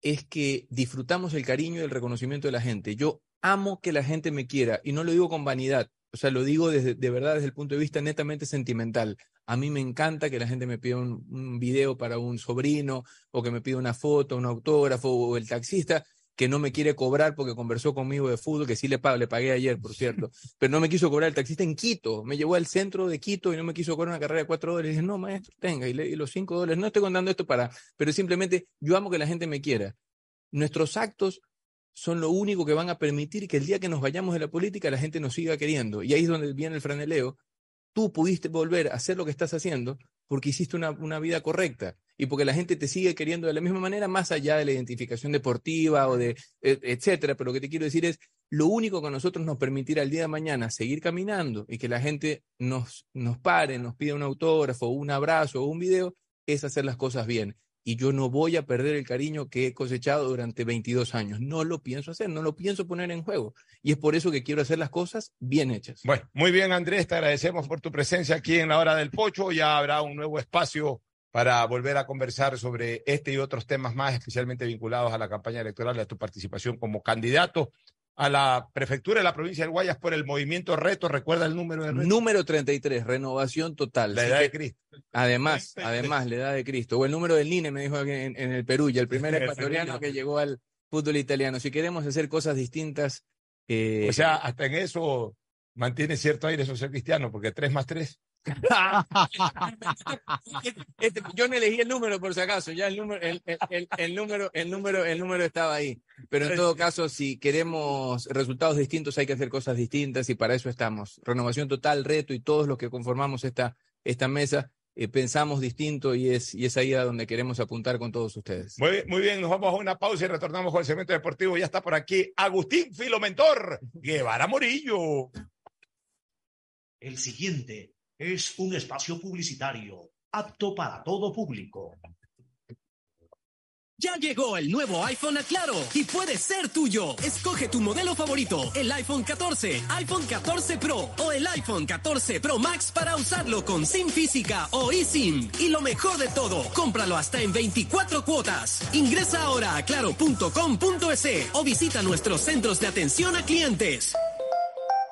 es que disfrutamos el cariño y el reconocimiento de la gente. Yo amo que la gente me quiera y no lo digo con vanidad, o sea, lo digo desde, de verdad desde el punto de vista netamente sentimental. A mí me encanta que la gente me pida un, video para un sobrino, o que me pida una foto, un autógrafo, o el taxista que no me quiere cobrar porque conversó conmigo de fútbol, que sí le, pagué ayer, por cierto, *laughs* pero no me quiso cobrar el taxista en Quito. Me llevó al centro de Quito y no me quiso cobrar una carrera de cuatro dólares. Y dije, no, maestro, tenga, y, y los cinco dólares. No estoy contando esto para, pero simplemente yo amo que la gente me quiera. Nuestros actos son lo único que van a permitir que el día que nos vayamos de la política la gente nos siga queriendo. Y ahí es donde viene el franeleo. Tú pudiste volver a hacer lo que estás haciendo porque hiciste una, una, vida correcta y porque la gente te sigue queriendo de la misma manera, más allá de la identificación deportiva o de e, etcétera. Pero lo que te quiero decir es, lo único que a nosotros nos permitirá el día de mañana seguir caminando y que la gente nos, nos pare, nos pida un autógrafo, un abrazo o un video, es hacer las cosas bien y yo no voy a perder el cariño que he cosechado durante 22 años. No lo pienso hacer, no lo pienso poner en juego. Y es por eso que quiero hacer las cosas bien hechas. Bueno, muy bien Andrés, te agradecemos por tu presencia aquí en la hora del pocho. Ya habrá un nuevo espacio para volver a conversar sobre este y otros temas más, especialmente vinculados a la campaña electoral a tu participación como candidato a la prefectura de la provincia del Guayas por el movimiento Reto. ¿Recuerda el número de Reto? Número 33, renovación total. La edad de Cristo. Además, *laughs* además, la edad de Cristo. O el número del NINE, me dijo en, en el Perú, y el primer *laughs* ecuatoriano que llegó al fútbol italiano. Si queremos hacer cosas distintas. Eh, o sea, hasta en eso mantiene cierto aire social cristiano, porque 3 más 3. Este, yo no elegí el número por si acaso, ya el número, el, el, el, número, el número, el número estaba ahí. Pero en todo caso, si queremos resultados distintos, hay que hacer cosas distintas y para eso estamos. Renovación total, reto y todos los que conformamos esta, esta mesa eh, pensamos distinto y es, y es ahí a donde queremos apuntar con todos ustedes. Muy, muy bien, nos vamos a una pausa y retornamos con el segmento deportivo. Ya está por aquí Agustín Filomentor Guevara Morillo. El siguiente es un espacio publicitario apto para todo público. Ya llegó el nuevo iPhone a Claro y puede ser tuyo. Escoge tu modelo favorito, el iPhone 14, iPhone 14 Pro o el iPhone 14 Pro Max para usarlo con SIM física o eSIM. Y lo mejor de todo, cómpralo hasta en 24 cuotas. Ingresa ahora a claro.com.es o visita nuestros centros de atención a clientes.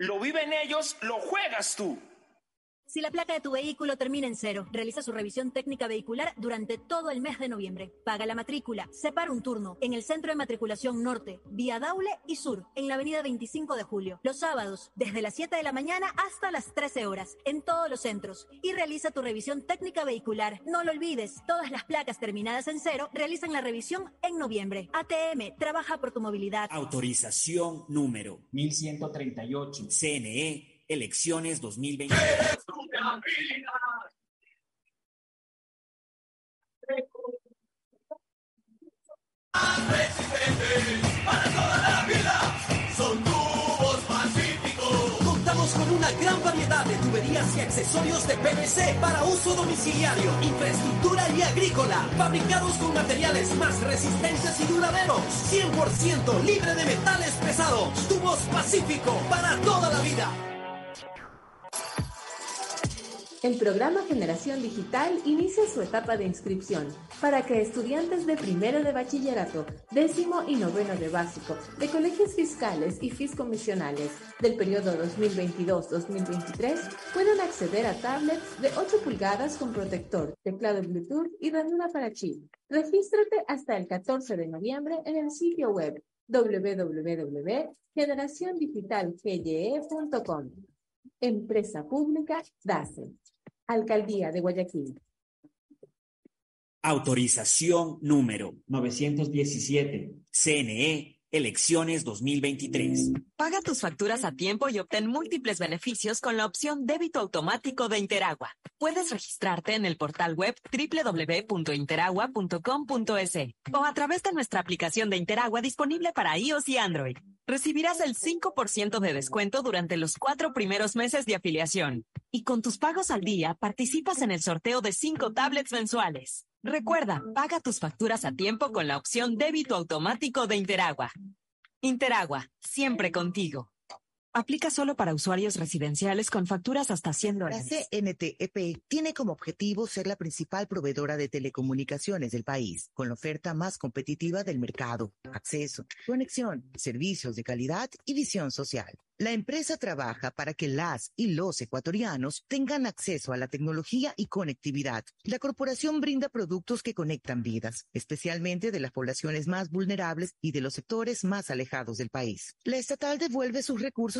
Lo viven ellos, lo juegas tú. Si la placa de tu vehículo termina en cero, realiza su revisión técnica vehicular durante todo el mes de noviembre. Paga la matrícula, separa un turno en el Centro de Matriculación Norte, vía Daule y Sur, en la avenida 25 de Julio. Los sábados, desde las 7 de la mañana hasta las 13 horas, en todos los centros. Y realiza tu revisión técnica vehicular. No lo olvides, todas las placas terminadas en cero realizan la revisión en noviembre. ATM, trabaja por tu movilidad. Autorización número 1138. CNE, elecciones 2020. Para toda la vida, son tubos pacíficos. Contamos con una gran variedad de tuberías y accesorios de PVC para uso domiciliario, infraestructura y agrícola, fabricados con materiales más resistentes y duraderos, 100% libre de metales pesados. Tubos Pacífico para toda la vida. El programa Generación Digital inicia su etapa de inscripción para que estudiantes de primero de bachillerato, décimo y noveno de básico, de colegios fiscales y fiscomisionales del periodo 2022-2023 puedan acceder a tablets de 8 pulgadas con protector, teclado Bluetooth y ranura para chip. Regístrate hasta el 14 de noviembre en el sitio web www.generaciondigitalgye.com. Empresa Pública DACE. Alcaldía de Guayaquil. Autorización número 917. CNE, elecciones 2023. Paga tus facturas a tiempo y obtén múltiples beneficios con la opción débito automático de Interagua. Puedes registrarte en el portal web www.interagua.com.es o a través de nuestra aplicación de Interagua disponible para iOS y Android. Recibirás el 5% de descuento durante los cuatro primeros meses de afiliación. Y con tus pagos al día participas en el sorteo de cinco tablets mensuales. Recuerda, paga tus facturas a tiempo con la opción débito automático de Interagua. Interagua, siempre contigo. Aplica solo para usuarios residenciales con facturas hasta 100 La dólares. CNTEP tiene como objetivo ser la principal proveedora de telecomunicaciones del país, con la oferta más competitiva del mercado, acceso, conexión, servicios de calidad y visión social. La empresa trabaja para que las y los ecuatorianos tengan acceso a la tecnología y conectividad. La corporación brinda productos que conectan vidas, especialmente de las poblaciones más vulnerables y de los sectores más alejados del país. La estatal devuelve sus recursos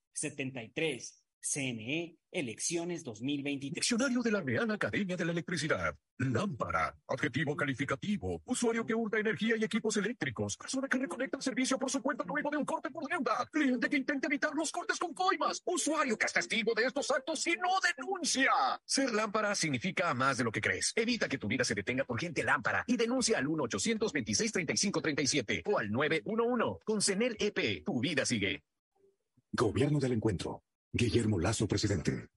73. CNE, elecciones 2023. Diccionario de la Real Academia de la Electricidad. Lámpara. Adjetivo calificativo. Usuario que hurta energía y equipos eléctricos. Persona que reconecta el servicio por su cuenta luego de un corte por deuda. Cliente que intenta evitar los cortes con coimas. Usuario que es testigo de estos actos y no denuncia. Ser lámpara significa más de lo que crees. Evita que tu vida se detenga por gente lámpara y denuncia al 1-826-3537 o al 911. Con CENEL EP, tu vida sigue. Gobierno del Encuentro. Guillermo Lazo, presidente.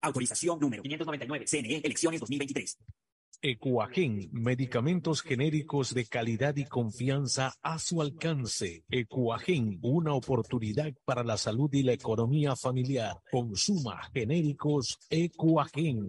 Autorización número 599. CNE, elecciones 2023. Ecuagen, medicamentos genéricos de calidad y confianza a su alcance. Ecuagen, una oportunidad para la salud y la economía familiar. Consuma genéricos Ecuagen.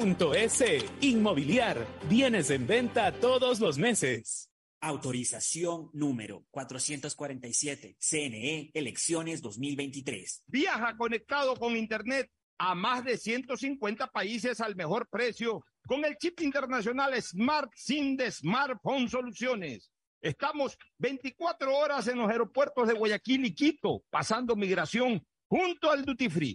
www.inmobiliariapublica.es. Inmobiliar, bienes en venta todos los meses. Autorización número 447. CNE, elecciones 2023. Viaja conectado con Internet a más de 150 países al mejor precio con el chip internacional Smart SIM de Smartphone Soluciones. Estamos 24 horas en los aeropuertos de Guayaquil y Quito, pasando migración junto al Duty Free.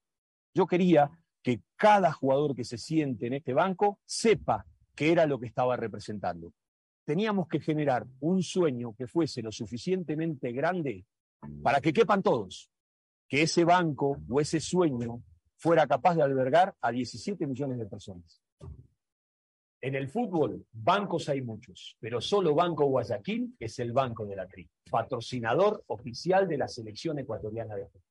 Yo quería que cada jugador que se siente en este banco sepa que era lo que estaba representando. Teníamos que generar un sueño que fuese lo suficientemente grande para que quepan todos, que ese banco o ese sueño fuera capaz de albergar a 17 millones de personas. En el fútbol, bancos hay muchos, pero solo Banco Guayaquil es el banco de la TRI, patrocinador oficial de la selección ecuatoriana de fútbol.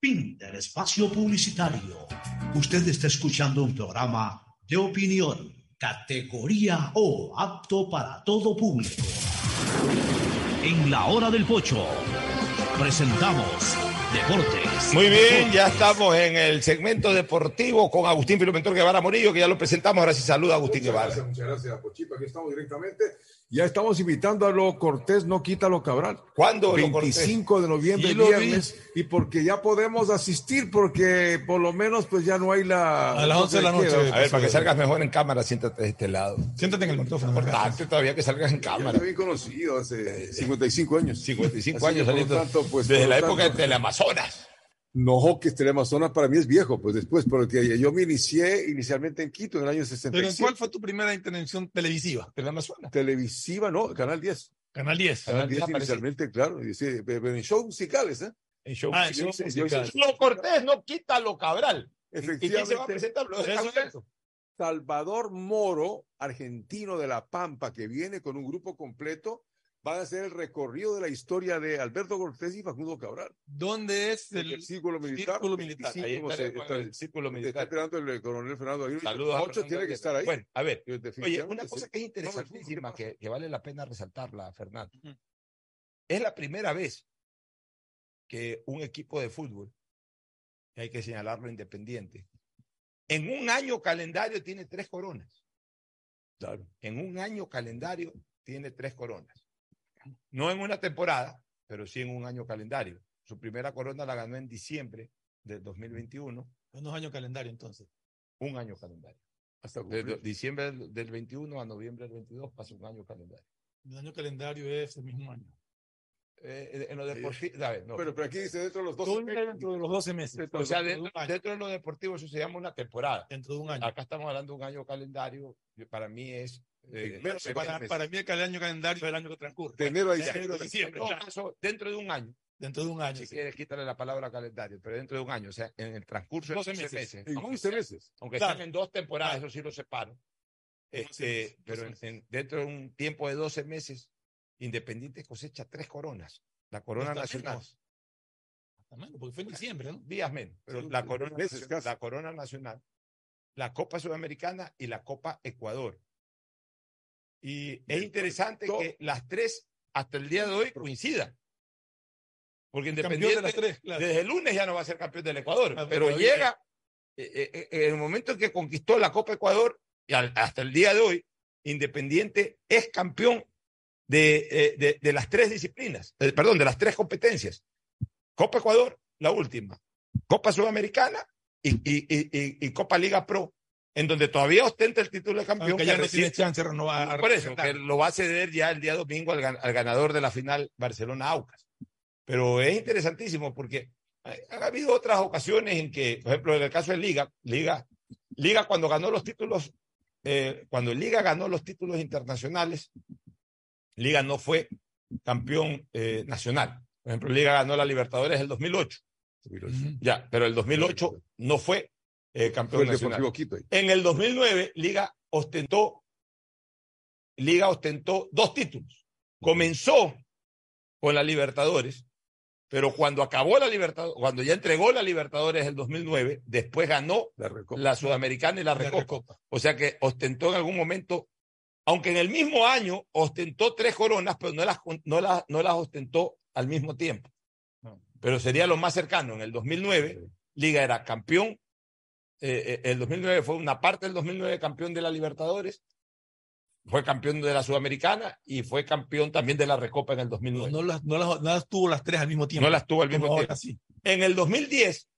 Fin del espacio publicitario. Usted está escuchando un programa de opinión, categoría O, apto para todo público. En la hora del pocho, presentamos Deportes. Muy bien, ya estamos en el segmento deportivo con Agustín Filomentor Guevara Morillo, que ya lo presentamos. Ahora sí saluda a Agustín muchas Guevara. Gracias, muchas gracias, Pochito. Aquí estamos directamente. Ya estamos invitando a lo Cortés, no quítalo Cabral. ¿Cuándo, Lo 25 de noviembre, Sí, lo vi. viernes. Y porque ya podemos asistir, porque por lo menos pues ya no hay la... A las 11 de la noche. queda. A ver, para que salgas mejor en cámara, siéntate de este lado. Siéntate en el micrófono. Importante todavía que salgas en cámara. está bien conocido hace 55 años. 55 Así años lo saliendo tanto, pues, desde por la lo época de No, que Teleamazonas para mí es viejo, pues después, porque yo me inicié inicialmente en Quito en el año Pero 67. ¿cuál fue tu primera intervención televisiva? Teleamazonas. Televisiva, no, Canal 10. Canal 10. Canal 10 aparece. inicialmente, claro. y sí, pero en shows musicales, ¿eh? En show Ah, en musical. show musical. Lo Cortés no quita lo Cabral. ¿Y quién se va a Efectivamente. presentar? Eso. Salvador Moro, argentino de La Pampa, que viene con un grupo completo, van a hacer el recorrido de la historia de Alberto Cortés y Facundo Cabral. ¿Dónde es El, el círculo militar. círculo militar? Sí, Ahí estaré se- está- el círculo Está militar. esperando el coronel Fernando Aguirre. Saludos a Ocho tiene que estar ahí. Bueno, a ver, Oye, una cosa sí. que es interesantísima, no, que, que vale la pena resaltarla, Fernando. Es la primera vez que un equipo de fútbol, y hay que señalarlo independiente, en un año calendario tiene tres coronas. Claro. En un año calendario tiene tres coronas. No en una temporada, pero sí en un año calendario. Su primera corona la ganó en diciembre del 2021, Unos años calendario, entonces. un año calendario. Hasta De, diciembre del, del 21 a noviembre del 22 pasa un año calendario. El año calendario es el mismo año. Eh, en lo deportivo, no. Pero, pero aquí dice dentro de los dos. Todo dentro de los 12 meses. O sea, Dentro de dentro, dentro de lo deportivo eso se llama una temporada. Dentro de un año. Acá estamos hablando de un año calendario. Para mí es. eh, seis Para, meses. para mí el año calendario es el año que transcurre. De enero a diciembre. enero a En diciembre. dentro de un año. Dentro de un año. Si sí. quieres, quítale la palabra calendario, pero dentro de un año, o sea, en el transcurso de 12 12 meses. meses. En aunque 11 sea- meses. Aunque Claro. sean en dos temporadas, Claro. eso sí lo separo. 12 Este, meses, pero 12 en- meses. en- dentro de un tiempo de 12 meses, Independiente cosecha tres coronas. La corona Hasta nacional. menos. Hasta menos, porque fue en diciembre, ¿no? días menos, pero Sí, la corona, meses nacional, la corona nacional, la Copa Sudamericana y la Copa Ecuador. Y es interesante todo- que las tres hasta el día de hoy coincidan. Porque de Independiente las tres, claro. desde el lunes ya no va a ser campeón del Ecuador, Ah, pero todavía. llega eh, eh, eh, en el momento en que conquistó la Copa Ecuador y al- hasta el día de hoy, Independiente es campeón de, eh, de, de las tres disciplinas, eh, perdón, de las tres competencias. Copa Ecuador, la última. Copa Sudamericana y, y, y, Copa Liga Pro, en donde todavía ostenta el título de campeón. Aunque que ya no tiene chance de renovar. por eso, que lo va a ceder ya el día domingo al, gan- al ganador de la final Barcelona-Aucas. Pero es interesantísimo porque ha, ha habido otras ocasiones en que, por ejemplo, en el caso de Liga, Liga, Liga cuando ganó los títulos, eh, cuando Liga ganó los títulos internacionales, Liga no fue campeón eh, nacional. Por ejemplo, Liga ganó la Libertadores el 2008. Ya, pero el 2008 no fue eh, Fue campeón el nacional. Quito. En el 2009, Liga ostentó, Liga ostentó dos títulos. Comenzó con la Libertadores, pero cuando acabó la Libertadores, cuando ya entregó la Libertadores el 2009, después ganó La la Sudamericana y la La Recopa. Recopa. O sea que ostentó en algún momento, aunque en el mismo año ostentó tres coronas, pero no las, no las, no las ostentó al mismo tiempo. Pero sería lo más cercano. En el 2009, Liga era campeón. eh, eh, el 2009 fue una parte del 2009 campeón de la Libertadores. Fue campeón de la Sudamericana y fue campeón también de la Recopa en el No, 2009. no las, no, las, no las tuvo las tres al mismo tiempo. No las tuvo al mismo Como tiempo. ahora sí. En el 2010,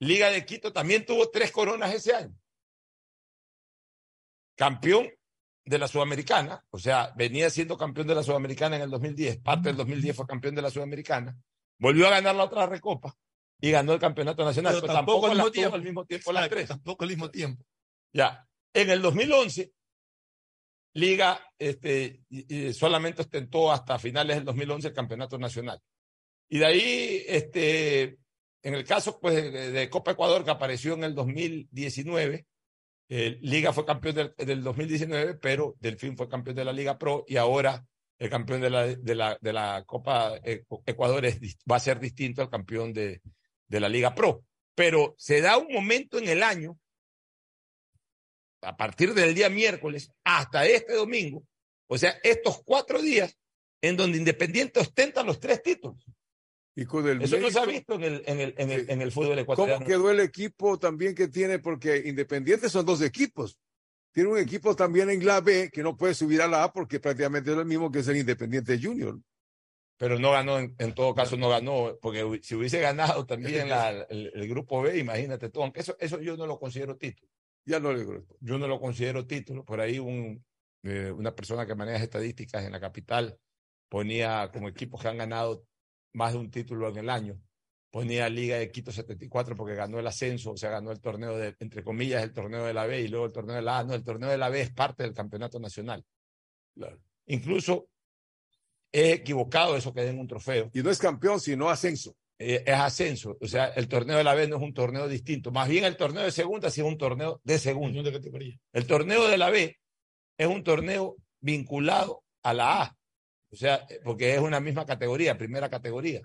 Liga de Quito también tuvo tres coronas ese año. Campeón de la Sudamericana, o sea, venía siendo campeón de la Sudamericana en el 2010, parte del 2010 fue campeón de la Sudamericana, volvió a ganar la otra recopa y ganó el campeonato nacional. Pero Pero tampoco al mismo tiempo. al mismo tiempo las tres. Tampoco al mismo tiempo. Ya. En el 2011, Liga este, y- y solamente ostentó hasta finales del 2011 el campeonato nacional. Y de ahí, este, en el caso pues, de Copa Ecuador, que apareció en el 2019, eh, Liga fue campeón del, del 2019, pero Delfín fue campeón de la Liga Pro y ahora el campeón de la, de la, de la Copa eh, Ecuador es va a ser distinto al campeón de, de la Liga Pro. Pero se da un momento en el año a partir del día miércoles hasta este domingo, o sea, estos cuatro días en donde Independiente ostenta los tres títulos. Y con el Eso no se ha visto en el, en el, en el, en el fútbol ¿Cómo ecuatoriano. quedó el equipo también que tiene? Porque Independiente son dos equipos. Tiene un equipo también en la B que no puede subir a la A porque prácticamente es lo mismo que es el Independiente Junior. Pero no ganó, en, en todo caso no ganó, porque si hubiese ganado también la- *laughs* el, el grupo B, imagínate tú, aunque eso, eso yo no lo considero título. Ya no le. Yo no lo considero título. Por ahí un, eh, una persona que maneja estadísticas en la capital ponía como equipos que han ganado más de un título en el año. Ponía Liga de Quito 74 porque ganó el ascenso, o sea, ganó el torneo de, entre comillas, el torneo de la B y luego el torneo de la A. No, el torneo de la B es parte del campeonato nacional. Incluso es equivocado eso que den un trofeo. Y no es campeón, sino ascenso. Eh, es ascenso. O sea, el torneo de la B no es un torneo distinto. Más bien el torneo de segunda sí es un torneo de segunda. de categoría. El torneo de la B es un torneo vinculado a la A. O sea, eh, porque es una misma categoría, primera categoría.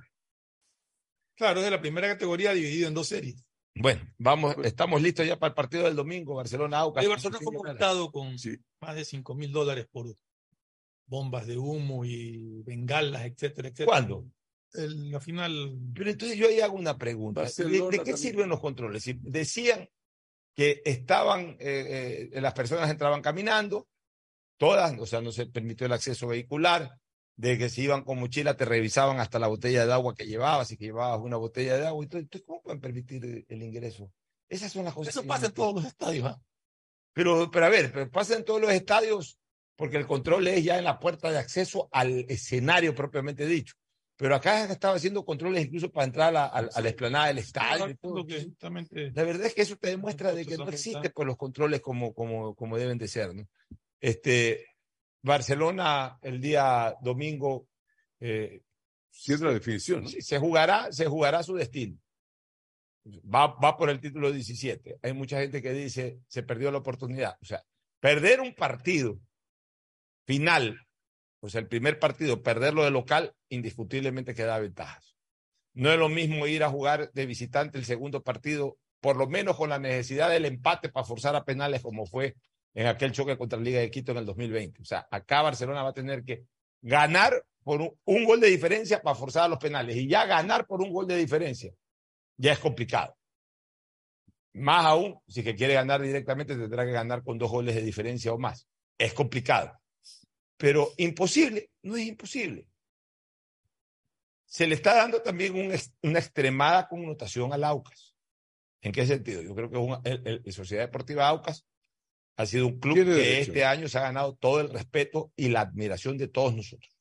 Claro, es de la primera categoría dividido en dos series. Bueno, vamos, estamos listos ya para el partido del domingo, Barcelona-Aucas. El Barcelona fue multado con más de 5 mil dólares por bombas de humo y bengalas, etcétera, etcétera. ¿Cuándo? El- la final. Pero entonces yo ahí hago una pregunta. ¿De, qué también. sirven los controles? Si decían que estaban, eh, eh, las personas entraban caminando, todas, o sea, no se permitió el acceso vehicular, de que si iban con mochila te revisaban hasta la botella de agua que llevabas, y que llevabas una botella de agua, y todo. Entonces, ¿cómo pueden permitir el- ingreso? Esas son las cosas. Eso pasa en todos los estadios. ¿ah? Pero, pero a ver, pero pasa en todos los estadios porque el control es ya en la puerta de acceso al escenario propiamente dicho. Pero acá estaba haciendo controles incluso para entrar a la, a- a la explanada del estadio. La verdad es que eso te demuestra de que no existen pues, los controles como, como, como deben de ser. ¿no? Este, Barcelona el día domingo eh, Siendo la definición, ¿no? sí, se jugará, se jugará su destino. Va, va por el título 17. Hay mucha gente que dice se perdió la oportunidad. O sea, perder un partido final, o sea, el primer partido, perderlo de local, indiscutiblemente que da ventajas. No es lo mismo ir a jugar de visitante el segundo partido, por lo menos con la necesidad del empate para forzar a penales, como fue en aquel choque contra la Liga de Quito en el 2020. O sea, acá Barcelona va a tener que ganar por un, gol de diferencia para forzar a los penales. Y ya ganar por un gol de diferencia ya es complicado. Más aún, si que quiere ganar directamente, tendrá que ganar con dos goles de diferencia o más. Es complicado. Pero imposible, no es imposible. Se le está dando también una extremada connotación al Aucas. ¿En qué sentido? Yo creo que el, el Sociedad Deportiva Aucas ha sido un club que derecho. este año se ha ganado todo el respeto y la admiración de todos nosotros.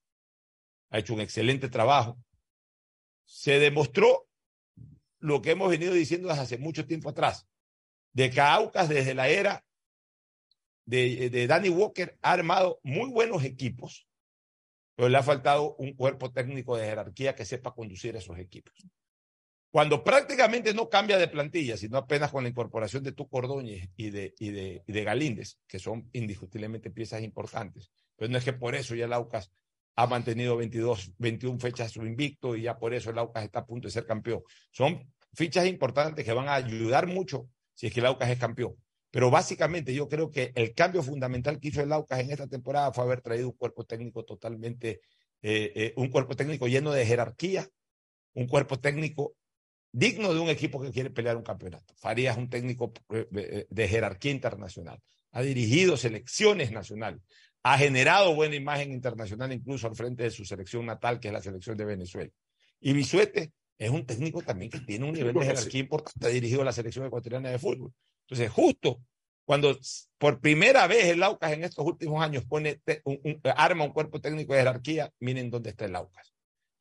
Ha hecho un excelente trabajo. Se demostró lo que hemos venido diciendo desde hace mucho tiempo atrás, de que Aucas desde la era de, de Danny Walker ha armado muy buenos equipos, pero le ha faltado un cuerpo técnico de jerarquía que sepa conducir esos equipos. Cuando prácticamente no cambia de plantilla, sino apenas con la incorporación de Tuco Ordóñez y de, y de, y de Galíndez, que son indiscutiblemente piezas importantes. Pero no es que por eso ya el Aucas ha mantenido 22, 21 fechas su invicto y ya por eso el Aucas está a punto de ser campeón. Son fichas importantes que van a ayudar mucho si es que el Aucas es campeón. Pero básicamente yo creo que el cambio fundamental que hizo el Aucas en esta temporada fue haber traído un cuerpo técnico totalmente, eh, eh, un cuerpo técnico lleno de jerarquía, un cuerpo técnico digno de un equipo que quiere pelear un campeonato. Farías un técnico eh, de jerarquía internacional. Ha dirigido selecciones nacionales. Ha generado buena imagen internacional incluso al frente de su selección natal, que es la selección de Venezuela. Y Bisuete es un técnico también que tiene un nivel de jerarquía importante. Ha dirigido la selección ecuatoriana de fútbol. Entonces, justo cuando por primera vez el Aucas en estos últimos años pone te- un- un- arma un cuerpo técnico de jerarquía, miren dónde está el Aucas.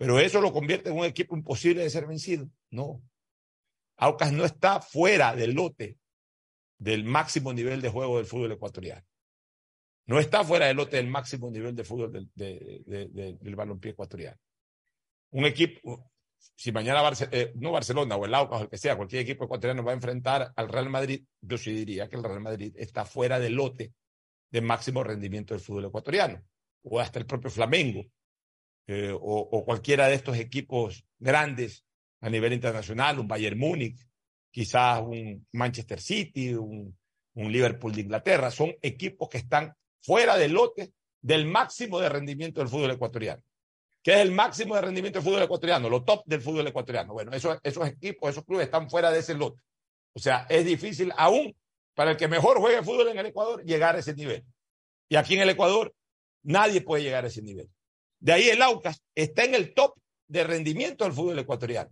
Pero eso lo convierte en un equipo imposible de ser vencido. No. Aucas no está fuera del lote del máximo nivel de juego del fútbol ecuatoriano. No está fuera del lote del máximo nivel de fútbol del, de- balompié ecuatoriano. Un equipo, si mañana eh, no Barcelona o el Aucas o el que sea, cualquier equipo ecuatoriano va a enfrentar al Real Madrid, yo sí diría que el Real Madrid está fuera del lote de máximo rendimiento del fútbol ecuatoriano. O hasta el propio Flamengo, eh, o, cualquiera de estos equipos grandes a nivel internacional, un Bayern Múnich, quizás un Manchester City, un, un Liverpool de Inglaterra, son equipos que están fuera del lote del máximo de rendimiento del fútbol ecuatoriano. ¿Qué es el máximo de rendimiento del fútbol ecuatoriano? Lo top del fútbol ecuatoriano. Bueno, esos, esos equipos, esos clubes están fuera de ese lote. O sea, es difícil aún para el que mejor juegue fútbol en el Ecuador llegar a ese nivel. Y aquí en el Ecuador nadie puede llegar a ese nivel. De ahí el Aucas está en el top de rendimiento del fútbol ecuatoriano,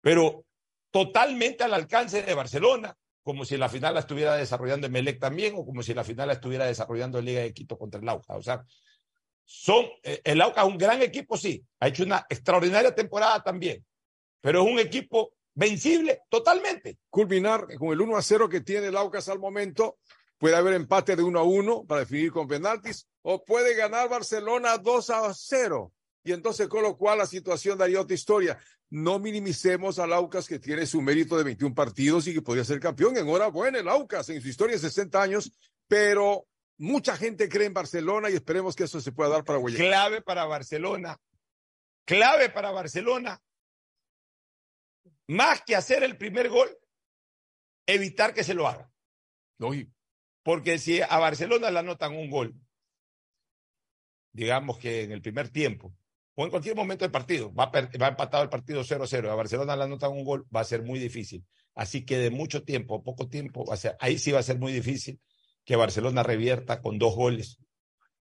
pero totalmente al alcance de Barcelona, como si la final la estuviera desarrollando en Melec también, o como si la final la estuviera desarrollando Liga de Quito contra el Aucas. O sea, son, eh, el Aucas es un gran equipo, sí, ha hecho una extraordinaria temporada también, pero es un equipo vencible totalmente. Culminar con el 1 a 0 que tiene el Aucas al momento. Puede haber empate de 1 a 1 para definir con penaltis. O puede ganar Barcelona 2 a 0 y entonces con lo cual la situación daría otra historia. No minimicemos al Aucas que tiene su mérito de 21 partidos y que podría ser campeón. Enhorabuena el Aucas en su historia de 60 años, pero mucha gente cree en Barcelona y esperemos que eso se pueda dar para Guayaquil. Clave para Barcelona. Clave para Barcelona. Más que hacer el primer gol, evitar que se lo haga. Lógico. Porque si a Barcelona le anotan un gol, digamos que en el primer tiempo, o en cualquier momento del partido, va, va empatado el partido 0-0, a Barcelona le anotan un gol, va a ser muy difícil. Así que de mucho tiempo, poco tiempo, va a ser, ahí sí va a ser muy difícil que Barcelona revierta con dos goles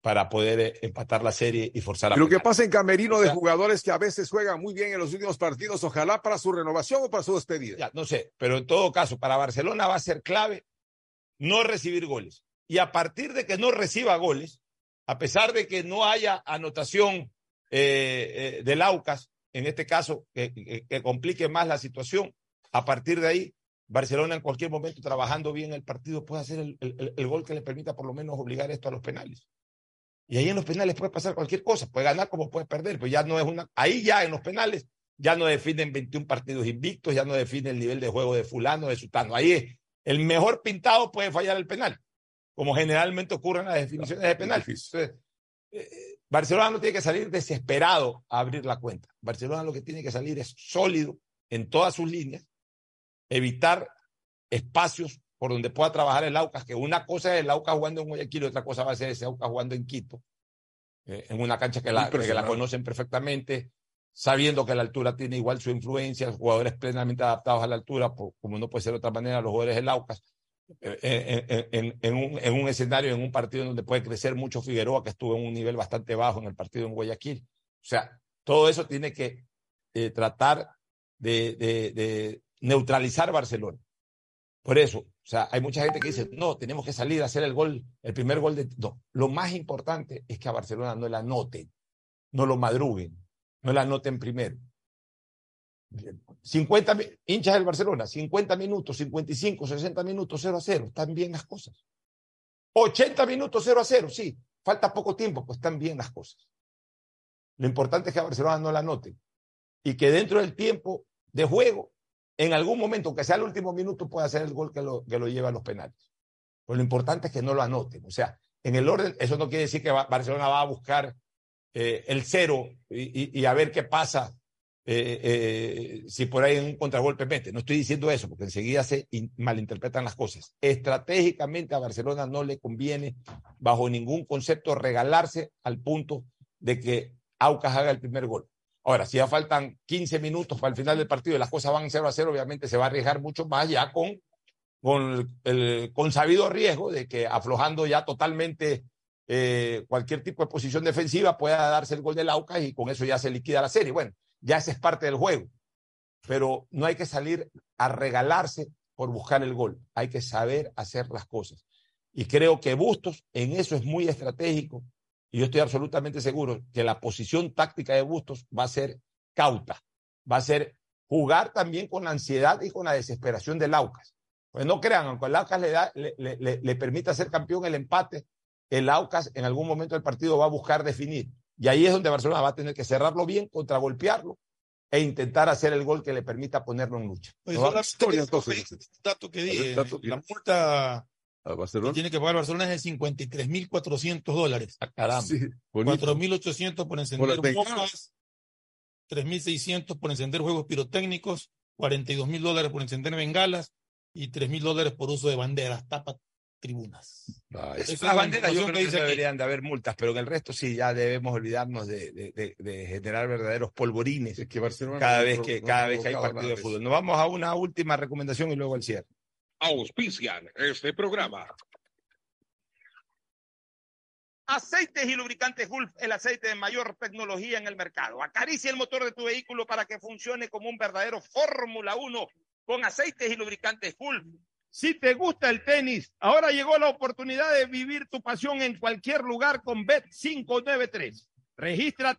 para poder eh, empatar la serie y forzar a Lo que pasa en Camerino de jugadores que a veces juegan muy bien en los últimos partidos, ojalá para su renovación o para su despedida. Ya, no sé, pero en todo caso, para Barcelona va a ser clave no recibir goles. Y a partir de que no reciba goles, a pesar de que no haya anotación eh, eh, del Aucas, en este caso, que, que, que, complique más la situación, a partir de ahí, Barcelona en cualquier momento, trabajando bien el partido, puede hacer el, el, gol que le permita por lo menos obligar esto a los penales. Y ahí en los penales puede pasar cualquier cosa, puede ganar como puede perder, pero ya no es una. Ahí ya en los penales ya no definen 21 partidos invictos, ya no define el nivel de juego de Fulano, de Sutano. Ahí es el mejor pintado puede fallar el penal, como generalmente ocurre en las definiciones de penal. Entonces, eh, Barcelona no tiene que salir desesperado a abrir la cuenta. Barcelona lo que tiene que salir es sólido en todas sus líneas, evitar espacios por donde pueda trabajar el Aucas, que una cosa es el Aucas jugando en Guayaquil y otra cosa va a ser ese Aucas jugando en Quito, eh, en una cancha que la, que la conocen perfectamente, sabiendo que la altura tiene igual su influencia, jugadores plenamente adaptados a la altura, por, como no puede ser de otra manera, los jugadores del Aucas, eh, en, en, en, un, en un escenario, en un partido donde puede crecer mucho Figueroa, que estuvo en un nivel bastante bajo en el partido en Guayaquil. O sea, todo eso tiene que eh, tratar de neutralizar Barcelona. Por eso, o sea, hay mucha gente que dice, no, tenemos que salir a hacer el gol, el primer gol de... No, lo más importante es que a Barcelona no la anoten, no lo madruguen, no la anoten primero. 50 hinchas del Barcelona, 50 minutos, 55, 60 minutos, 0 a 0, están bien las cosas. 80 minutos, 0 a 0, sí, falta poco tiempo, pues están bien las cosas. Lo importante es que a Barcelona no la anoten y que dentro del tiempo de juego en algún momento, aunque sea el último minuto, puede hacer el gol que lo, que lo lleva a los penales. Pues lo importante es que no lo anoten. O sea, en el orden, eso no quiere decir que Barcelona va a buscar eh, el cero y, a ver qué pasa eh, eh, si por ahí en un contragolpe mete. No estoy diciendo eso, porque enseguida se malinterpretan las cosas. Estratégicamente a Barcelona no le conviene, bajo ningún concepto, regalarse al punto de que Aucas haga el primer gol. Ahora, si ya faltan 15 minutos para el final del partido y las cosas van 0 a 0, obviamente se va a arriesgar mucho más ya con, con el con sabido riesgo de que aflojando ya totalmente eh, cualquier tipo de posición defensiva pueda darse el gol del Aucas y con eso ya se liquida la serie. Bueno, ya esa es parte del juego. Pero no hay que salir a regalarse por buscar el gol. Hay que saber hacer las cosas. Y creo que Bustos en eso es muy estratégico y yo estoy absolutamente seguro que la posición táctica de Bustos va a ser cauta, va a ser jugar también con la ansiedad y con la desesperación del Aucas. Pues no crean, aunque el Aucas le, le permita ser campeón el empate, el Aucas en algún momento del partido va a buscar definir. Y ahí es donde Barcelona va a tener que cerrarlo bien, contragolpearlo e intentar hacer el gol que le permita ponerlo en lucha. Pues ¿No? historia, entonces. dato que dije, la multa que tiene que pagar Barcelona es de 53.400 dólares. Ah, caramba. Sí, 4.800 por encender bombas, 3.600 por encender juegos pirotécnicos, 42.000 dólares por encender bengalas y 3.000 dólares por uso de banderas, tapa tribunas. Ah, es las banderas yo creo que dice deberían de haber multas, pero en el resto sí ya debemos olvidarnos de, de, de, de generar verdaderos polvorines es que Barcelona cada vez que cada vez que hay partido de fútbol. Nos vamos a una última recomendación y luego al cierre auspician este programa. Aceites y lubricantes Gulf, el aceite de mayor tecnología en el mercado. Acaricia el motor de tu vehículo para que funcione como un verdadero Fórmula 1 con aceites y lubricantes Gulf. Si te gusta el tenis, ahora llegó la oportunidad de vivir tu pasión en cualquier lugar con Bet 593. Regístrate